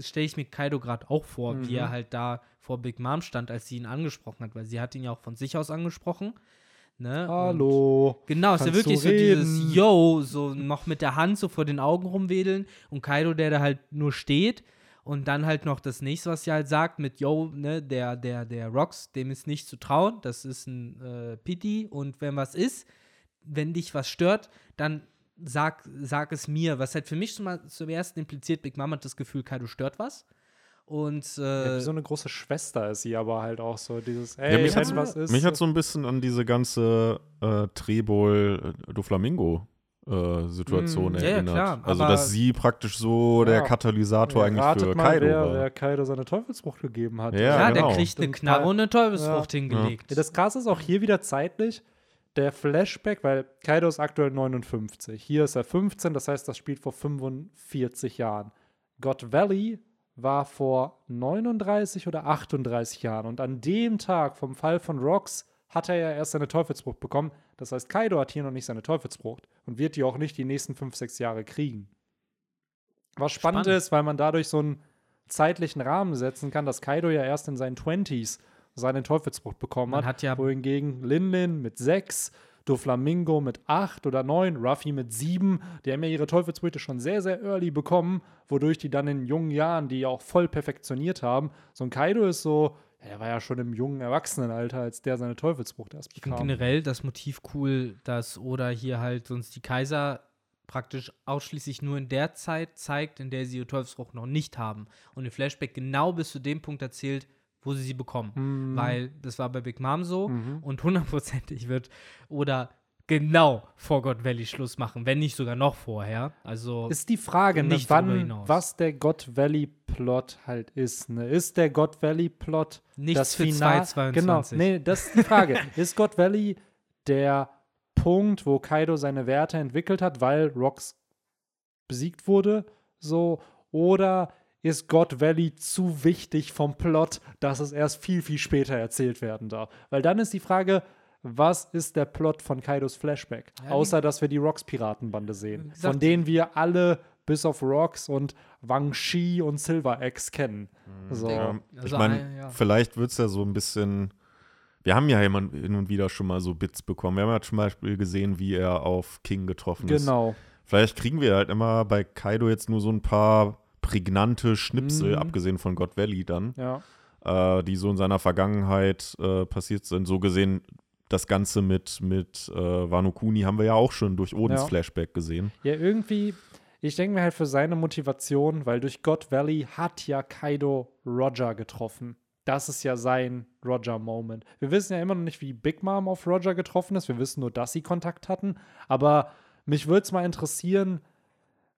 stelle ich mir Kaido gerade auch vor, wie Mhm. er halt da vor Big Mom stand, als sie ihn angesprochen hat, weil sie hat ihn ja auch von sich aus angesprochen. Ne? Und- Hallo. Genau, ist ja wirklich so dieses Yo, so noch mit der Hand so vor den Augen rumwedeln und Kaido, der da halt nur steht und dann halt noch das nächste, was sie halt sagt mit Yo, ne, der, der, der Rocks, dem ist nicht zu trauen, das ist ein äh, Pity und wenn was ist, wenn dich was stört, dann sag, sag es mir. Was halt für mich mal zum ersten impliziert, Big Mom hat das Gefühl, Kaido stört was. Und Ja, äh, wie so eine große Schwester ist sie aber halt auch so dieses, Ja, ey, mich, wenn hat, was ist. mich hat so ein bisschen an diese ganze äh, Trebol äh, do Flamingo äh, Situation Mm, ja, ja, erinnert. klar, also dass sie praktisch so der Ja. Katalysator Ja, eigentlich für mal, Kaido wer, war. wer Kaido seine Teufelsfrucht gegeben hat. Ja, ja, genau. der kriegt eine Knarre und eine Teufelsfrucht Ja. hingelegt. Ja, das Krasse ist auch hier wieder zeitlich. Der Flashback, weil Kaido ist aktuell 59. Hier ist er 15, das heißt, das spielt vor 45 Jahren. God Valley war vor 39 oder 38 Jahren. Und an dem Tag vom Fall von Rocks hat er ja erst seine Teufelsfrucht bekommen. Das heißt, Kaido hat hier noch nicht seine Teufelsfrucht und wird die auch nicht die nächsten 5, 6 Jahre kriegen. Was spannend, Spannend. ist, weil man dadurch so einen zeitlichen Rahmen setzen kann, dass Kaido ja erst in seinen 20s seine Teufelsfrucht bekommen hat. hat ja- wohingegen Linlin mit 6, Doflamingo mit 8 oder 9, Ruffy mit 7, die haben ja ihre Teufelsfrüchte schon sehr, sehr early bekommen, wodurch die dann in jungen Jahren die ja auch voll perfektioniert haben. So ein Kaido ist so, der war ja schon im jungen Erwachsenenalter, als der seine Teufelsfrucht erst Ich finde bekam. generell das Motiv cool, dass Oda hier halt sonst die Kaiser praktisch ausschließlich nur in der Zeit zeigt, in der sie ihre Teufelsfrucht noch nicht haben. Und im Flashback genau bis zu dem Punkt erzählt, wo sie sie bekommen. Mhm. Weil das war bei Big Mom so Mhm. und hundertprozentig wird Oda genau vor God Valley Schluss machen, wenn nicht sogar noch vorher. Also ist die Frage, ne, nicht wann, was der God Valley Plot halt ist. Ne? Ist der God Valley Plot Nichts das für Final? 2022. Genau, nee, das ist die Frage. ist God Valley der Punkt, wo Kaido seine Werte entwickelt hat, weil Rocks besiegt wurde, so oder ist God Valley zu wichtig vom Plot, dass es erst viel, viel später erzählt werden darf? Weil dann ist die Frage, was ist der Plot von Kaidos Flashback? Ja, Außer, dass wir die Rocks-Piratenbande sehen, gesagt, von denen wir alle bis auf Rocks und Wang Shi und Silver X kennen. So. Ja, ich Also, meine, ein- ja. vielleicht wird es ja so ein bisschen. Wir haben ja immer hin und wieder schon mal so Bits bekommen. Wir haben ja zum Beispiel gesehen, wie er auf King getroffen ist. Genau. Vielleicht kriegen wir halt immer bei Kaido jetzt nur so ein paar prägnante Schnipsel, Mhm. abgesehen von God Valley dann, Ja. äh, die so in seiner Vergangenheit äh, passiert sind. So gesehen, das Ganze mit, mit äh, Wano Kuni haben wir ja auch schon durch Odins Ja. Flashback gesehen. Ja, irgendwie, ich denke mir halt für seine Motivation, weil durch God Valley hat ja Kaido Roger getroffen. Das ist ja sein Roger-Moment. Wir wissen ja immer noch nicht, wie Big Mom auf Roger getroffen ist. Wir wissen nur, dass sie Kontakt hatten. Aber mich würde es mal interessieren,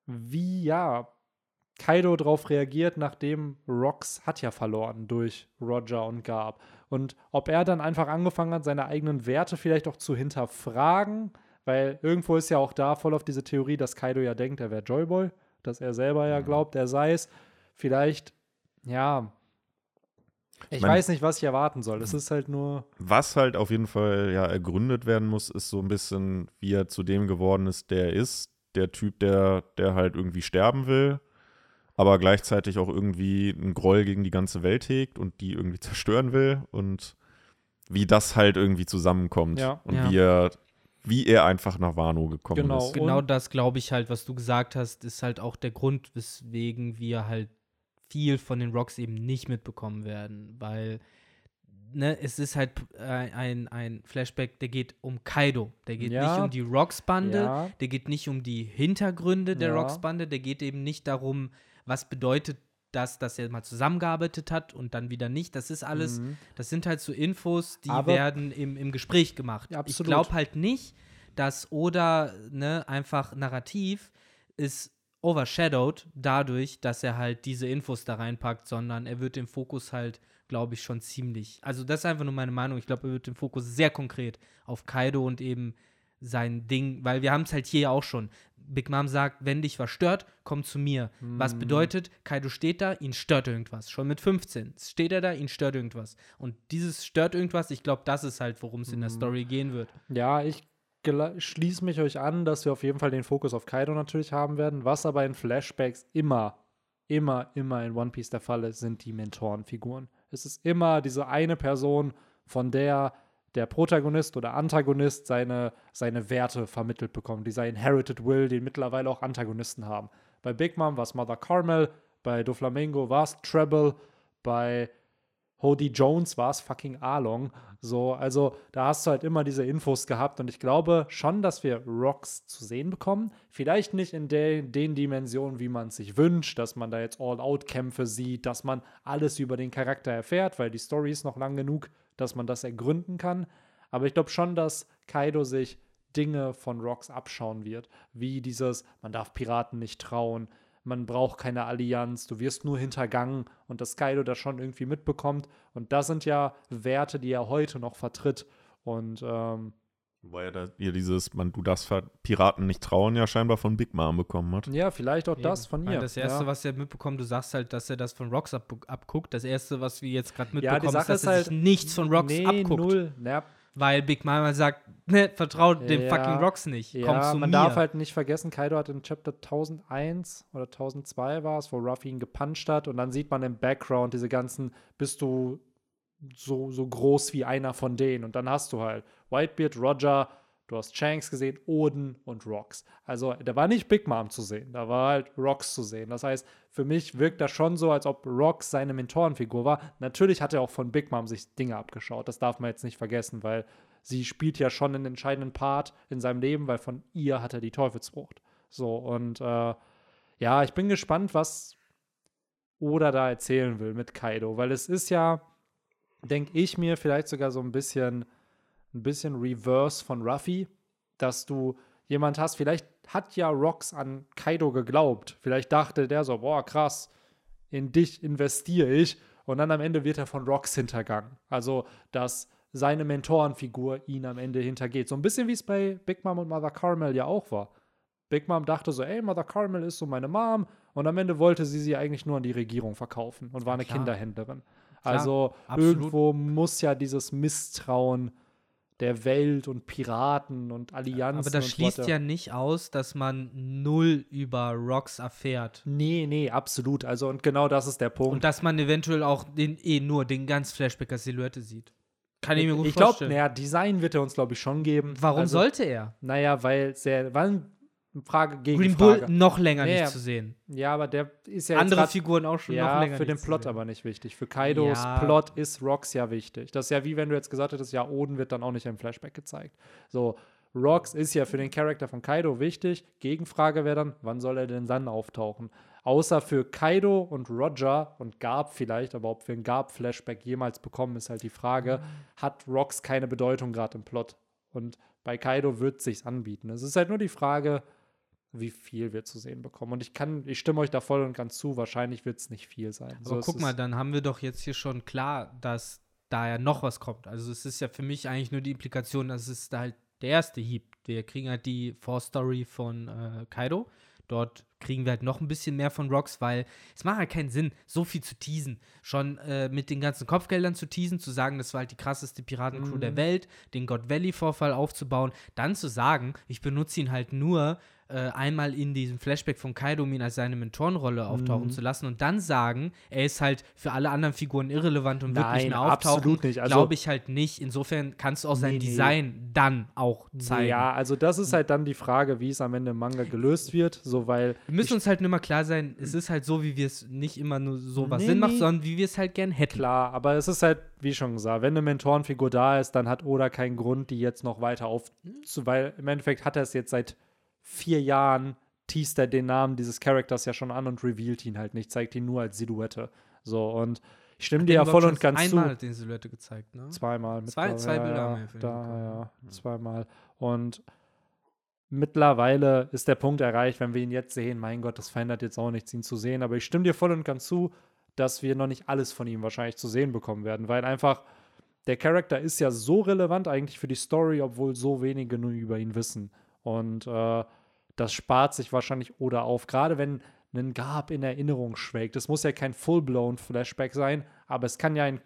wie ja Kaido darauf reagiert, nachdem Rox hat ja verloren durch Roger und Garb. Und ob er dann einfach angefangen hat, seine eigenen Werte vielleicht auch zu hinterfragen, weil irgendwo ist ja auch da voll auf diese Theorie, dass Kaido ja denkt, er wäre Joyboy, dass er selber ja glaubt, er sei es. Vielleicht, ja, ich mein- weiß nicht, was ich erwarten soll. Es ist halt nur, Was halt auf jeden Fall ja ergründet werden muss, ist so ein bisschen, wie er zu dem geworden ist, der er ist. Der Typ, der, der halt irgendwie sterben will, aber gleichzeitig auch irgendwie einen Groll gegen die ganze Welt hegt und die irgendwie zerstören will und wie das halt irgendwie zusammenkommt Ja. und Ja. wie er wie er einfach nach Wano gekommen Genau. ist. Genau Und- das glaube ich halt, was du gesagt hast, ist halt auch der Grund, weswegen wir halt viel von den Rocks eben nicht mitbekommen werden, weil ne, es ist halt äh, ein, ein Flashback, der geht um Kaido, der geht Ja. nicht um die Rocks-Bande, ja, der geht nicht um die Hintergründe der Ja. Rocks-Bande, der geht eben nicht darum, was bedeutet das, dass er mal zusammengearbeitet hat und dann wieder nicht. Das ist alles, mhm. das sind halt so Infos, die Aber- werden im, im Gespräch gemacht. Ja, ich glaube halt nicht, dass Oda ne, einfach narrativ ist overshadowed dadurch, dass er halt diese Infos da reinpackt, sondern er wird den Fokus halt, glaube ich, schon ziemlich. Also das ist einfach nur meine Meinung. Ich glaube, er wird den Fokus sehr konkret auf Kaido und eben sein Ding, weil wir haben es halt hier ja auch schon. Big Mom sagt, wenn dich was stört, komm zu mir. Was Mhm. bedeutet, Kaido steht da, ihn stört irgendwas. Schon mit 15 steht er da, ihn stört irgendwas. Und dieses stört irgendwas, ich glaube, das ist halt, worum es in der Mhm. Story gehen wird. Ja, ich schließe mich euch an, dass wir auf jeden Fall den Fokus auf Kaido natürlich haben werden. Was aber in Flashbacks immer, immer, immer in One Piece der Fall ist, sind die Mentorenfiguren. Es ist immer diese eine Person, von der der Protagonist oder Antagonist seine, seine Werte vermittelt bekommt. Dieser Inherited Will, den mittlerweile auch Antagonisten haben. Bei Big Mom war es Mother Carmel, bei Doflamingo war es Treble, bei Hody Jones war es fucking Arlong. So, also da hast du halt immer diese Infos gehabt und ich glaube schon, dass wir Rocks zu sehen bekommen. Vielleicht nicht in der, den Dimensionen, wie man es sich wünscht, dass man da jetzt All-Out-Kämpfe sieht, dass man alles über den Charakter erfährt, weil die Story ist noch lang genug, dass man das ergründen kann. Aber ich glaube schon, dass Kaido sich Dinge von Rocks abschauen wird, wie dieses, man darf Piraten nicht trauen, man braucht keine Allianz, du wirst nur hintergangen und dass Kaido das schon irgendwie mitbekommt. Und das sind ja Werte, die er heute noch vertritt. Und ähm, Weil er da hier dieses, man, du darfst ver- Piraten nicht trauen, ja scheinbar von Big Mom bekommen hat. ja, vielleicht auch das Eben. von Weil ihr. Das Erste, ja. was er mitbekommt, du sagst halt, dass er das von Rocks ab abguckt. Das Erste, was wir jetzt gerade Ja, die mitbekommen, Sache ist, dass er halt, nichts von Rocks nee, abguckt. null. Ja, Weil Big Mama sagt, ne, vertraut dem Ja. fucking Rocks nicht. Komm ja zu man mir. darf halt nicht vergessen, Kaido hat in Chapter 1001 oder 1002 war es, wo Ruffy ihn gepuncht hat und dann sieht man im Background diese ganzen, bist du so, so groß wie einer von denen und dann hast du halt Whitebeard, Roger, du hast Shanks gesehen, Oden und Rocks. Also da war nicht Big Mom zu sehen, da war halt Rocks zu sehen. Das heißt, für mich wirkt das schon so, als ob Rocks seine Mentorenfigur war. Natürlich hat er auch von Big Mom sich Dinge abgeschaut, das darf man jetzt nicht vergessen, weil sie spielt ja schon einen entscheidenden Part in seinem Leben, weil von ihr hat er die Teufelsfrucht. So, und äh, ja, ich bin gespannt, was Oda da erzählen will mit Kaido, weil es ist ja, denke ich mir, vielleicht sogar so ein bisschen, ein bisschen Reverse von Ruffy, dass du jemand hast, vielleicht hat ja Rox an Kaido geglaubt. Vielleicht dachte der so, boah, krass, in dich investiere ich. Und dann am Ende wird er von Rox hintergangen. Also, dass seine Mentorenfigur ihn am Ende hintergeht. So ein bisschen wie es bei Big Mom und Mother Caramel ja auch war. Big Mom dachte so, ey, Mother Caramel ist so meine Mom. Und am Ende wollte sie sie eigentlich nur an die Regierung verkaufen und war eine klar. Kinderhändlerin. Klar, also absolut. irgendwo muss ja dieses Misstrauen der Welt und Piraten und Allianzen. Aber das schließt whatever- ja nicht aus, dass man null über Rocks erfährt. Nee, nee, absolut. Also, und genau das ist der Punkt. Und dass man eventuell auch den, eh nur den ganz Flashback als Silhouette sieht. Kann ich mir gut ich glaube, vorstellen. naja, Design wird er uns, glaube ich, schon geben. Warum also, sollte er? Naja, weil sehr, weil Frage gegen Green Bull noch länger Ja, ja. nicht zu sehen. Ja, aber der ist ja jetzt Andere grad- Figuren auch schon noch Ja, länger für den Plot aber nicht wichtig. Für Kaidos Ja. Plot ist Rox ja wichtig. Das ist ja wie wenn du jetzt gesagt hättest, ja, Oden wird dann auch nicht im Flashback gezeigt. So, Rox ist ja für den Charakter von Kaido wichtig. Gegenfrage wäre dann, wann soll er denn dann auftauchen? Außer für Kaido und Roger und Garb vielleicht, aber ob wir einen Garb-Flashback jemals bekommen, ist halt die Frage. Hat Rox keine Bedeutung gerade im Plot? Und bei Kaido wird es sich anbieten. Es ist halt nur die Frage, wie viel wir zu sehen bekommen. Und ich kann, ich stimme euch da voll und ganz zu, wahrscheinlich wird es nicht viel sein. Aber es guck mal, dann haben wir doch jetzt hier schon klar, dass da ja noch was kommt. Also es ist ja für mich eigentlich nur die Implikation, dass es da halt der erste Hieb. Wir kriegen halt die Vorstory von äh, Kaido. Dort kriegen wir halt noch ein bisschen mehr von Rocks, weil es macht halt keinen Sinn, so viel zu teasen. Schon äh, mit den ganzen Kopfgeldern zu teasen, zu sagen, das war halt die krasseste Piratencrew der Welt, den God Valley-Vorfall aufzubauen, dann zu sagen, ich benutze ihn halt nur äh, einmal in diesem Flashback von Kaido, um ihn als seine Mentorenrolle auftauchen zu lassen und dann sagen, er ist halt für alle anderen Figuren irrelevant und wird nicht Nein, mehr auftauchen. absolut nicht. Also- Glaube ich halt nicht. Insofern kannst du auch sein Nee, nee. Design dann auch zeigen. Ja, also das ist halt dann die Frage, wie es am Ende im Manga gelöst wird. So, weil Wir müssen uns halt nur mal klar sein, es ist halt so, wie wir es nicht immer nur so was Nee, Sinn macht, sondern wie wir es halt gern hätten. klar, aber es ist halt, wie schon gesagt, wenn eine Mentorenfigur da ist, dann hat Oda keinen Grund, die jetzt noch weiter auf, weil im Endeffekt hat er es jetzt seit vier Jahren, teast er den Namen dieses Charakters ja schon an und revealt ihn halt nicht, zeigt ihn nur als Silhouette. So, und ich stimme dir ja voll und ganz zu. Einmal hat den Silhouette gezeigt, ne? Zweimal. Zwei- zwei Bilder ja, haben wir da, bekommen, ja, zweimal. Und mittlerweile ist der Punkt erreicht, wenn wir ihn jetzt sehen, mein Gott, das verändert jetzt auch nichts, ihn zu sehen. Aber ich stimme dir voll und ganz zu, dass wir noch nicht alles von ihm wahrscheinlich zu sehen bekommen werden, weil einfach der Charakter ist ja so relevant eigentlich für die Story, obwohl so wenige nur über ihn wissen. Und äh, das spart sich wahrscheinlich oder auf, gerade wenn ein Gab in Erinnerung schwelgt. Es muss ja kein full-blown Flashback sein, aber es kann ja ein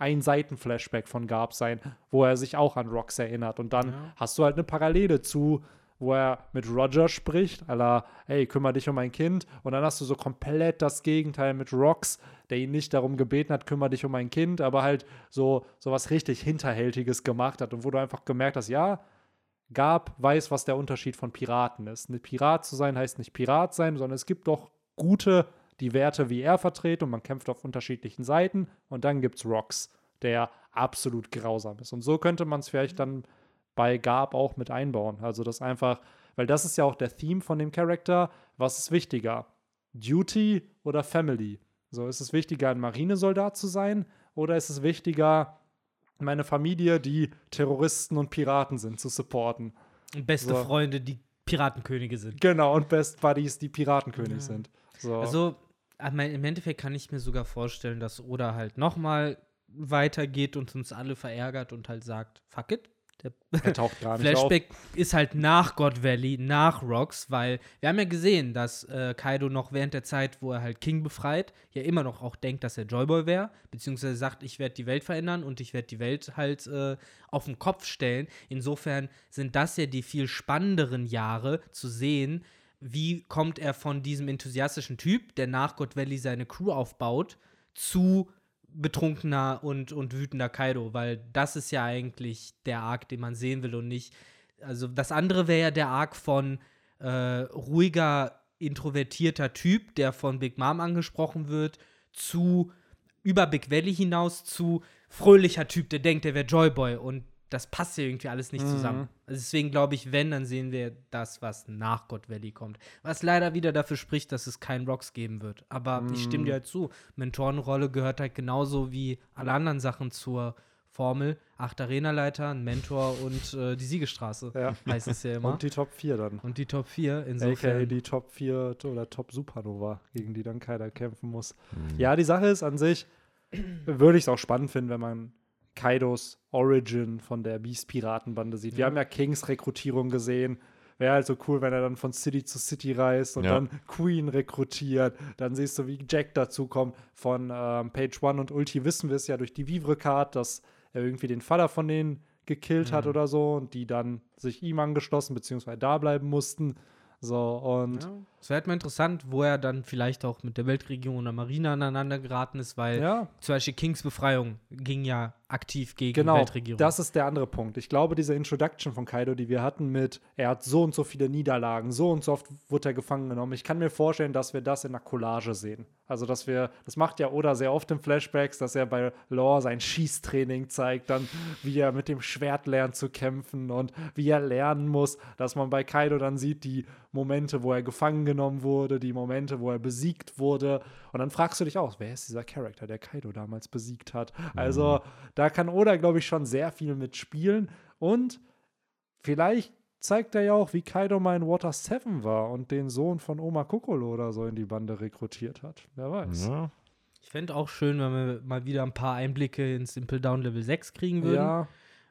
ein Seiten-Flashback von Garb sein, wo er sich auch an Rox erinnert. Und dann Ja. hast du halt eine Parallele zu, wo er mit Roger spricht, aller, hey, kümmere dich um mein Kind. Und dann hast du so komplett das Gegenteil mit Rox, der ihn nicht darum gebeten hat, kümmere dich um mein Kind, aber halt so, so was richtig Hinterhältiges gemacht hat. Und wo du einfach gemerkt hast, ja, Gab weiß, was der Unterschied von Piraten ist. Ein Pirat zu sein heißt nicht Pirat sein, sondern es gibt doch gute, die Werte wie er vertreten und man kämpft auf unterschiedlichen Seiten. Und dann gibt es Rox, der absolut grausam ist. Und so könnte man es vielleicht dann bei Gab auch mit einbauen. Also das einfach, weil das ist ja auch der Theme von dem Charakter. Was ist wichtiger? Duty oder Family? So, ist es wichtiger, ein Marinesoldat zu sein oder ist es wichtiger, meine Familie, die Terroristen und Piraten sind, zu supporten? Beste So. Freunde, die Piratenkönige sind. Genau, und Best Buddies, die Piratenkönig Ja. sind. So. Also, mein, im Endeffekt kann ich mir sogar vorstellen, dass Oda halt nochmal weitergeht und uns alle verärgert und halt sagt, fuck it. Der er Flashback ist halt nach God Valley, nach Rocks, weil wir haben ja gesehen, dass äh, Kaido noch während der Zeit, wo er halt King befreit, ja immer noch auch denkt, dass er Joyboy wäre, beziehungsweise sagt, ich werde die Welt verändern und ich werde die Welt halt äh, auf den Kopf stellen. Insofern sind das ja die viel spannenderen Jahre zu sehen, wie kommt er von diesem enthusiastischen Typ, der nach God Valley seine Crew aufbaut, zu betrunkener und, und wütender Kaido, weil das ist ja eigentlich der Arc, den man sehen will und nicht. Also das andere wäre ja der Arc von äh, ruhiger, introvertierter Typ, der von Big Mom angesprochen wird, zu über Big Valley hinaus zu fröhlicher Typ, der denkt, er wäre Joyboy und das passt ja irgendwie alles nicht Mhm. zusammen. Also deswegen glaube ich, wenn, dann sehen wir das, was nach God Valley kommt. Was leider wieder dafür spricht, dass es keinen Rocks geben wird. Aber ich stimme dir halt zu. Mentorenrolle gehört halt genauso wie alle anderen Sachen zur Formel, acht Arenaleiter, ein Mentor und äh, die Siegestraße. Ja. Heißt es ja immer. Und die Top 4 dann. Und die Top 4. AKA Insofern. die Top 4 oder Top Supernova, gegen die dann keiner kämpfen muss. Mhm. Ja, die Sache ist an sich, würde ich es auch spannend finden, wenn man Kaidos Origin von der Beast-Piratenbande sieht. Wir haben ja Kings Rekrutierung gesehen. Wäre halt so cool, wenn er dann von City zu City reist und Ja. dann Queen rekrutiert. Dann siehst du, wie Jack dazukommt. Von ähm, Page One und Ulti wissen wir es ja durch die Vivre-Card, dass er irgendwie den Vater von denen gekillt hat Mhm. oder so und die dann sich ihm angeschlossen beziehungsweise da bleiben mussten. So, und Ja. Es wäre halt mal interessant, wo er dann vielleicht auch mit der Weltregierung und der Marine aneinander geraten ist, weil ja, zum Beispiel Kings Befreiung ging ja aktiv gegen die Genau, Weltregierung. das ist der andere Punkt. Ich glaube, diese Introduction von Kaido, die wir hatten mit, er hat so und so viele Niederlagen, so und so oft wurde er gefangen genommen. Ich kann mir vorstellen, dass wir das in einer Collage sehen. Also, dass wir, das macht ja Oda sehr oft in Flashbacks, dass er bei Law sein Schießtraining zeigt, dann wie er mit dem Schwert lernt zu kämpfen und wie er lernen muss, dass man bei Kaido dann sieht, die Momente, wo er gefangen genommen wurde, die Momente, wo er besiegt wurde. Und dann fragst du dich auch, wer ist dieser Charakter, der Kaido damals besiegt hat? Also, da kann Oda, glaube ich, schon sehr viel mitspielen. Und vielleicht zeigt er ja auch, wie Kaido mal in Water 7 war und den Sohn von Oma Kokolo oder so in die Bande rekrutiert hat. Wer weiß. Ja. ich fände auch schön, wenn wir mal wieder ein paar Einblicke ins Simple Down Level 6 kriegen würden. Ja,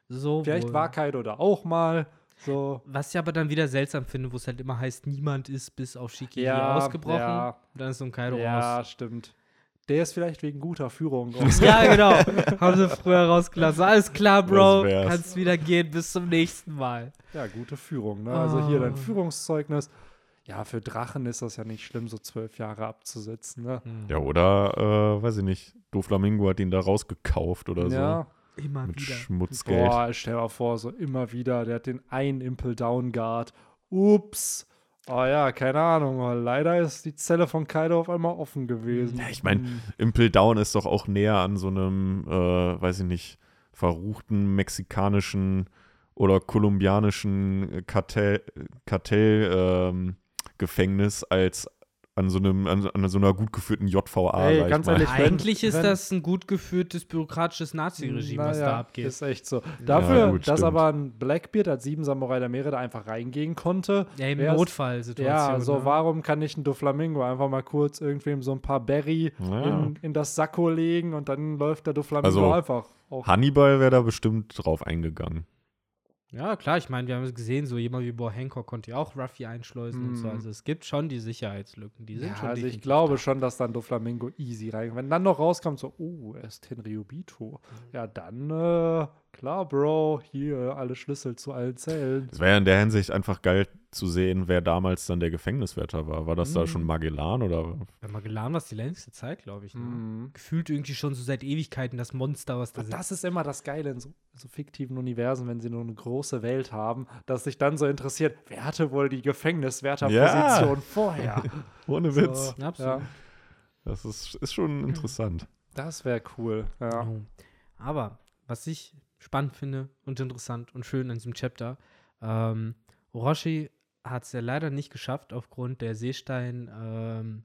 so, vielleicht war Kaido da auch mal. So. Was ich aber dann wieder seltsam finde, wo es halt immer heißt, niemand ist bis auf Shiki Ja, ausgebrochen. ja. Und dann ist so ein Kaido Ja, raus. stimmt. Der ist vielleicht wegen guter Führung. Ja, genau. Haben sie früher rausgelassen. Alles klar, Bro. Kannst wieder gehen. Bis zum nächsten Mal. Ja, gute Führung. Ne? Also hier dein Ah. Führungszeugnis. Ja, für Drachen ist das ja nicht schlimm, so zwölf Jahre abzusitzen. Ne? ja, oder, äh, weiß ich nicht, Doflamingo hat ihn da rausgekauft oder Ja, so. Immer Mit wieder. Schmutzgeld. boah, stell dir mal vor, so immer wieder, der hat den einen Impel Down Guard. Ups. Oh ja, keine Ahnung. Leider ist die Zelle von Kaido auf einmal offen gewesen. Ja, ich mein, Impel Down ist doch auch näher an so einem, äh, weiß ich nicht, verruchten mexikanischen oder kolumbianischen Kartell, Kartell ähm, Gefängnis als an so einem, an, an so einer gut geführten JVA, Ey, ich ganz ehrlich, wenn- Eigentlich ist wenn- das ein gut geführtes bürokratisches Nazi-Regime, was Naja, da abgeht. Ist echt so. Dafür, gut, dass stimmt. aber ein Blackbeard als sieben Samurai der Meere da einfach reingehen konnte. ja, im Notfallsituation. Ja, so ne? warum kann nicht ein Doflamingo einfach mal kurz irgendwem so ein paar Berry Ja. in, in das Sakko legen und dann läuft der Doflamingo Also, einfach. Auch. Hannibal wäre da bestimmt drauf eingegangen. Ja, klar, ich meine, wir haben es gesehen, so jemand wie Bo Hancock konnte ja auch Ruffy einschleusen und so. Mhm. Also es gibt schon die Sicherheitslücken, die sind Ja, schon also ich glaube da. schon, dass dann Doflamingo easy rein. Wenn dann noch rauskommt, so, oh, er ist Tenryubito. Mhm. Ja, dann, äh, klar, Bro, hier alle Schlüssel zu allen Zellen. Es wäre in der Hinsicht einfach geil zu sehen, wer damals dann der Gefängniswärter war. War das da Mhm. schon Magellan oder? Ja, Magellan war es die längste Zeit, glaube ich. Ne? Mhm. Gefühlt irgendwie schon so seit Ewigkeiten das Monster, was da Und das ist immer das Geile in so, so fiktiven Universen, wenn sie nur eine große Welt haben, dass sich dann so interessiert, wer hatte wohl die Gefängniswärterposition Ja. vorher? Ohne So, Witz. Absolut. Ja, Das ist, ist schon interessant. das wäre cool. Ja. Oh. Aber was ich spannend finde und interessant und schön in diesem Chapter, ähm, Orochi hat es ja leider nicht geschafft, aufgrund der Seestein, ähm,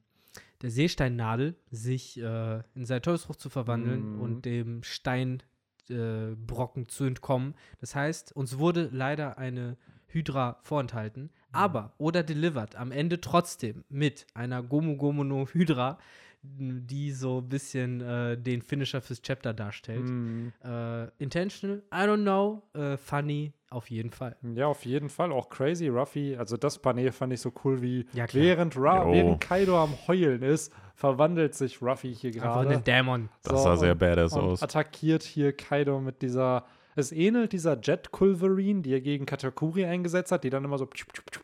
der Seesteinnadel sich äh, in seine Teufelsfrucht zu verwandeln Mhm. und dem Steinbrocken äh, zu entkommen. Das heißt, uns wurde leider eine Hydra vorenthalten, aber oder delivered am Ende trotzdem mit einer Gomu Gomu no Hydra, die so ein bisschen äh, den Finisher fürs Chapter darstellt. Mhm. Äh, intentional, I don't know. Äh, funny, auf jeden Fall. Ja, auf jeden Fall. Auch crazy, Ruffy. Also das Panel fand ich so cool, wie Ja, klar. während, Ra Jo. während Kaido am Heulen ist, verwandelt sich Ruffy hier Einfach gerade. einen Dämon. Das So, sah sehr und- badass und aus. attackiert hier Kaido mit dieser. Es ähnelt dieser Jet Culverine, die er gegen Katakuri eingesetzt hat, die dann immer so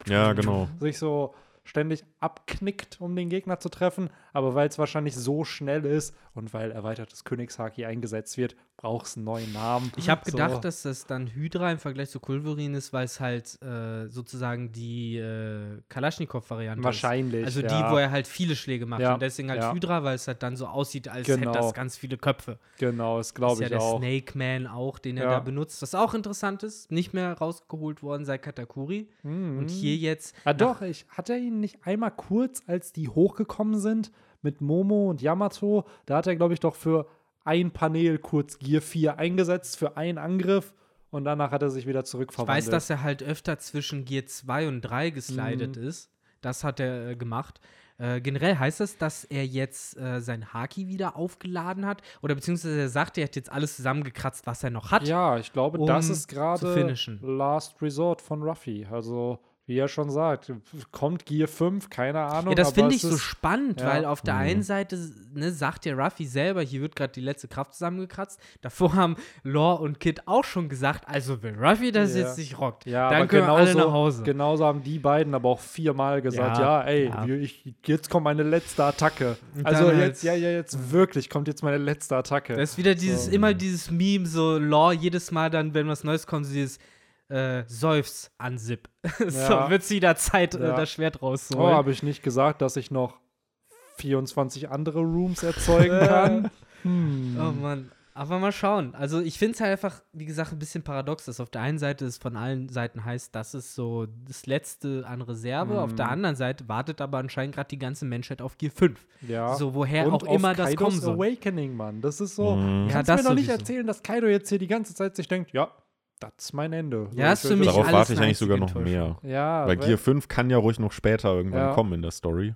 Ja, genau. sich so ständig abknickt, um den Gegner zu treffen. Aber weil es wahrscheinlich so schnell ist und weil erweitertes Königshaki eingesetzt wird, braucht es einen neuen Namen. Ich habe So. gedacht, dass das dann Hydra im Vergleich zu Kulverin ist, weil es halt äh, sozusagen die äh, Kalaschnikow-Variante ist. Wahrscheinlich. Also die, ja. wo er halt viele Schläge macht. Ja, Und deswegen halt ja. Hydra, weil es halt dann so aussieht, als Genau. hätte das ganz viele Köpfe. Genau, das ist glaube ja ich der auch. Snake Man auch, den er Ja. da benutzt. Was auch interessant ist, nicht mehr rausgeholt worden seit Katakuri. Mhm. Und hier jetzt. Ah, doch, ich, hat er ihn nicht einmal kurz, als die hochgekommen sind mit Momo und Yamato, da hat er, glaube ich, doch für ein Panel kurz Gear 4 eingesetzt für einen Angriff und danach hat er sich wieder Ich zurückverwandelt. weiß, dass er halt öfter zwischen Gear 2 und 3 geslidet Mhm. ist. Das hat er äh, gemacht. Äh, generell heißt das, dass er jetzt äh, sein Haki wieder aufgeladen hat. Oder beziehungsweise er sagt, er hat jetzt alles zusammengekratzt, was er noch hat. Ja, ich glaube, um das ist gerade. Last Resort von Ruffy. Also, wie er schon sagt, kommt Gear 5, keine Ahnung. Ja, das finde ich so ist- spannend, ja. weil auf der Mhm. einen Seite ne, sagt der Ruffy selber, hier wird gerade die letzte Kraft zusammengekratzt. Davor haben Lore und Kid auch schon gesagt, also wenn Ruffy das Ja. jetzt nicht rockt, Ja, dann können wir alle genauso, nach Hause. genauso haben die beiden aber auch viermal gesagt, ja, Ja, ey, ja. Ich, jetzt kommt meine letzte Attacke. Also jetzt, halt- ja, ja, jetzt wirklich kommt jetzt meine letzte Attacke. Das ist wieder dieses, So. immer dieses Meme, so Lore, jedes Mal dann, wenn was Neues kommt, so dieses äh, Seufz an Zip. so Ja. wird sie da Zeit, äh, Ja. das Schwert oh, rauszuholen. habe ich nicht gesagt, dass ich noch 24 andere Rooms erzeugen kann? Hm. Oh Mann. Aber mal schauen. Also ich finde es halt einfach, wie gesagt, ein bisschen paradox, dass auf der einen Seite es von allen Seiten heißt, das ist so das Letzte an Reserve. Auf der Mhm. anderen Seite wartet aber anscheinend gerade die ganze Menschheit auf Gear 5. Ja. So, woher Und auch auf immer das Kaidos kommen soll. Awakening, Mann. Das ist so. Ja, Kannst das mir doch nicht sowieso. erzählen, dass Kaido jetzt hier die ganze Zeit sich denkt, ja, das ist mein Ende. Ja, So, ist für mich Darauf alles warte ich eigentlich sogar noch mehr. Ja, Weil Gear 5 kann ja ruhig noch später irgendwann Ja. kommen in der Story.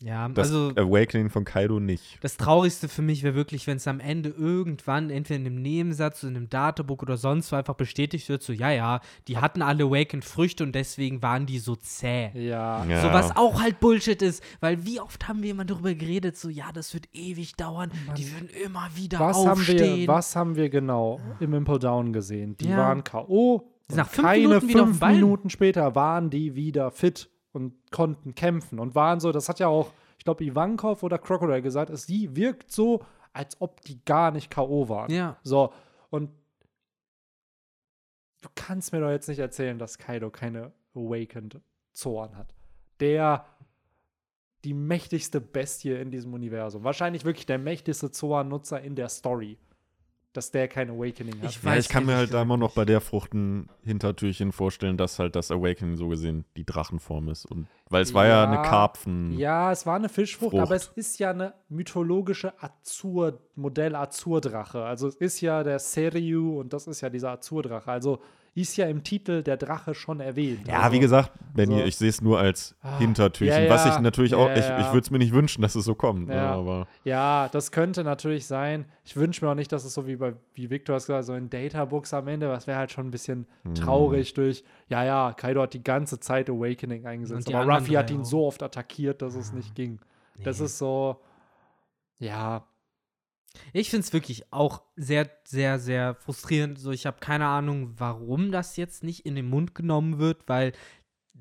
Ja, Das also Awakening von Kaido nicht. Das Traurigste für mich wäre wirklich, wenn es am Ende irgendwann, entweder in einem Nebensatz, in einem Databook oder sonst wo einfach bestätigt wird, so, ja, ja, die hatten alle Awakened Früchte und deswegen waren die so zäh. Ja. Ja. So was auch halt Bullshit ist, weil wie oft haben wir immer darüber geredet, so, ja, das wird ewig dauern, die würden immer wieder Was haben, aufstehen. wir, was haben wir genau im Impel Down gesehen? Die Ja. waren K.O. und Nach fünf keine Minuten fünf. Minuten später waren die wieder fit und konnten kämpfen und waren so, das hat ja auch, ich glaube, Ivankov oder Crocodile gesagt, es, die wirkt so, als ob die gar nicht K.O. waren. Ja. So, und du kannst mir doch jetzt nicht erzählen, dass Kaido keine Awakened Zorn hat. Der die mächtigste Bestie in diesem Universum. Wahrscheinlich wirklich der mächtigste Zorn-Nutzer in der Story. Dass der kein Awakening hat. Ich Ja, weiß ich kann mir halt da immer noch bei der Frucht ein Hintertürchen vorstellen, dass halt das Awakening so gesehen die Drachenform ist. Und weil es war ja Ja, eine Karpfen. Ja, es war eine Fischfrucht, Frucht. aber es ist ja eine mythologische Azur, Modell Azurdrache. Also es ist ja der Seryu und das ist ja dieser Azurdrache. Also ist ja im Titel der Drache schon erwähnt. Ja, also, wie gesagt, Benny, so. ich sehe es nur als Ah, Hintertürchen. ja, was ich natürlich auch, ich, ja. ich würde es mir nicht wünschen, dass es so kommt. ne, Ja. aber Ja, das könnte natürlich sein. Ich wünsche mir auch nicht, dass es so wie bei, wie Victor es gesagt hat, so in Databooks am Ende, das wäre halt schon ein bisschen Hm. traurig durch, ja, ja, Kaido hat die ganze Zeit Awakening eingesetzt, aber Ruffy hat ihn auch. so oft attackiert, dass es nicht ging. Das Nee. ist so, ja, Ich finde es wirklich auch sehr, sehr, sehr frustrierend. So, ich habe keine Ahnung, warum das jetzt nicht in den Mund genommen wird, weil,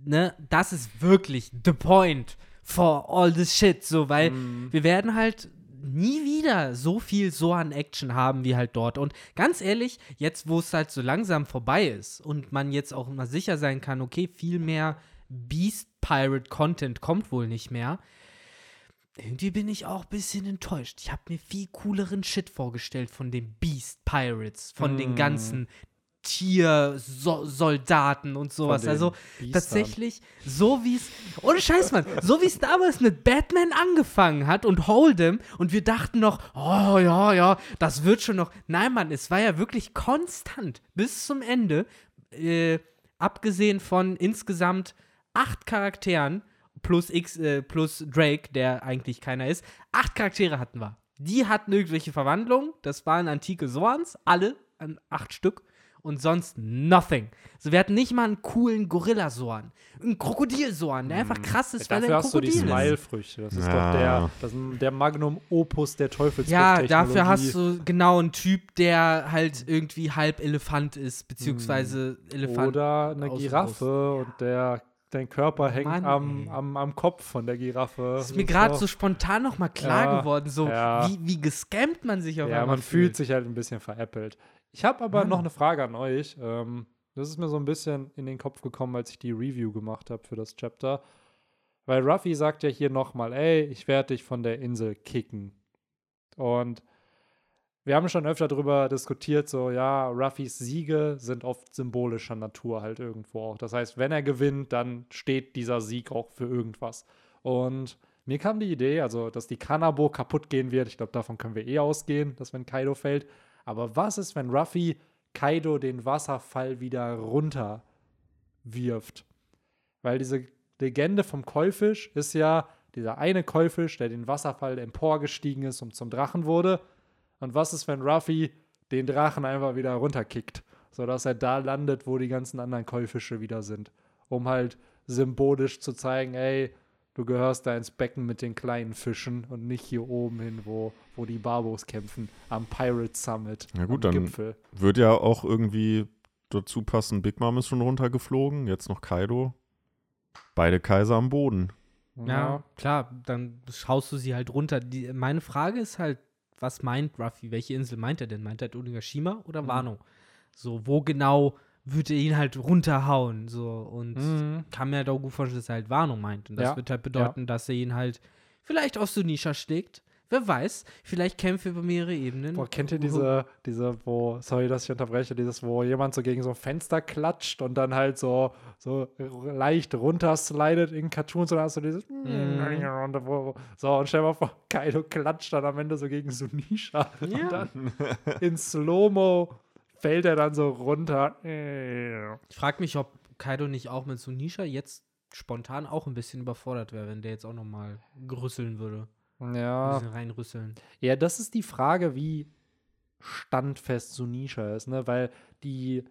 ne, das ist wirklich the point for all this shit. So, weil mm, wir werden halt nie wieder so viel so an Action haben wie halt dort. Und ganz ehrlich, jetzt, wo es halt so langsam vorbei ist und man jetzt auch mal sicher sein kann, okay, viel mehr Beast Pirate Content kommt wohl nicht mehr. Irgendwie bin ich auch ein bisschen enttäuscht. Ich habe mir viel cooleren Shit vorgestellt von den Beast Pirates, von den Mm. ganzen Tiersoldaten und sowas. den Also Biestern. tatsächlich, so wie es, ohne Scheiß, Mann, so wie es damals mit Batman angefangen hat und Hold'em und wir dachten noch, oh ja, ja, das wird schon noch. Nein, Mann, es war ja wirklich konstant bis zum Ende, äh, abgesehen von insgesamt acht Charakteren plus X, äh, plus Drake, der eigentlich keiner ist. Acht Charaktere hatten wir. Die hatten irgendwelche Verwandlungen. Das waren antike Sorns, alle an acht Stück. Und sonst nothing. So, wir hatten nicht mal einen coolen Gorilla-Sorn. Einen Krokodil-Sorn, der einfach krass ist, weil er Dafür ein hast du die Krokodil ist. Smile-Früchte. Das ist Ja. doch der, das ist der Magnum Opus der Ja, Teufelsfrucht-Technologie. dafür hast du genau einen Typ, der halt irgendwie halb Elefant ist, beziehungsweise Elefant. Oder eine. Giraffe und der, dein Körper hängt Mann, am, am, am Kopf von der Giraffe. Das ist mir gerade doch- so spontan noch mal klar Ja, geworden, so ja. wie, wie gescampt man sich auf Ja, einmal man fühlt sich halt ein bisschen veräppelt. Ich habe aber Mann. noch eine Frage an euch. Ähm, das ist mir so ein bisschen in den Kopf gekommen, als ich die Review gemacht habe für das Chapter. Weil Ruffy sagt ja hier nochmal, ey, ich werde dich von der Insel kicken. Und wir haben schon öfter darüber diskutiert, so, ja, Ruffys Siege sind oft symbolischer Natur halt irgendwo auch. Das heißt, wenn er gewinnt, dann steht dieser Sieg auch für irgendwas. Und Mir kam die Idee, also, dass die Kanabo kaputt gehen wird. Ich glaube, davon können wir eh ausgehen, dass wenn Kaido fällt. Aber was ist, wenn Ruffy Kaido den Wasserfall wieder runter wirft? Weil diese Legende vom Keufisch ist ja dieser eine Keufisch, der den Wasserfall emporgestiegen ist und zum Drachen wurde. Und was ist, wenn Ruffy den Drachen einfach wieder runterkickt, sodass er da landet, wo die ganzen anderen Käufische wieder sind, um halt symbolisch zu zeigen, ey, du gehörst da ins Becken mit den kleinen Fischen und nicht hier oben hin, wo, wo die Barbos kämpfen, am Pirate Summit. Ja gut, am dann Gipfel. wird ja auch irgendwie dazu passen, Big Mom ist schon runtergeflogen, jetzt noch Kaido. Beide Kaiser am Boden. Ja, klar, dann schaust du sie halt runter. Die, meine Frage ist halt, was meint Ruffy? Welche Insel meint er denn? Meint er Onigashima oder Mhm. Wano? So, wo genau würde er ihn halt runterhauen? So, und Mhm. kann mir halt auch gut vorstellen, dass er halt Wano meint. Und das Ja, wird halt bedeuten, dass er ihn halt vielleicht auf Sunisha schlägt. Wer weiß, vielleicht kämpfe über mehrere Ebenen. Boah, kennt ihr diese, diese, wo, sorry, dass ich unterbreche, dieses, wo jemand so gegen so ein Fenster klatscht und dann halt so, so leicht runterslidet in Cartoons und dann hast du dieses wo- so und stell dir mal vor, Kaido klatscht dann am Ende so gegen Sunisha Ja. und dann in Slow-Mo fällt er dann so runter. Ich frage mich, ob Kaido nicht auch mit Sunisha jetzt spontan auch ein bisschen überfordert wäre, wenn der jetzt auch noch mal gerüsseln würde. Ein Ja, bisschen reinrüsseln. Ja, das ist die Frage, wie standfest Sunisha ist, ne? Weil die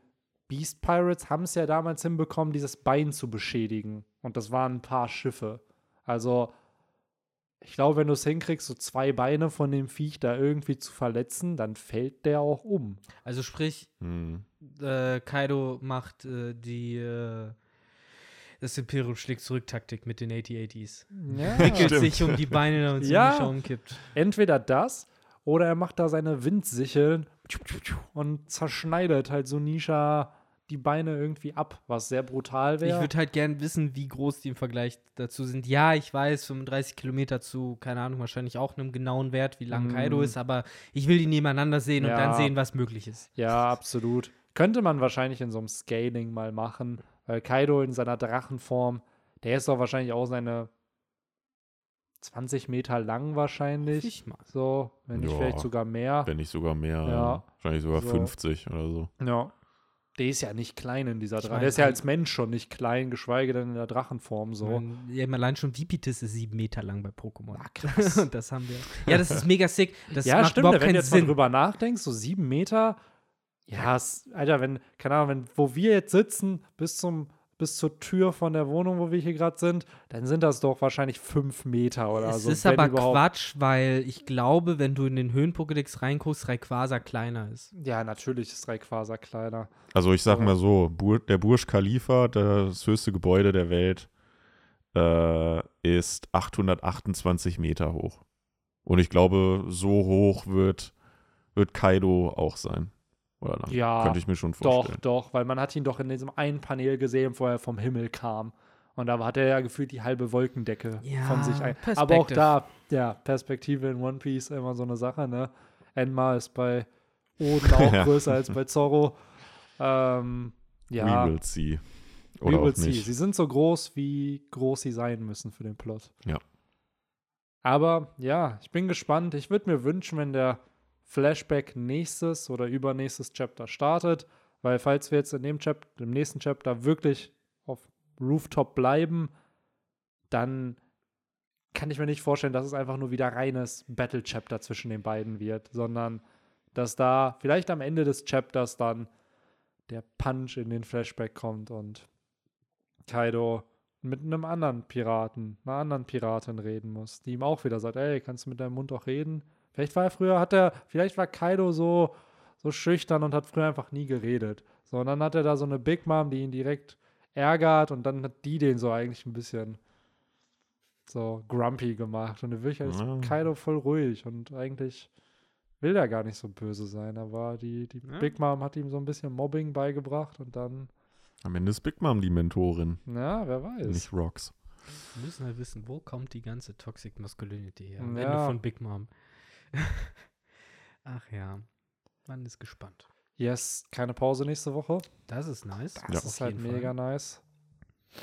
Beast Pirates haben es ja damals hinbekommen, dieses Bein zu beschädigen. Und das waren ein paar Schiffe. Also, ich glaube, wenn du es hinkriegst, so zwei Beine von dem Viech da irgendwie zu verletzen, dann fällt der auch um. Also sprich, Hm. äh, Kaido macht äh, die äh, das Imperium schlägt zurück Taktik mit den 8080s. Ja. Wickelt Stimmt. sich um die Beine und Ja. Sunisha umkippt. Entweder das oder er macht da seine Windsicheln und zerschneidet halt Sunisha die Beine irgendwie ab, was sehr brutal Ich wäre. würde halt gern wissen, wie groß die im Vergleich dazu sind. Ja, ich weiß, 35 Kilometer zu, keine Ahnung, wahrscheinlich auch einem genauen Wert, wie lang Mm. Kaido ist, aber ich will die nebeneinander sehen und Ja. dann sehen, was möglich ist. Ja, absolut. Könnte man wahrscheinlich in so einem Scaling mal machen, weil Kaido in seiner Drachenform, der ist doch wahrscheinlich auch seine 20 Meter lang wahrscheinlich. Ich mal. So, wenn nicht Ja. vielleicht sogar mehr. Wenn nicht sogar mehr. Ja. Wahrscheinlich sogar So. 50 oder so. Ja. Der ist ja nicht klein in dieser Drache. Der ist ja als Mensch schon nicht klein, geschweige denn in der Drachenform so. Mein, ja, allein schon Vipitis ist sieben Meter lang bei Pokémon. Ah, krass. das haben wir. Ja, das ist mega sick. Das ja, macht stimmt. überhaupt Wenn du jetzt mal Sinn. drüber nachdenkst, so sieben Meter, ja, es, Alter, wenn, keine Ahnung, wenn, wo wir jetzt sitzen, bis zum, bis zur Tür von der Wohnung, wo wir hier gerade sind, dann sind das doch wahrscheinlich fünf Meter oder es so. ist wenn aber überhaupt. Quatsch, weil ich glaube, wenn du in den Höhenpokédex reinguckst, Rayquaza kleiner ist. Ja, natürlich ist Rayquaza kleiner. Also ich sag Ja. mal so, Bur der Burj Khalifa, das höchste Gebäude der Welt, äh, ist 828 Meter hoch. Und ich glaube, so hoch wird, wird Kaido auch sein. Oder lang. Ja, Könnte ich mir schon Doch, vorstellen. doch, weil man hat ihn doch in diesem einen Panel gesehen, wo er vom Himmel kam. Und da hat er ja gefühlt die halbe Wolkendecke Ja, von sich ein. Aber auch da, ja, Perspektive in One Piece immer so eine Sache, ne? Enma ist bei Oden auch Ja. größer als bei Zorro. Ähm, ja, We will see. we Oder will auch see. nicht. Sie sind so groß, wie groß sie sein müssen für den Plot. Ja. Aber ja, ich bin gespannt. Ich würde mir wünschen, wenn der Flashback nächstes oder übernächstes Chapter startet, weil falls wir jetzt in dem Chapter, im nächsten Chapter wirklich auf Rooftop bleiben, dann kann ich mir nicht vorstellen, dass es einfach nur wieder reines Battle-Chapter zwischen den beiden wird, sondern dass da vielleicht am Ende des Chapters dann der Punch in den Flashback kommt und Kaido mit einem anderen Piraten, einer anderen Piratin reden muss, die ihm auch wieder sagt, ey, kannst du mit deinem Mund auch reden? Vielleicht war er früher, hat er, vielleicht war Kaido so, so schüchtern und hat früher einfach nie geredet. So, und dann hat er da so eine Big Mom, die ihn direkt ärgert und dann hat die den so eigentlich ein bisschen so grumpy gemacht. Und in Wirklichkeit ist Ja. Kaido voll ruhig und eigentlich will er gar nicht so böse sein, aber die, die Ja. Big Mom hat ihm so ein bisschen Mobbing beigebracht und dann, Am Ende ist Big Mom die Mentorin, na, wer weiß. nicht Rocks. Wir müssen halt wissen, wo kommt die ganze Toxic Masculinity her? Am Ende Ja. von Big Mom. Ach ja, man ist gespannt. Yes, keine Pause nächste Woche. Das ist nice. Das Ja. ist halt jeden Fall. mega nice.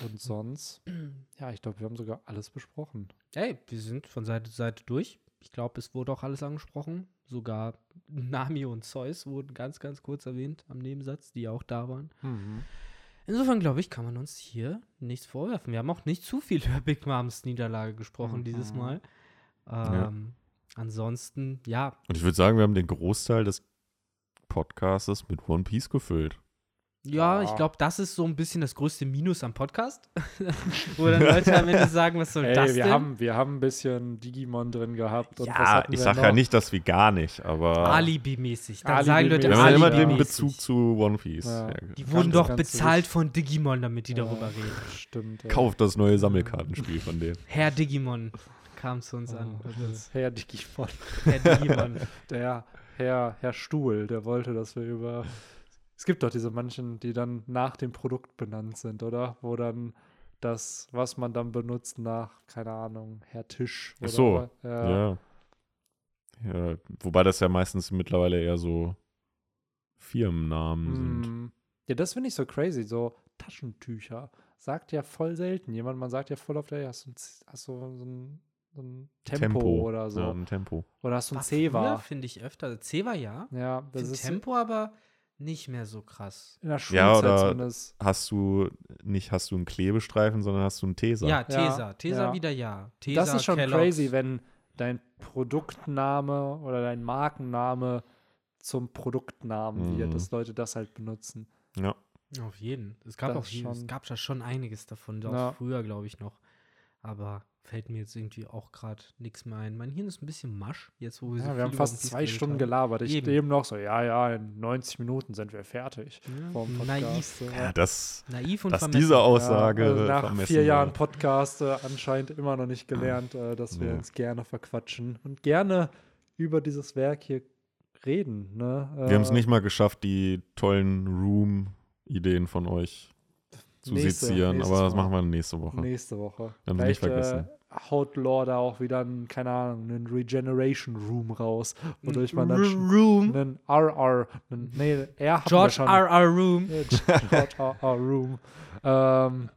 Und sonst, ja, ich glaube, wir haben sogar alles besprochen. Ey, wir sind von Seite zu Seite durch. Ich glaube, es wurde auch alles angesprochen. Sogar Nami und Zeus wurden ganz, ganz kurz erwähnt am Nebensatz, die auch da waren. Insofern, glaube ich, kann man uns hier nichts vorwerfen. Wir haben auch nicht zu viel über Big Moms Niederlage gesprochen Mhm. dieses Mal. Ähm, Ja. Ansonsten, ja, Und ich würde sagen, wir haben den Großteil des Podcasts mit One Piece gefüllt. Ja, Ja. ich glaube, das ist so ein bisschen das größte Minus am Podcast. Wo dann Leute am Ende sagen, was soll Ey, das wir denn? haben, wir haben ein bisschen Digimon drin gehabt. Ja, ich sage ja nicht, dass wir gar nicht, aber Alibi-mäßig. Dann sagen Leute wir haben immer den. Bezug zu One Piece. Ja. Ja. Die Ganz, wurden doch bezahlt von Digimon, damit die Ja. darüber reden. Stimmt. Kauft das neue Sammelkartenspiel von denen. Herr Digimon kam zu uns an. Oh, Herr Digimon. Herr Digimon. Der Herr, Herr Stuhl, der wollte, dass wir über. Es gibt doch diese manchen, die dann nach dem Produkt benannt sind, oder? Wo dann das, was man dann benutzt, nach, keine Ahnung, Herr Tisch. Ach so, Oder, ja. Ja. ja. Wobei das ja meistens mittlerweile eher so Firmennamen sind. Mm. Ja, das finde ich so crazy. So Taschentücher. Sagt ja voll selten jemand. Man sagt ja voll auf der, hast du, hast du so ein, so ein Tempo, oder so. Ja, ein Tempo. Oder hast du ein Zewa. finde ich öfter. Zewa ja. Ja, das ist Tempo aber nicht mehr so krass. in der Ja, Schulzeit oder- zumindest. Hast du nicht hast du einen Klebestreifen, sondern hast du einen Teser. Ja, Tesa. Tesa ja. wieder ja. Tesa, Das ist schon Kellogg's. crazy, wenn dein Produktname oder dein Markenname zum Produktnamen wird, Mhm. dass Leute das halt benutzen. ja. Auf jeden. Es gab Das auch hier, es schon. gab da schon einiges davon, auch Ja. früher, glaube ich, noch. Aber fällt mir jetzt irgendwie auch gerade nichts mehr ein. Mein Hirn ist ein bisschen masch, jetzt wo wir so Ja, viel wir haben fast zwei Stunden haben. gelabert. Ich Eben. eben noch so, ja, ja, in 90 Minuten sind wir fertig. Ja, naiv. Ja, das, Naiv und dass vermessen. diese Aussage Ja, also nach vermessen vier. Jahren Podcast äh, anscheinend immer noch nicht gelernt, äh, dass wir Ja. uns gerne verquatschen und gerne über dieses Werk hier reden. Ne? Wir haben es Äh, nicht mal geschafft, die tollen Room-Ideen von euch zu Nächste- sezieren, nächstes aber das machen wir nächste Woche. Nächste Woche. Haben wir nicht Vielleicht, vergessen. Haut Lore da auch wieder einen, keine Ahnung, einen Regeneration Room raus, wodurch man dann Room. einen RR, einen, nee, R George. R.R. Room. Ja, George RR Room. Ähm,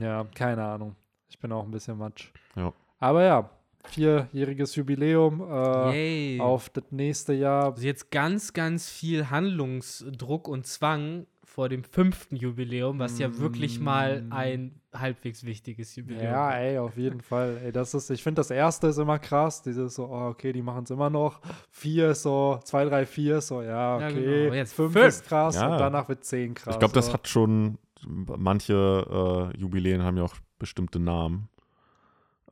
ja, keine Ahnung. Ich bin auch ein bisschen matsch. Ja. Aber ja, vierjähriges Jubiläum äh, Yay. auf das nächste Jahr. Also jetzt ganz, ganz viel Handlungsdruck und Zwang vor dem fünften Jubiläum, was ja wirklich mal Mm. ein halbwegs wichtiges Jubiläum Ja, war. ey, auf jeden Fall. Ey, das ist, ich finde, das erste ist immer krass. Dieses so, oh, okay, die machen es immer noch. Vier ist so, zwei, drei, vier ist so, ja, Ja, okay. genau. Aber jetzt fünf, fünf. ist krass Ja. und danach wird zehn krass. ich glaube, das so. hat schon, manche äh, Jubiläen haben ja auch bestimmte Namen.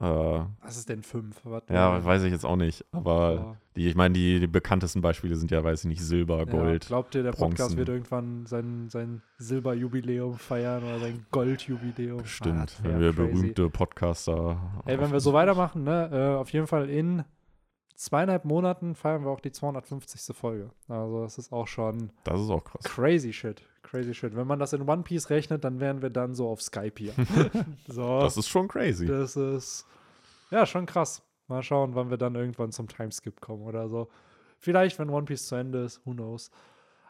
Äh, Was ist denn fünf? Warte ja, weiß ich jetzt auch nicht, aber Ja. die, ich meine, die, die bekanntesten Beispiele sind ja, weiß ich nicht, Silber, Ja, Gold. glaubt ihr, der Podcast Bronzen. wird irgendwann sein, sein Silberjubiläum feiern oder sein Goldjubiläum? Bestimmt, Ah, wenn wir crazy. berühmte Podcaster. Ey, wenn wir so weitermachen, ne, äh, auf jeden Fall in zweieinhalb Monaten feiern wir auch die 250. Folge. Also das ist auch schon Das ist auch krass. crazy shit. Crazy shit. Wenn man das in One Piece rechnet, dann wären wir dann so auf Skype hier. so, Das ist schon crazy. das ist ja schon krass. Mal schauen, wann wir dann irgendwann zum Timeskip kommen oder so. Vielleicht, wenn One Piece zu Ende ist, who knows.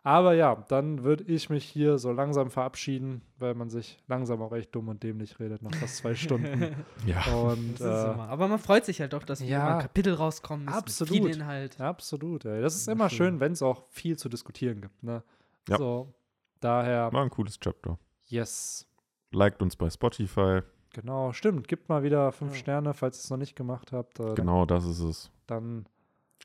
Aber ja, dann würde ich mich hier so langsam verabschieden, weil man sich langsam auch echt dumm und dämlich redet nach fast zwei Stunden. Ja. Und Das ist äh, immer. Aber man freut sich halt doch, dass ja, wieder mal Kapitel rauskommen. ist absolut. Mit viel Inhalt. absolut, ey. Das ist Immer schön. schön, wenn es auch viel zu diskutieren gibt. Ne? Ja. So, daher, War ein cooles Chapter. yes. Liked uns bei Spotify. Genau, stimmt. Gibt mal wieder fünf Ja. Sterne, falls ihr es noch nicht gemacht habt. Äh, Genau, das ist es. Dann,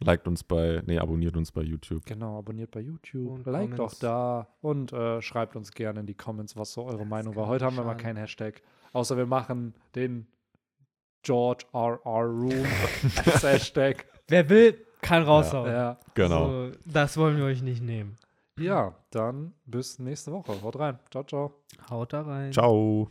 Liked uns bei, nee, abonniert uns bei YouTube. genau, abonniert bei YouTube, Und liked auch Comments. da und äh, schreibt uns gerne in die Comments, was so eure Meinung war. Heute haben wir mal keinen Hashtag, außer wir machen den George RR Room als Hashtag. Wer will, kann raushauen. Ja. Genau. So, das wollen wir euch nicht nehmen. Ja, dann bis nächste Woche. Haut rein. Ciao, ciao. Haut da rein. Ciao.